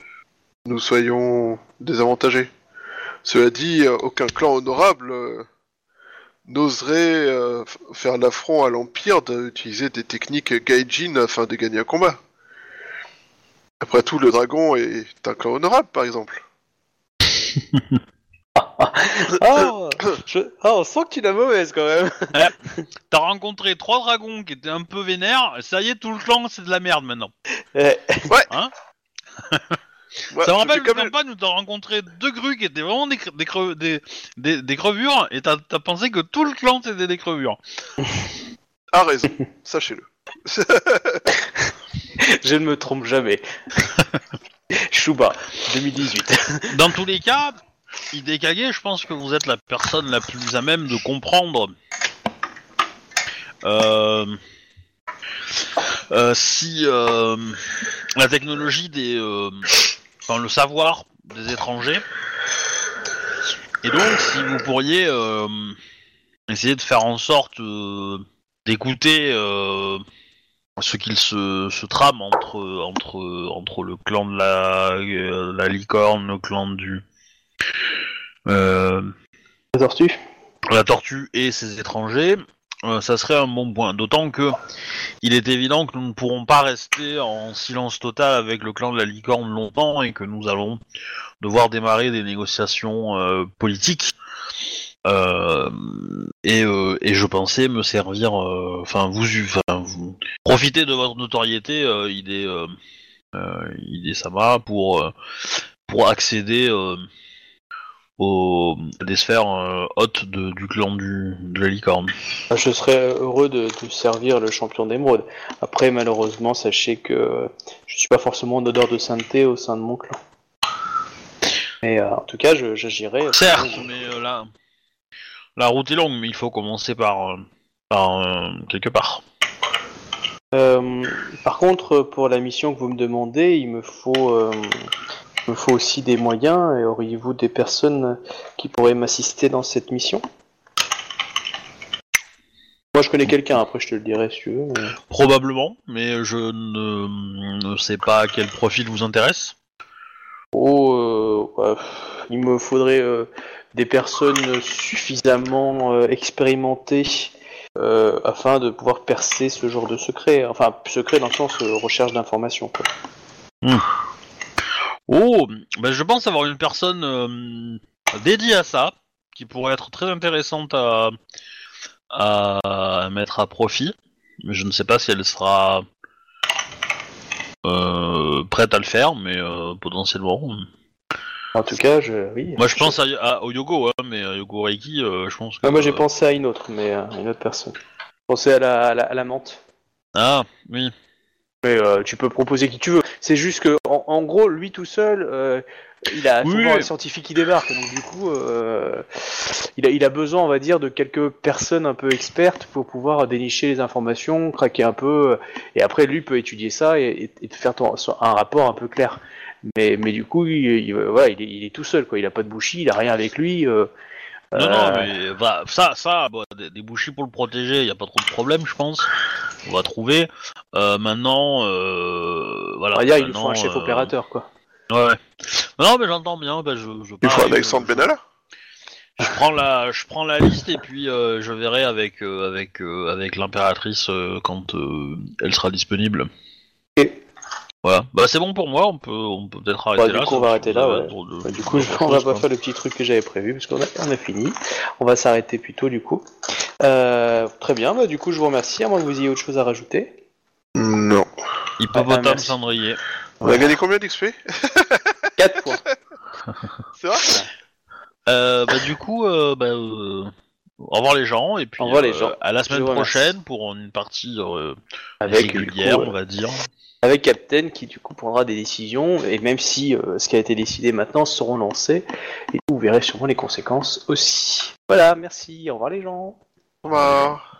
nous soyons désavantagés. Cela dit, euh, aucun clan honorable n'oserait faire l'affront à l'Empire d'utiliser des techniques gaijin afin de gagner un combat. Après tout, le dragon est un clan honorable, par exemple. oh, on sent que tu l'as mauvaise quand même. T'as rencontré trois dragons qui étaient un peu vénères, ça y est, tout le clan c'est de la merde maintenant. Ouais. Hein ça me rappelle une campagne où t'as rencontré deux grues qui étaient vraiment des, des, des, crevures et t'as pensé que tout le clan c'était des crevures. A raison, sachez-le. Je ne me trompe jamais. Chouba, 2018. Dans tous les cas, Hidekage, je pense que vous êtes la personne la plus à même de comprendre euh, euh, si euh, la technologie des, enfin le savoir des étrangers, et donc si vous pourriez essayer de faire en sorte d'écouter ce qu'il se, se, trame entre, entre, entre le clan de la, la licorne, le clan du, euh, la tortue La tortue et ses étrangers, euh, ça serait un bon point. D'autant que il est évident que nous ne pourrons pas rester en silence total avec le clan de la licorne longtemps et que nous allons devoir démarrer des négociations euh, politiques. et, je pensais me servir, enfin vous, vous profiter de votre notoriété, idée, idée Sama, pour pour accéder des sphères euh, hautes du clan du, de la licorne. Ah, je serais heureux de, servir le champion d'émeraude. Après, malheureusement, sachez que je suis pas forcément en odeur de sainteté au sein de mon clan. Mais euh, en tout cas, j'agirai. Certes, mais euh, là, la route est longue, mais il faut commencer par, par quelque part. par contre, pour la mission que vous me demandez, il me faut il me faut aussi des moyens. Et auriez-vous des personnes qui pourraient m'assister dans cette mission? Moi, je connais quelqu'un. Après, je te le dirai si tu veux. Probablement, mais je ne, sais pas quel profil vous intéresse. Oh, euh, il me faudrait euh, des personnes suffisamment euh, expérimentées afin de pouvoir percer ce genre de secret. Enfin, secret dans le sens recherche d'informations. Hmm. Oh, ben je pense avoir une personne euh, dédiée à ça, qui pourrait être très intéressante à, mettre à profit, je ne sais pas si elle sera euh, prête à le faire, mais euh, potentiellement. En tout cas, je, oui. Moi, je pense à, au Yogo, hein, mais Yogo Reiki, je pense que. Ah, moi, j'ai pensé à une autre, mais une autre personne. Pensé à la, à la menthe. Ah, oui. Mais euh, tu peux proposer qui tu veux. C'est juste que, en, gros, lui tout seul, euh, il a souvent un scientifique qui débarque. Donc du coup, euh, il, a, il a besoin, on va dire, de quelques personnes un peu expertes pour pouvoir dénicher les informations, craquer un peu, et après lui peut étudier ça et, et, faire un rapport un peu clair. Mais, mais du coup, il, voilà, il, est, il, est, tout seul, quoi. Il a pas de bouchie, il a rien avec lui. Non, Euh, non, mais bah, ça, ça, bon, des, des bouchis pour le protéger, y a pas trop de problème, je pense. On va trouver. Euh, maintenant, euh, voilà. Dire, il faut un chef euh, opérateur, quoi. Ouais. Non, mais j'entends bien. Bah, je, je, Il faut pareil, Alexandre Benalla Je prends la, je prends la liste et puis euh, je verrai avec euh, avec euh, avec l'impératrice euh, quand euh, elle sera disponible. Ok. Voilà. Bah c'est bon pour moi. On peut on peut peut-être arrêter Bah, du là. coup, on va arrêter là, ouais. de- Bah, du coup, trop on va pas faire le petit truc que j'avais prévu parce qu'on a, on a fini. On va s'arrêter plutôt du coup. Euh, très bien, bah, du coup je vous remercie, à moins que vous ayez autre chose à rajouter. Non. Hippopotame Ah, cendrier. On a gagné combien d'XP 4 points. C'est vrai? Euh, bah du coup, euh, bah, euh, au revoir les gens et puis Au revoir les gens. à la Je semaine prochaine pour une partie euh, Avec, régulière, coup, on va dire. Avec Captain qui du coup prendra des décisions et même si euh, ce qui a été décidé maintenant seront lancés et vous verrez sûrement les conséquences aussi. Voilà, merci, au revoir les gens. Au revoir.